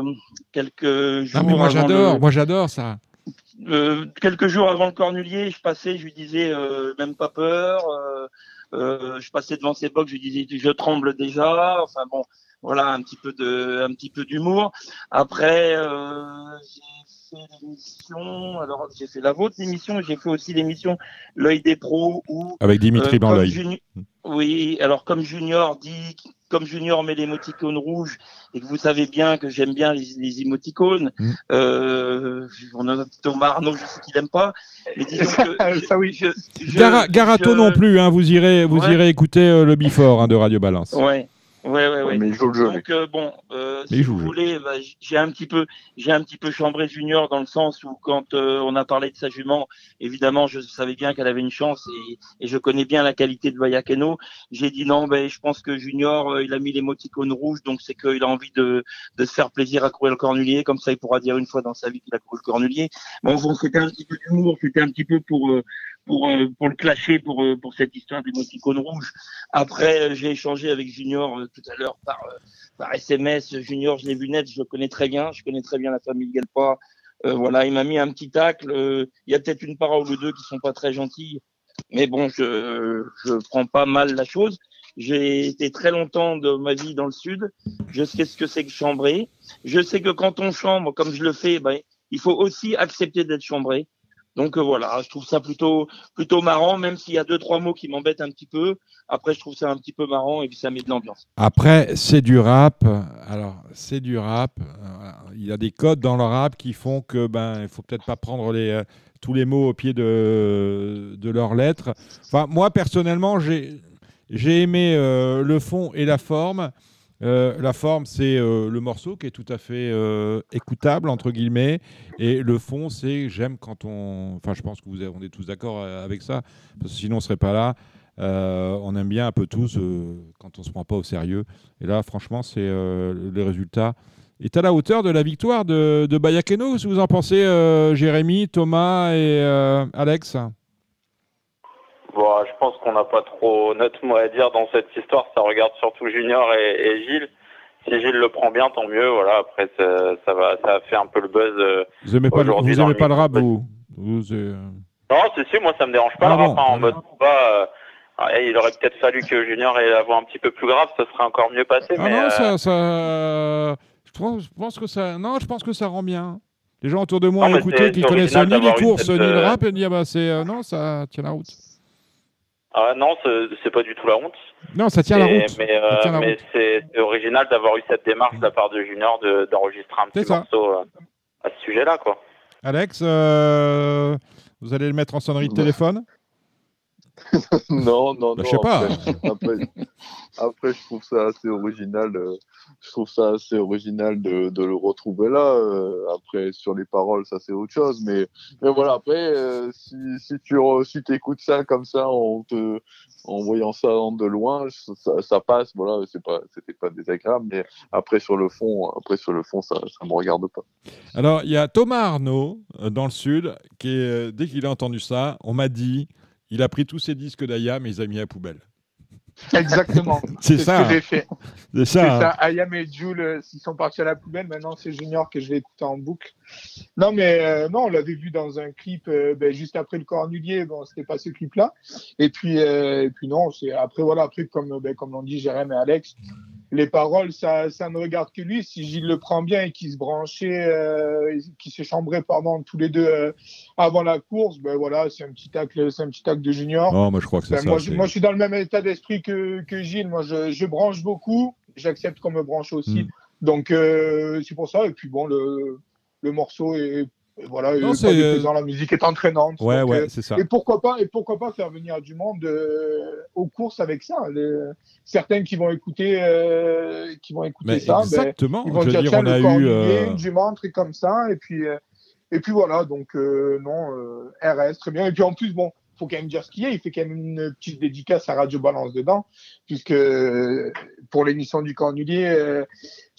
quelques jours Ah, mais moi j'adore, le- moi j'adore ça. Euh, quelques jours avant le cornulier, je passais, je lui disais euh, même pas peur. euh, euh, je passais devant ses box, je lui disais je tremble déjà. Enfin bon, voilà un petit peu de, un petit peu d'humour. Après, euh, j'ai fait l'émission. Alors j'ai fait la vôtre l'émission, j'ai fait aussi l'émission L'œil des pros où Avec Dimitri Blanc-L'œil. Juni- Oui, alors comme Junior dit, comme Junior met l'émoticône rouge et que vous savez bien que j'aime bien les, les émoticônes, Mm. euh, on a Thomas Arnaud, je sais qu'il aime pas, mais disons que ça oui. je, je- Gara- Garato je- non plus, hein, vous irez, vous Ouais. irez écouter euh, le Before hein, de Radio Balance. Ouais. Ouais, ouais, ouais. Mais il joue le jeu, Donc euh, bon, euh, si vous voulez, bah, j'ai un petit peu, j'ai un petit peu chambré Junior dans le sens où quand euh, on a parlé de sa jument, évidemment, je savais bien qu'elle avait une chance et, et je connais bien la qualité de Bayakeno. J'ai dit non, ben je pense que Junior, euh, il a mis l'émoticône rouge, donc c'est qu'il a envie de, de se faire plaisir à courir le cornulier, comme ça il pourra dire une fois dans sa vie qu'il a couru le cornulier. Bon, bon c'était un petit peu d'humour, c'était un petit peu pour euh, pour euh, pour le clasher pour euh, pour cette histoire d'émoticône rouge. Après, euh, j'ai échangé avec Junior tout à l'heure par par SMS. Junior, je l'ai vu net, je le connais très bien, je connais très bien la famille Gelpa. Euh, voilà, il m'a mis un petit tacle. Il y a peut-être une parole ou deux qui sont pas très gentilles, mais bon, je je prends pas mal la chose. J'ai été très longtemps de ma vie dans le sud. Je sais ce que c'est que chambrer. Je sais que quand on chambre, comme je le fais, ben, il faut aussi accepter d'être chambré. Donc euh, voilà, je trouve ça plutôt plutôt marrant, même s'il y a deux trois mots qui m'embêtent un petit peu. Après, je trouve ça un petit peu marrant et puis ça met de l'ambiance. Après, c'est du rap. Alors, c'est du rap. Euh, Il y a des codes dans le rap qui font que ben, il faut peut-être pas prendre les, euh, tous les mots au pied de, de leurs lettres. Enfin, moi personnellement, j'ai j'ai aimé le fond et la forme. Euh, la forme, c'est euh, le morceau qui est tout à fait euh, écoutable entre guillemets, et le fond, c'est j'aime quand on. Enfin, je pense que vous, on est tous d'accord avec ça, parce que sinon on serait pas là. On aime bien un peu tous quand on se prend pas au sérieux. Et là, franchement, c'est le résultat est à la hauteur de la victoire de, de Bayakeno. Que vous en pensez, Jérémy, Thomas et Alex? Je pense qu'on n'a pas trop notre mot à dire dans cette histoire. Ça regarde surtout Junior et, et Gilles. Si Gilles le prend bien, tant mieux. Voilà. Après, ça, ça va, ça a fait un peu le buzz. euh, Vous aimez pas, vous aimez pas le rap, milieu. vous, Vous, euh, Non, c'est sûr. Moi, ça me dérange pas Ah le rap. bon, hein, en ah mode combat. euh, ouais, il aurait peut-être fallu que Junior ait la voix un petit peu plus grave. Ça serait encore mieux passé. Ah mais non, euh, ça, ça- je, pense que ça, non, je pense que ça rend bien. Les gens autour de moi c'est- qui connaissent ni les courses ni le rap, et disent ah bah c'est non, ça tient la route. Ah, non, c'est pas du tout la honte. Non, ça tient la route. Mais, euh, mais c'est original d'avoir eu cette démarche de la part de Junior de- d'enregistrer un petit ça. morceau euh, à ce sujet-là, quoi. Alex, euh, vous allez le mettre en sonnerie de téléphone non, non, Bah, non. je sais pas. Après, après, après, je trouve ça assez original. euh, je trouve ça assez original de, de le retrouver là. euh, après, sur les paroles, ça c'est autre chose. Mais, mais voilà, après, euh, si, si tu si écoutes ça comme ça, en, te, en voyant ça de loin, ça, ça passe. Voilà, c'est pas, c'était pas désagréable. Mais après, sur le fond, après, sur le fond, ça, ça me regarde pas. Alors, il y a Thomas Arnaud, dans le Sud, qui, dès qu'il a entendu ça, on m'a dit il a pris tous ses disques d'Ayam et il les a mis à la poubelle. Exactement. C'est ce ça, que j'ai hein. fait. C'est ça. ça. hein. Ayam et Jules, euh, s'ils sont partis à la poubelle, maintenant c'est Junior que je vais écouter en boucle. Non, mais euh, non, on l'avait vu dans un clip euh, ben, juste après le Cornulier. Bon, c'était pas ce clip-là. Et puis, euh, et puis non, c'est après voilà, après comme ben, comme l'ont dit Jérém et Alex, les paroles, ça, ça ne regarde que lui. Si Gilles le prend bien et qu'il se branchait, euh, qu'il se chambrait pardon, tous les deux euh, avant la course, ben voilà, c'est un petit tacle, c'est un petit tacle de junior. Non, moi je crois que c'est Ben, ça. moi, je, moi, je suis dans le même état d'esprit que, que Gilles. Moi, je, je branche beaucoup. J'accepte qu'on me branche aussi. Mm. Donc, euh, c'est pour ça. Et puis, bon, le, le morceau est. Voilà, Non, est pas euh, la musique est entraînante. Ouais, Donc, ouais, euh, c'est ça. Et pourquoi pas, et pourquoi pas faire venir du monde euh, aux courses avec ça Les- Certains qui vont écouter, euh, qui vont écouter Mais ça, ben, exactement. ils vont dire, dire, tiens, on le a eu, euh, jument, un truc comme ça, et puis, euh, et puis voilà. Donc euh, non, euh, RS, très bien. Et puis en plus, bon, faut quand même dire ce qu'il y a. Il fait quand même une petite dédicace à Radio Balance dedans, puisque euh, pour l'émission du Cornulier, euh,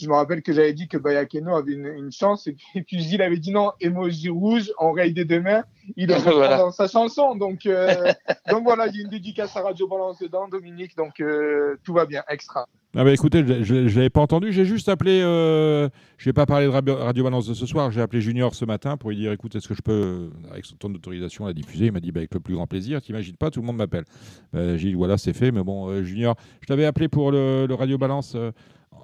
je me rappelle que j'avais dit que Bayakeno avait une, une chance, et puis, et puis Gilles avait dit non, emoji rouge, oreille des deux mains, il Voilà. dans sa chanson. Donc, euh, donc voilà, il y a une dédicace à Radio Balance dedans, Dominique, donc tout va bien, extra. Ah bah écoutez, je ne l'avais pas entendu. J'ai juste appelé. Euh, je n'ai pas parlé de Radio, Balance de ce soir. J'ai appelé Junior ce matin pour lui dire écoute, est-ce que je peux, euh, avec ton autorisation, la diffuser? Il m'a dit bah, avec le plus grand plaisir. T'imagines pas, tout le monde m'appelle. Bah, J'ai dit voilà, c'est fait. Mais bon, euh, Junior, je t'avais appelé pour le, Radio Balance euh,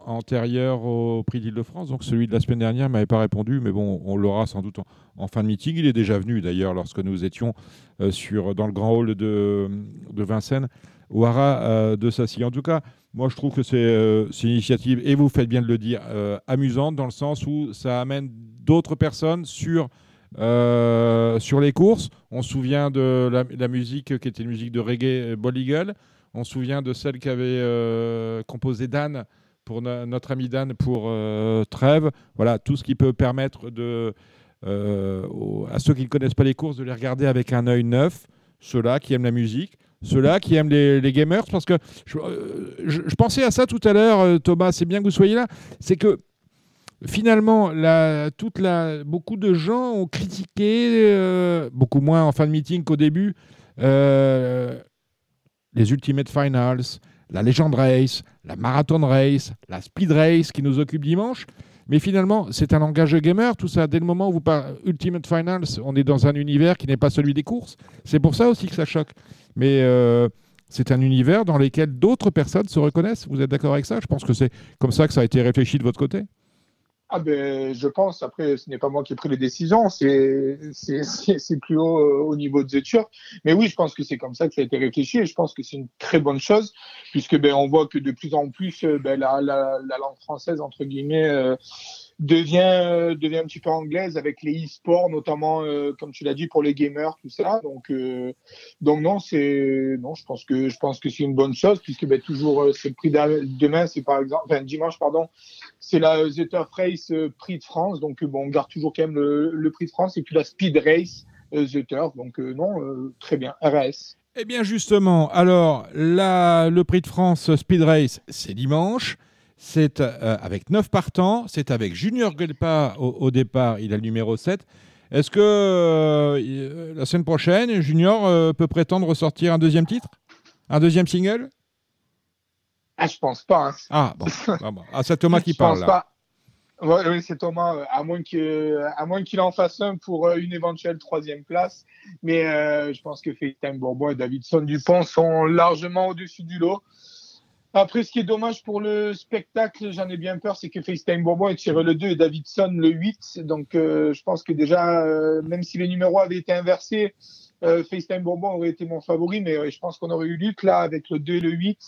antérieur au prix d'Île-de-France. Donc celui de la semaine dernière m'avait pas répondu. Mais bon, on l'aura sans doute en, fin de meeting. Il est déjà venu d'ailleurs lorsque nous étions sur, dans le grand hall de, de Vincennes au Haras euh, de Sassy. En tout cas, moi je trouve que c'est euh, c'est une initiative, et vous faites bien de le dire, euh, amusante dans le sens où ça amène d'autres personnes sur, euh, sur les courses. On se souvient de la, musique qui était une musique de reggae Ball Eagle. On se souvient de celle qu'avait composée Dan pour no- notre ami Dan pour Trèves. Voilà, tout ce qui peut permettre de, à ceux qui ne connaissent pas les courses de les regarder avec un œil neuf, ceux-là qui aiment la musique, ceux-là qui aiment les, gamers, parce que je, euh, je- pensais à ça tout à l'heure, euh, Thomas, c'est bien que vous soyez là, c'est que finalement, toute la, beaucoup de gens ont critiqué, euh, beaucoup moins en fin de meeting qu'au début, les Ultimate Finals, la Legend Race, la Marathon Race, la Speed Race qui nous occupe dimanche. Mais finalement, c'est un langage gamer, tout ça. Dès le moment où vous parlez Ultimate Finals, on est dans un univers qui n'est pas celui des courses. C'est pour ça aussi que ça choque. Mais euh, c'est un univers dans lequel d'autres personnes se reconnaissent. Vous êtes d'accord avec ça? Je pense que c'est comme ça que ça a été réfléchi de votre côté. Ah ben, je pense, après, ce n'est pas moi qui ai pris les décisions, c'est plus haut euh, au niveau de The. Mais oui, je pense que c'est comme ça que ça a été réfléchi et je pense que c'est une très bonne chose, puisque ben, on voit que de plus en plus, euh, ben, la, la, la langue française, entre guillemets, devient, euh, devient un petit peu anglaise avec les e-sports, notamment, euh, comme tu l'as dit, pour les gamers, tout ça. Donc, euh, donc non, c'est non, je pense que je pense que c'est une bonne chose, puisque ben, toujours, c'est le prix d'a- demain, c'est par exemple, enfin dimanche, pardon, c'est la Turf Race Prix de France. Donc, bon, on garde toujours quand même le, Prix de France. Et puis la Speed Race The Turf. Donc, non, très bien. RS. Eh bien justement, alors là, le prix de France Speed Race, c'est dimanche. C'est euh, avec 9 partants. C'est avec Junior Gelpa au, au départ. Il a le numéro 7. Est-ce que euh, la semaine prochaine, Junior euh, peut prétendre ressortir un deuxième titre? Un deuxième single? Ah, je pense pas. hein. Ah, bon. Ah, bon. Ah, c'est Thomas qui Je parle pense là. pas. Ouais, oui, c'est Thomas. euh, À moins qu'il en fasse un pour euh, une éventuelle troisième place. Mais euh, je pense que FaceTime Bourbon et Davidson Dupont sont largement au-dessus du lot. Après, ce qui est dommage pour le spectacle, j'en ai bien peur, c'est que FaceTime Bourbon est tiré le 2 et Davidson le 8. Donc, euh, je pense que déjà, euh, même si les numéros avaient été inversés, euh, FaceTime Bourbon aurait été mon favori, mais euh, je pense qu'on aurait eu lutte là avec le 2 et le 8.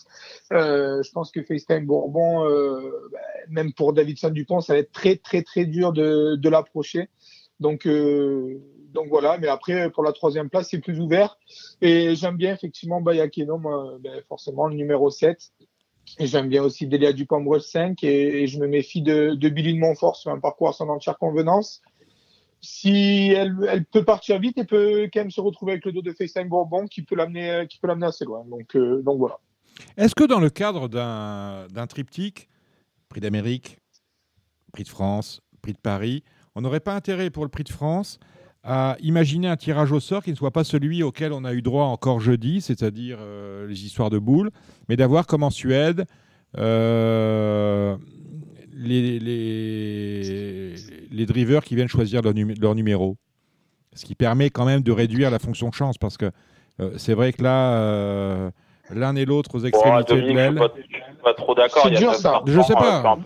Euh, je pense que FaceTime Bourbon, euh, bah, même pour Davidson Dupont, ça va être très, très, très dur de, de l'approcher. Donc, donc voilà, mais après, pour la troisième place, c'est plus ouvert. Et j'aime bien effectivement Bayakeno, moi, ben, forcément le numéro 7. Et j'aime bien aussi Delia Dupont 5 et, et je me méfie de, Billy de Montfort sur un parcours à son entière convenance. Si elle, peut partir vite, elle peut quand même se retrouver avec le dos de FaceTime Bourbon qui peut l'amener, qui peut l'amener assez loin. Donc, euh, voilà. Est-ce que dans le cadre d'un triptyque, prix d'Amérique, prix de France, prix de Paris, on n'aurait pas intérêt pour le prix de France à imaginer un tirage au sort qui ne soit pas celui auquel on a eu droit encore jeudi, c'est-à-dire euh, les histoires de boules, mais d'avoir comme en Suède euh, les, les, les drivers qui viennent choisir leur, numé- leur numéro. Ce qui permet quand même de réduire la fonction chance, parce que euh, c'est vrai que là, euh, l'un et l'autre aux Bon, extrémités de Dominique, je l'aile. suis pas, je suis pas trop d'accord. Je sais euh, pas.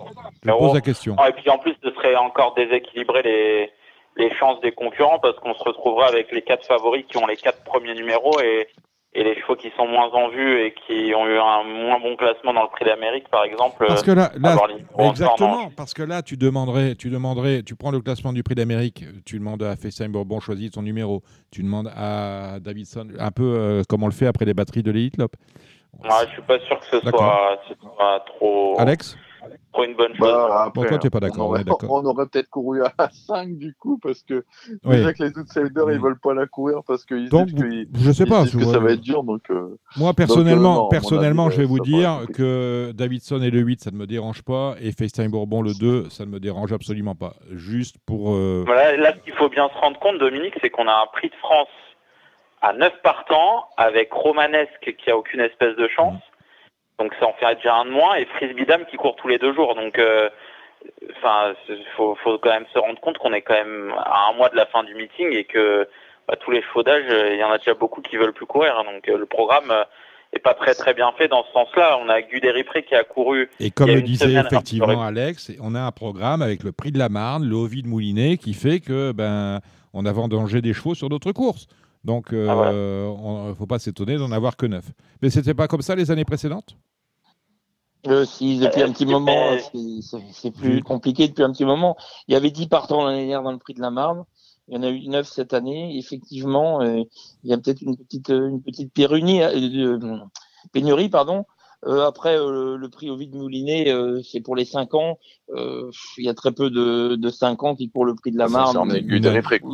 Je pose la question. Non, et puis en plus, ce serait encore déséquilibrer les, les chances des concurrents parce qu'on se retrouvera avec les quatre favoris qui ont les quatre premiers numéros et, et les chevaux qui sont moins en vue et qui ont eu un moins bon classement dans le prix d'Amérique, par exemple. Parce euh, que là, encore exactement, parce que là, tu demanderais, tu demanderais, tu prends le classement du prix d'Amérique, tu demandes à FaceTime Bourbon choisis ton numéro, tu demandes à Davidson, un peu euh, comme on le fait après les batteries de l'Elite Lop. Ouais, je suis pas sûr que ce soit, ce soit trop, Alex? Trop une bonne chose. Bah, Bon, après, toi, t'es pas on d'accord, on aurait-. On peut-être couru à 5 du coup, parce que Oui. déjà que les outsiders, ils Mm. veulent pas la courir parce qu'ils Donc, disent, je sais ils pas, disent tu que vois. ça va être dur. Donc, euh, Moi, donc, personnellement, euh, non, personnellement avis, je vais vous dire que Davidson et le 8, ça ne me dérange pas, et FaceTime Bourbon le 2, ça ne me dérange absolument pas. Juste pour. euh, Voilà, là, ce qu'il faut bien se rendre compte, Dominique, c'est qu'on a un prix de France à 9 partants avec Romanesque qui a aucune espèce de chance. Donc ça en fait déjà un de moins et Frisbee Dame qui court tous les deux jours. Donc euh, enfin, il faut, faut quand même se rendre compte qu'on est quand même à un mois de la fin du meeting et que bah, tous les chevaux d'âge, euh, il y en a déjà beaucoup qui veulent plus courir. Donc euh, le programme est pas très très bien fait dans ce sens-là. On a Guderipré qui a couru Et comme le disait semaine, effectivement Alex, on a un programme avec le prix de la Marne, le Ovid Moulinet, qui fait que ben on a vendangé des chevaux sur d'autres courses. Donc, euh, Ah, voilà. on- faut pas s'étonner d'en avoir que neuf. Mais c'était pas comme ça les années précédentes? Euh, si, depuis Euh, un petit moment, euh, c'est- c'est plus Oui. compliqué depuis un petit moment. Il y avait 10 partants l'année dernière dans le prix de la Marne. Il y en a eu 9 cette année. Effectivement, euh, il y a peut-être une petite, euh, une petite pérunie, euh, euh, pénurie, pardon. Euh, après, euh, le prix Ovid Moulinet, euh, c'est pour les 5 ans. Euh, il y a très peu de, de 5 ans qui courent le prix de la Marne.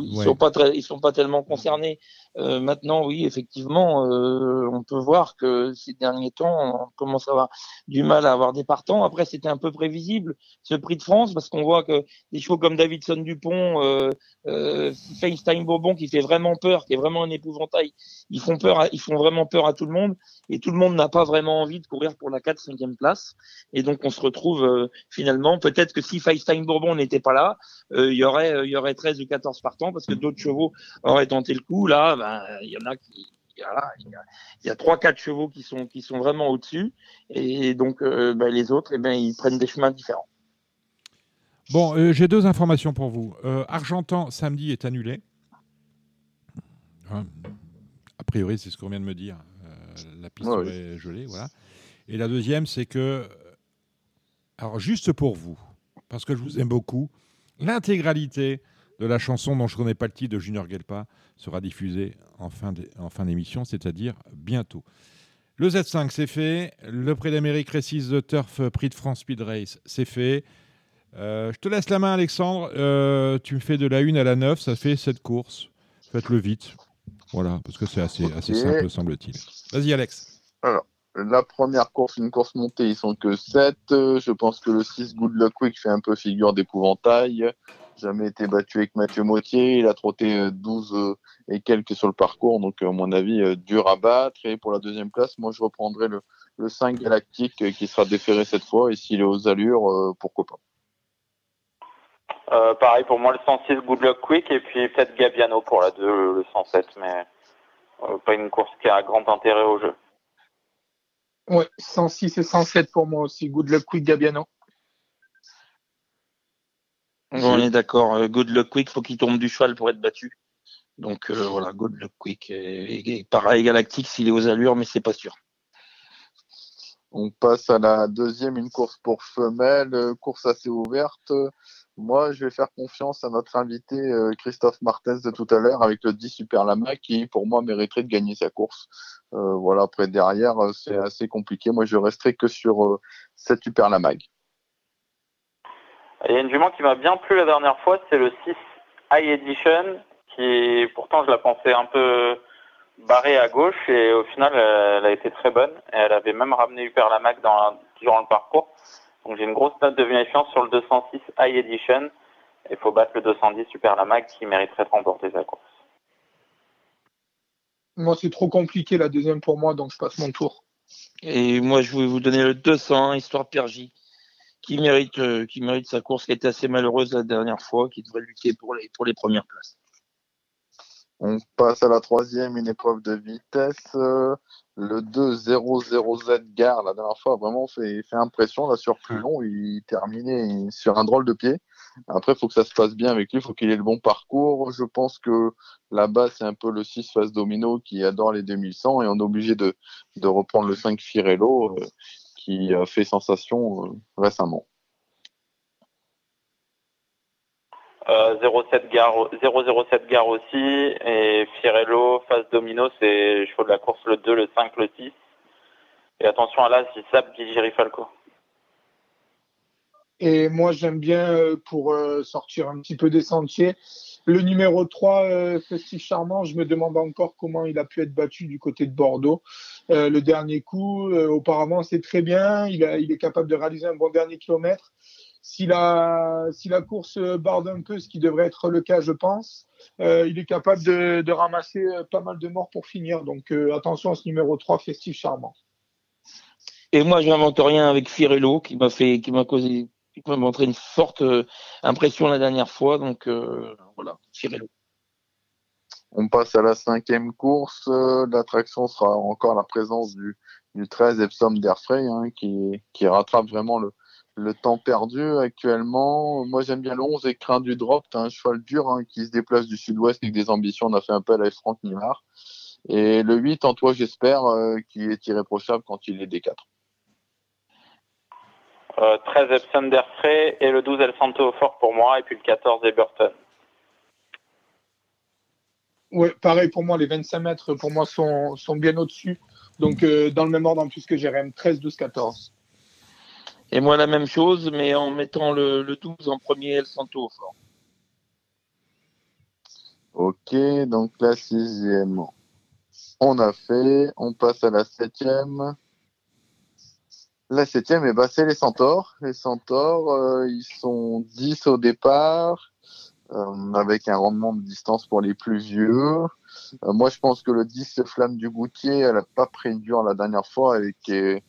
ils Ouais. sont pas très, ils sont pas tellement concernés. Euh, maintenant, oui, effectivement, euh, on peut voir que ces derniers temps, on commence à avoir du mal à avoir des partants. Après, c'était un peu prévisible ce Prix de France parce qu'on voit que des chevaux comme Davidson Dupont, euh, euh, FaceTime Bourbon qui fait vraiment peur, qui est vraiment un épouvantail, ils font peur, ils font vraiment peur à tout le monde et tout le monde n'a pas vraiment envie de courir pour la 4 5e place. Et donc, on se retrouve euh, finalement, peut-être que si FaceTime Bourbon n'était pas là, euh, il y aurait, y aurait 13 ou 14 partants parce que d'autres chevaux auraient tenté le coup. Là, ben, il y en a qui, voilà, il y a, trois, quatre chevaux qui sont, qui sont vraiment au-dessus. Et donc, euh, ben, les autres, eh ben, ils prennent des chemins différents. Bon, euh, j'ai deux informations pour vous. Euh, Argentan, samedi, est annulé. Hein, a priori, c'est ce qu'on vient de me dire. Euh, la piste Ouais, oui. serait gelée, voilà. Et la deuxième, c'est que, alors juste pour vous, parce que je vous aime beaucoup, l'intégralité de la chanson dont je ne connais pas le titre de Junior Gelpa sera diffusée en fin d'é- en fin d'émission, c'est-à-dire bientôt. Le Z5, c'est fait. Le Prix d'Amérique Récise de Turf Prix de France Speed Race, c'est fait. Euh, je te laisse la main, Alexandre. Euh, tu me fais de la 1 à la 9, ça fait cette course. Faites-le vite. Voilà, parce que c'est assez, assez simple, semble-t-il. Vas-y, Alex. Alors, la première course, une course montée, ils sont que 7. Je pense que le 6 Good Luck Quick fait un peu figure d'épouvantail. Jamais été battu avec Mathieu Mautier. Il a trotté euh, 12 euh, et quelques sur le parcours. Donc, à mon avis, euh, dur à battre. Et pour la deuxième place, moi, je reprendrai le, le 5 Galactique euh, qui sera déféré cette fois. Et s'il est aux allures, euh, pourquoi pas. Euh, pareil pour moi le 106 Good Luck Quick et puis peut-être Gabiano pour la 2 le 107 mais euh, pas une course qui a grand intérêt au jeu. Ouais, 106 et 107 pour moi aussi. Good luck, quick Gabiano. On est d'accord. euh, Good Luck Quick, faut qu'il tombe du cheval pour être battu. Donc, euh, voilà, Good Luck Quick. Et, et pareil, Galactique, s'il est aux allures, mais c'est pas sûr. On passe à la deuxième, une course pour femelles, euh, course assez ouverte. Moi, je vais faire confiance à notre invité euh, Christophe Martens de tout à l'heure avec le 10 Super Lama qui, pour moi, mériterait de gagner sa course. Euh, voilà, après derrière, euh, c'est assez compliqué. Moi, je resterai que sur euh, cette Super Lamag. Il y a une jument qui m'a bien plu la dernière fois, c'est le 6 High Edition, qui pourtant je la pensais un peu barrée à gauche et au final elle a été très bonne. Et elle avait même ramené Hyper Lamac dans, durant le parcours. Donc j'ai une grosse note de méfiance sur le 206 High Edition. Il faut battre le 210 Super Lamac qui mériterait de remporter sa course. Moi, c'est trop compliqué la deuxième pour moi, donc je passe mon tour. Et moi, je voulais vous donner le 200, Histoire J, qui mérite, euh, qui mérite sa course, qui été assez malheureuse la dernière fois, qui devrait lutter pour les, premières places. On passe à la troisième, une épreuve de vitesse. Euh, le 2-0-0Z Gare, la dernière fois, vraiment fait, fait impression. Là, sur plus long, il terminait sur un drôle de pied. Après, il faut que ça se passe bien avec lui. Il faut qu'il ait le bon parcours. Je pense que là-bas, c'est un peu le 6 face domino qui adore les 2100 et on est obligé de, de reprendre le 5 Firello euh, qui a fait sensation euh, récemment. 007 gare, 007 gare aussi. Et Firello, face domino, c'est chevaux de la course le 2, le 5, le 6. Et attention à l'As, il sape Falco. Et moi, j'aime bien, euh, pour euh, sortir un petit peu des sentiers, le numéro 3, euh, Festif Charmant, je me demande encore comment il a pu être battu du côté de Bordeaux. le dernier coup, auparavant, c'est très bien. Il, est capable de réaliser un bon dernier kilomètre si la, course barde un peu, ce qui devrait être le cas, je pense, euh, il est capable de, ramasser euh, pas mal de morts pour finir. Donc euh, attention à ce numéro 3, Festif Charmant. Et moi, je n'invente rien avec Firello, qui m'a fait, qui m'a causé, qui m'a montré une forte impression la dernière fois. Donc voilà, Firello. On passe à la cinquième course. L'attraction sera encore la présence du, du 13 Epsom d'Airfray, hein, qui, rattrape vraiment le, temps perdu actuellement. Moi, j'aime bien le 11 écrin du drop. T'as un cheval dur hein, qui se déplace du sud-ouest avec des ambitions. On a fait un peu avec Franck Nimard. Et le 8, en toi, j'espère, euh, qui est irréprochable quand il est D4. Euh, 13 Epson d'Airfray et le 12 El Santo au fort pour moi. Et puis le 14 Eberton. Oui, pareil pour moi. Les 25 mètres, pour moi, sont, sont bien au-dessus. Donc, euh, dans le même ordre en plus que Jérém, 13, 12, 14. Et moi, la même chose, mais en mettant le, le 12 en premier El Santo au fort. Ok, donc la sixième, on a fait. On passe à la septième. La septième, eh ben, c'est les centaures. Les centaures, euh, ils sont 10 au départ, euh, avec un rendement de distance pour les plus vieux. Euh, moi, je pense que le 10 Flamme du Goutier, elle n'a pas pris dur la dernière fois et qu'elle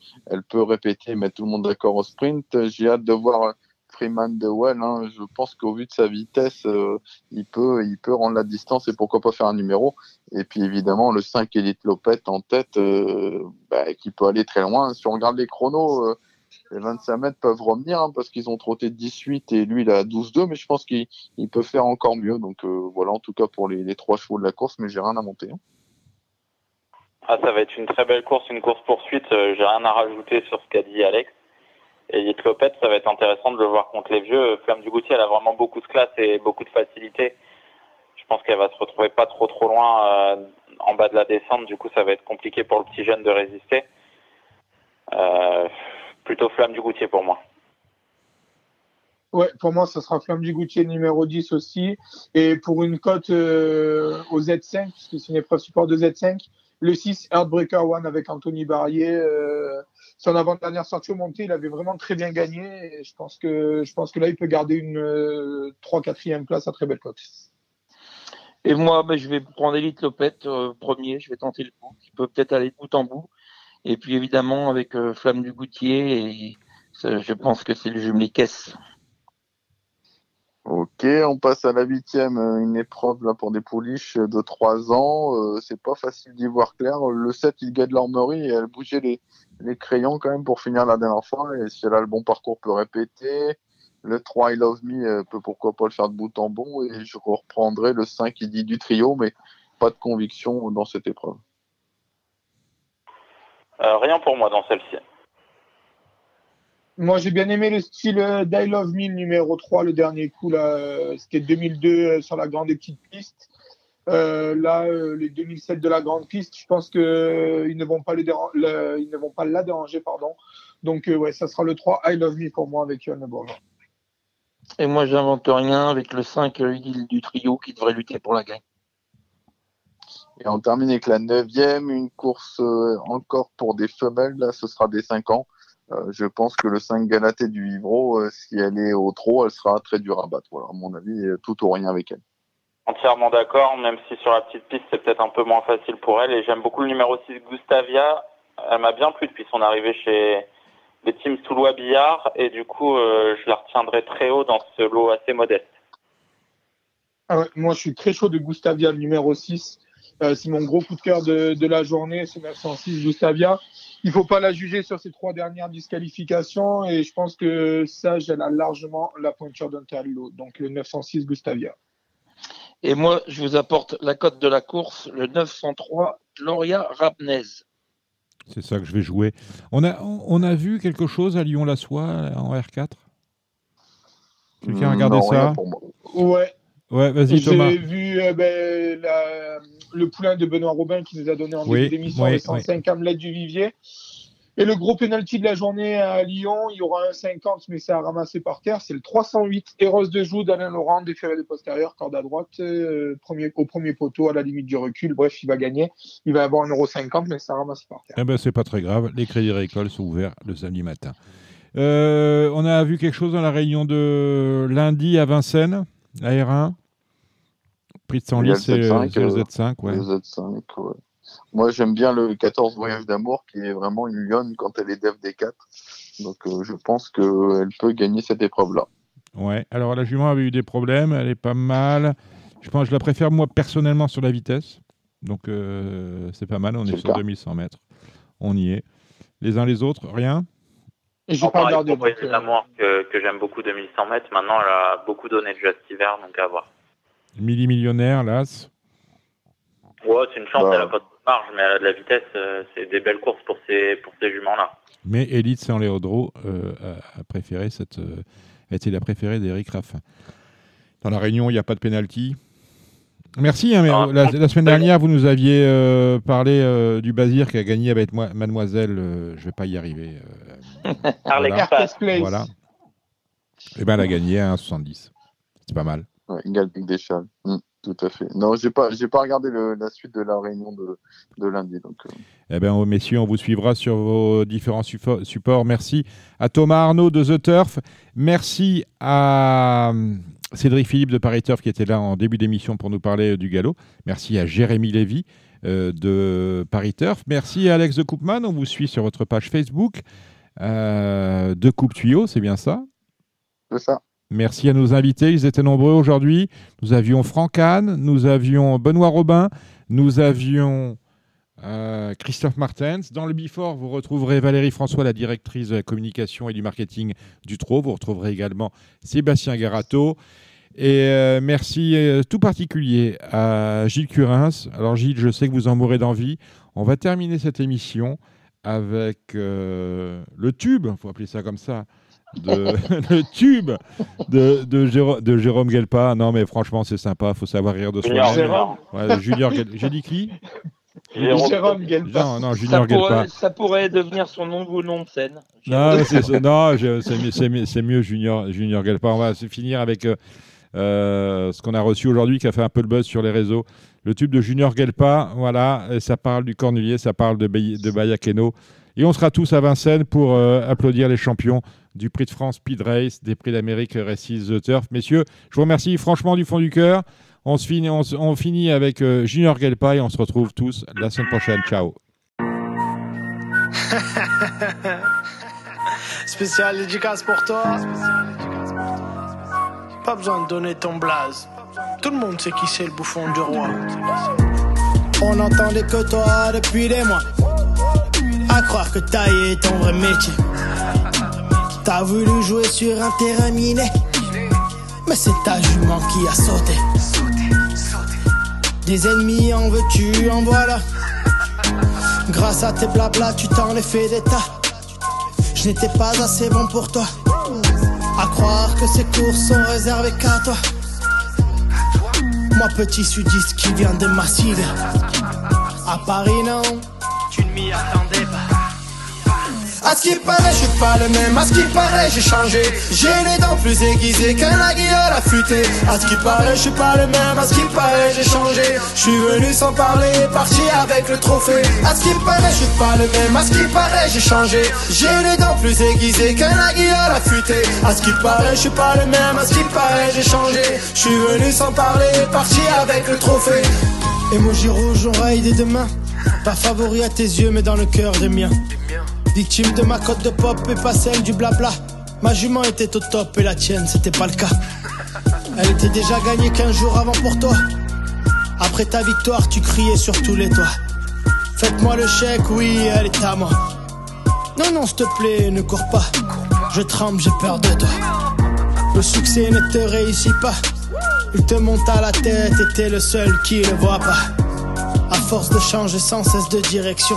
peut répéter, mettre tout le monde d'accord au sprint. J'ai hâte de voir Freeman de Well. Hein. Je pense qu'au vu de sa vitesse, euh, il, peut, il peut rendre la distance et pourquoi pas faire un numéro. Et puis évidemment, le 5 Elite Lopette en tête, euh, bah, qui peut aller très loin. Si on regarde les chronos, les 25 mètres peuvent revenir hein, parce qu'ils ont trotté 18 et lui il a 12-2, mais je pense qu'il peut faire encore mieux. Donc euh, voilà, en tout cas pour les, trois chevaux de la course, mais j'ai rien à monter. Hein. Ah, ça va être une très belle course, une course poursuite. Euh, j'ai rien à rajouter sur ce qu'a dit Alex. Et Lite Lopette, ça va être intéressant de le voir contre les vieux. Flamme du Goutier, elle a vraiment beaucoup de classe et beaucoup de facilité. Je pense qu'elle va se retrouver pas trop trop loin euh, en bas de la descente. Du coup, ça va être compliqué pour le petit jeune de résister. Euh, plutôt Flamme du Goutier pour moi. Ouais, pour moi, ce sera Flamme du Goutier numéro 10 aussi. Et pour une cote euh, au Z5, puisque c'est une épreuve support de Z5, le 6 Heartbreaker One avec Anthony Barrier. Euh, son avant-dernière sortie au monté, il avait vraiment très bien gagné. Je pense que là, il peut garder une 3-4e euh, place à très belle cote. Et moi, ben, je vais prendre Elite Lopette premier. Je vais tenter le coup, qui peut peut-être aller de bout en bout. Et puis évidemment avec euh, Flamme du Goutier, je pense que c'est le jumelé caisse. Ok, on passe à la huitième, euh, une épreuve là pour des pouliches de 3 ans. Euh, c'est pas facile d'y voir clair. Le 7, il gagne l'armerie et elle bougeait les, les, crayons quand même pour finir la dernière fois. Et si elle a le bon parcours, peut répéter. Le 3, I Love Me, peut pourquoi pas le faire de bout en bout. Et je reprendrai le 5, il dit du trio, mais pas de conviction dans cette épreuve. Euh, rien pour moi dans celle-ci. Moi, j'ai bien aimé le style euh, d'I Love Me, numéro 3, le dernier coup, là, euh, c'était 2002 sur la grande et petite piste. là, les 2007 de la grande piste, je pense qu'ils ne vont pas les ils ne vont pas la déranger, pardon. Donc, ouais, ça sera le 3 I Love Me pour moi avec Yann Bourgeois. Et moi, j'invente rien avec le 5 du trio qui devrait lutter pour la gagne. Et on termine avec la neuvième, une course euh, encore pour des femelles. Là, ce sera des 5 ans. Euh, je pense que le 5 Galaté du Vivro, euh, si elle est au trot, elle sera très dure à battre. Voilà, à mon avis, tout ou rien avec elle. Entièrement d'accord, même si sur la petite piste, c'est peut-être un peu moins facile pour elle. Et j'aime beaucoup le numéro 6, Gustavia. Elle m'a bien plu depuis son arrivée chez les teams Toulois Billard. Et du coup, je la retiendrai très haut dans ce lot assez modeste. Ah ouais, moi, je suis très chaud de Gustavia, le numéro 6. Euh, c'est mon gros coup de cœur de, de la journée, c'est 906 Gustavia. Il faut pas la juger sur ses trois dernières disqualifications et je pense que Sage, elle a largement la pointure d'Interlo. Donc le 906 Gustavia. Et moi, je vous apporte la cote de la course, le 903 Gloria Rapnez. C'est ça que je vais jouer. On a, on a vu quelque chose à Lyon-la-Soie en R4 Quelqu'un a regardé Non, ça? Ouais. Ouais, vas-y Thomas. J'ai vu euh, ben, la- le poulain de Benoît Robin qui nous a donné en Oui, début d'émission oui, les 105 Hamlet du Vivier. Et le gros penalty de la journée à Lyon, il y aura un 50, mais c'est à ramasser par terre. C'est le 308 Eros de Joux d'Alain Laurent, déféré des postérieurs, corde à droite, euh, premier, au premier poteau, à la limite du recul. Bref, il va gagner. Il va avoir 1,50€, mais ça ramasse par terre. Eh ben, c'est pas très grave. Les crédits récolte sont ouverts le samedi matin. Euh, on a vu quelque chose dans la réunion de lundi à Vincennes, la R1. Prix de Il y a 110, le c'est Z5, c'est le euh, Z5. Ouais. Le Z5, ouais. Moi, j'aime bien le 14 Voyage d'amour, qui est vraiment une lionne quand elle est dev des 4. Donc, euh, je pense qu'elle peut gagner cette épreuve-là. Ouais. Alors la jument avait eu des problèmes, elle est pas mal. Je pense que je la préfère moi personnellement sur la vitesse. Donc euh, c'est pas mal, on est sur cas. 2100 mètres. On y est. Les uns les autres, rien? Et j'ai pas regardé. euh, d'amour que, que j'aime beaucoup 2100 mètres. Maintenant, elle a beaucoup donné déjà cet hiver, donc à voir. Milli-millionnaire, l'As. Ouais, c'est une chance, Bah. elle a pas de marge, mais elle a de la vitesse. euh, c'est des belles courses pour ces, pour ces juments-là. Mais Elite Saint Léodro euh, a, a préféré cette, euh, a été la préférée d'Eric Raffin. Dans la réunion, il n'y a pas de penalty. Merci. hein, mais Ah, la, la semaine dernière, vous nous aviez euh, parlé euh, du Bazir qui a gagné avec moi, Mademoiselle. euh, je vais pas y arriver. euh, Voilà. Voilà. Et ben, elle a gagné à 1,70. C'est pas mal. Ouais, Galpic des Châles. Mm, tout à fait. Non, j'ai pas, j'ai pas regardé le- la suite de la réunion de, de lundi. Donc, euh, Eh bien, messieurs, on vous suivra sur vos différents supports. Merci à Thomas Arnaud de The Turf. Merci à hum, Cédric Philippe de Paris Turf qui était là en début d'émission pour nous parler euh, du galop. Merci à Jérémy Lévy euh, de Paris Turf. Merci à Alex de Coupman. On vous suit sur votre page Facebook euh, de Coupe Tuyau, c'est bien ça? C'est ça. Merci à nos invités, ils étaient nombreux aujourd'hui. Nous avions Franck Anne, nous avions Benoît Robin, nous avions euh, Christophe Martens. Dans le Before, vous retrouverez Valérie François, la directrice de la communication et du marketing du TRO. Vous retrouverez également Sébastien Garato. Et euh, merci euh, tout particulier à Gilles Curins. Alors Gilles, je sais que vous en mourrez d'envie. On va terminer cette émission avec le tube, il faut appeler ça comme ça, de, le tube de, de, Jéro- de Jérôme Guelpa. Non, mais franchement, c'est sympa, faut savoir rire de Junior soi-même. Jérôme. Ouais, Junior Guel- J'ai dit qui? Jérôme. Jérôme Guelpa. Non, non, Ça Junior Guelpa. pourrait, ça pourrait devenir son nouveau nom de scène. Non, c'est mieux- c'est mieux, c'est mieux Junior, Junior Guelpa. On va se finir avec euh, euh, ce qu'on a reçu aujourd'hui qui a fait un peu le buzz sur les réseaux. Le tube de Junior Guelpa, voilà, et ça parle du Cornulier, ça parle de, Bay- de Bayakeno. Et on sera tous à Vincennes pour euh, applaudir les champions du Prix de France Speed Race, des Prix d'Amérique Races The Turf. Messieurs, je vous remercie franchement du fond du cœur. On, se finit, on, finit avec euh, Junior Guelpa et on se retrouve tous la semaine prochaine. Ciao. Spécial dédicace pour toi. Pas besoin de donner ton blaze. Tout le monde sait qui c'est le bouffon du roi. On n'entendait que toi depuis des mois. À croire que tailler est ton vrai métier. T'as voulu jouer sur un terrain miné. Mais c'est ta jument qui a sauté. Des ennemis en veux-tu, en voilà. Grâce à tes blabla, tu t'en es fait des tas. Je n'étais pas assez bon pour toi. À croire que ces courses sont réservées qu'à toi. Moi, petit sudiste qui vient de Marseille. À Paris, non. Tu ne m'y attendais. À ce qui paraît, je suis pas le même. À ce qui paraît, j'ai changé. J'ai les dents plus aiguisées qu'un aguilleur affûté. À ce qui paraît, je suis pas le même. À ce qui paraît, j'ai changé. Je suis venu sans parler, parti avec le trophée. À ce qui paraît, je suis pas le même. À ce qui paraît, j'ai changé. J'ai les dents plus aiguisées qu'un aguilleur affûté. À ce qui paraît, je suis pas le même. À ce qui paraît, j'ai changé. Je suis venu sans parler, parti avec le trophée. Emoji rouge, oreille des deux mains. Pas favori à tes yeux, mais dans le cœur des miens. Victime de ma cote de pop et pas celle du blabla. Ma jument était au top et la tienne, c'était pas le cas. Elle était déjà gagnée 15 jours avant pour toi. Après ta victoire, tu criais sur tous les toits. Faites-moi le chèque, oui, elle est à moi. Non, non, s'il te plaît, ne cours pas. Je tremble, j'ai peur de toi. Le succès ne te réussit pas. Il te monte à la tête et t'es le seul qui le voit pas. À force de changer sans cesse de direction.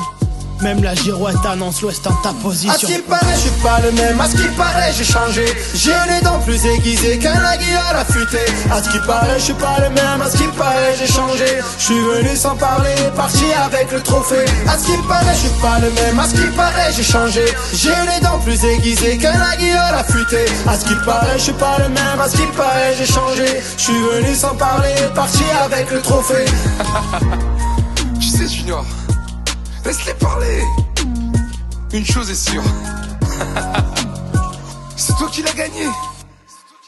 Même la girouette annonce l'ouest en ta position. À ce qui paraît, je suis pas le même. À ce qui paraît, j'ai changé. J'ai les dents plus aiguisées qu'un aiguillard affûté. À ce qui paraît, je suis pas le même. À ce qui paraît, j'ai changé. Je suis venu sans parler, parti avec le trophée. À ce qui paraît, je suis pas le même. À ce qui paraît, j'ai changé. J'ai les dents plus aiguisées qu'un aiguillard affûté. À ce qui paraît, je suis pas le même. À ce qui paraît, j'ai changé. Je suis venu sans parler, parti avec le trophée. Tu sais, Junior, laisse-les parler. Une chose est sûre. C'est toi qui l'as gagné.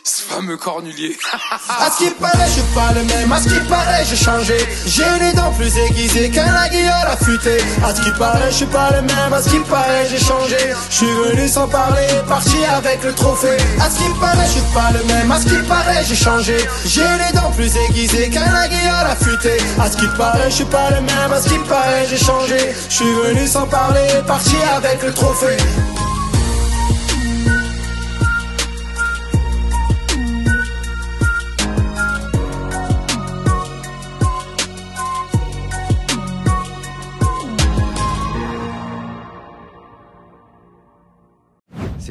Ce fameux cornulier. À ce qui paraît, je suis pas le même. À ce qui paraît, j'ai changé. J'ai les dents plus aiguisées qu'un aiguillard affûté. À ce qui paraît, je suis pas le même. À ce qui paraît, j'ai changé. Je suis venu sans parler, parti avec le trophée. À ce qui paraît, je suis pas le même. À ce qui paraît, j'ai changé. J'ai les dents plus aiguisées qu'un aiguillard affûté. À ce qui paraît, je suis pas le même. À ce qui paraît, j'ai changé. Je suis venu sans parler, parti avec le trophée.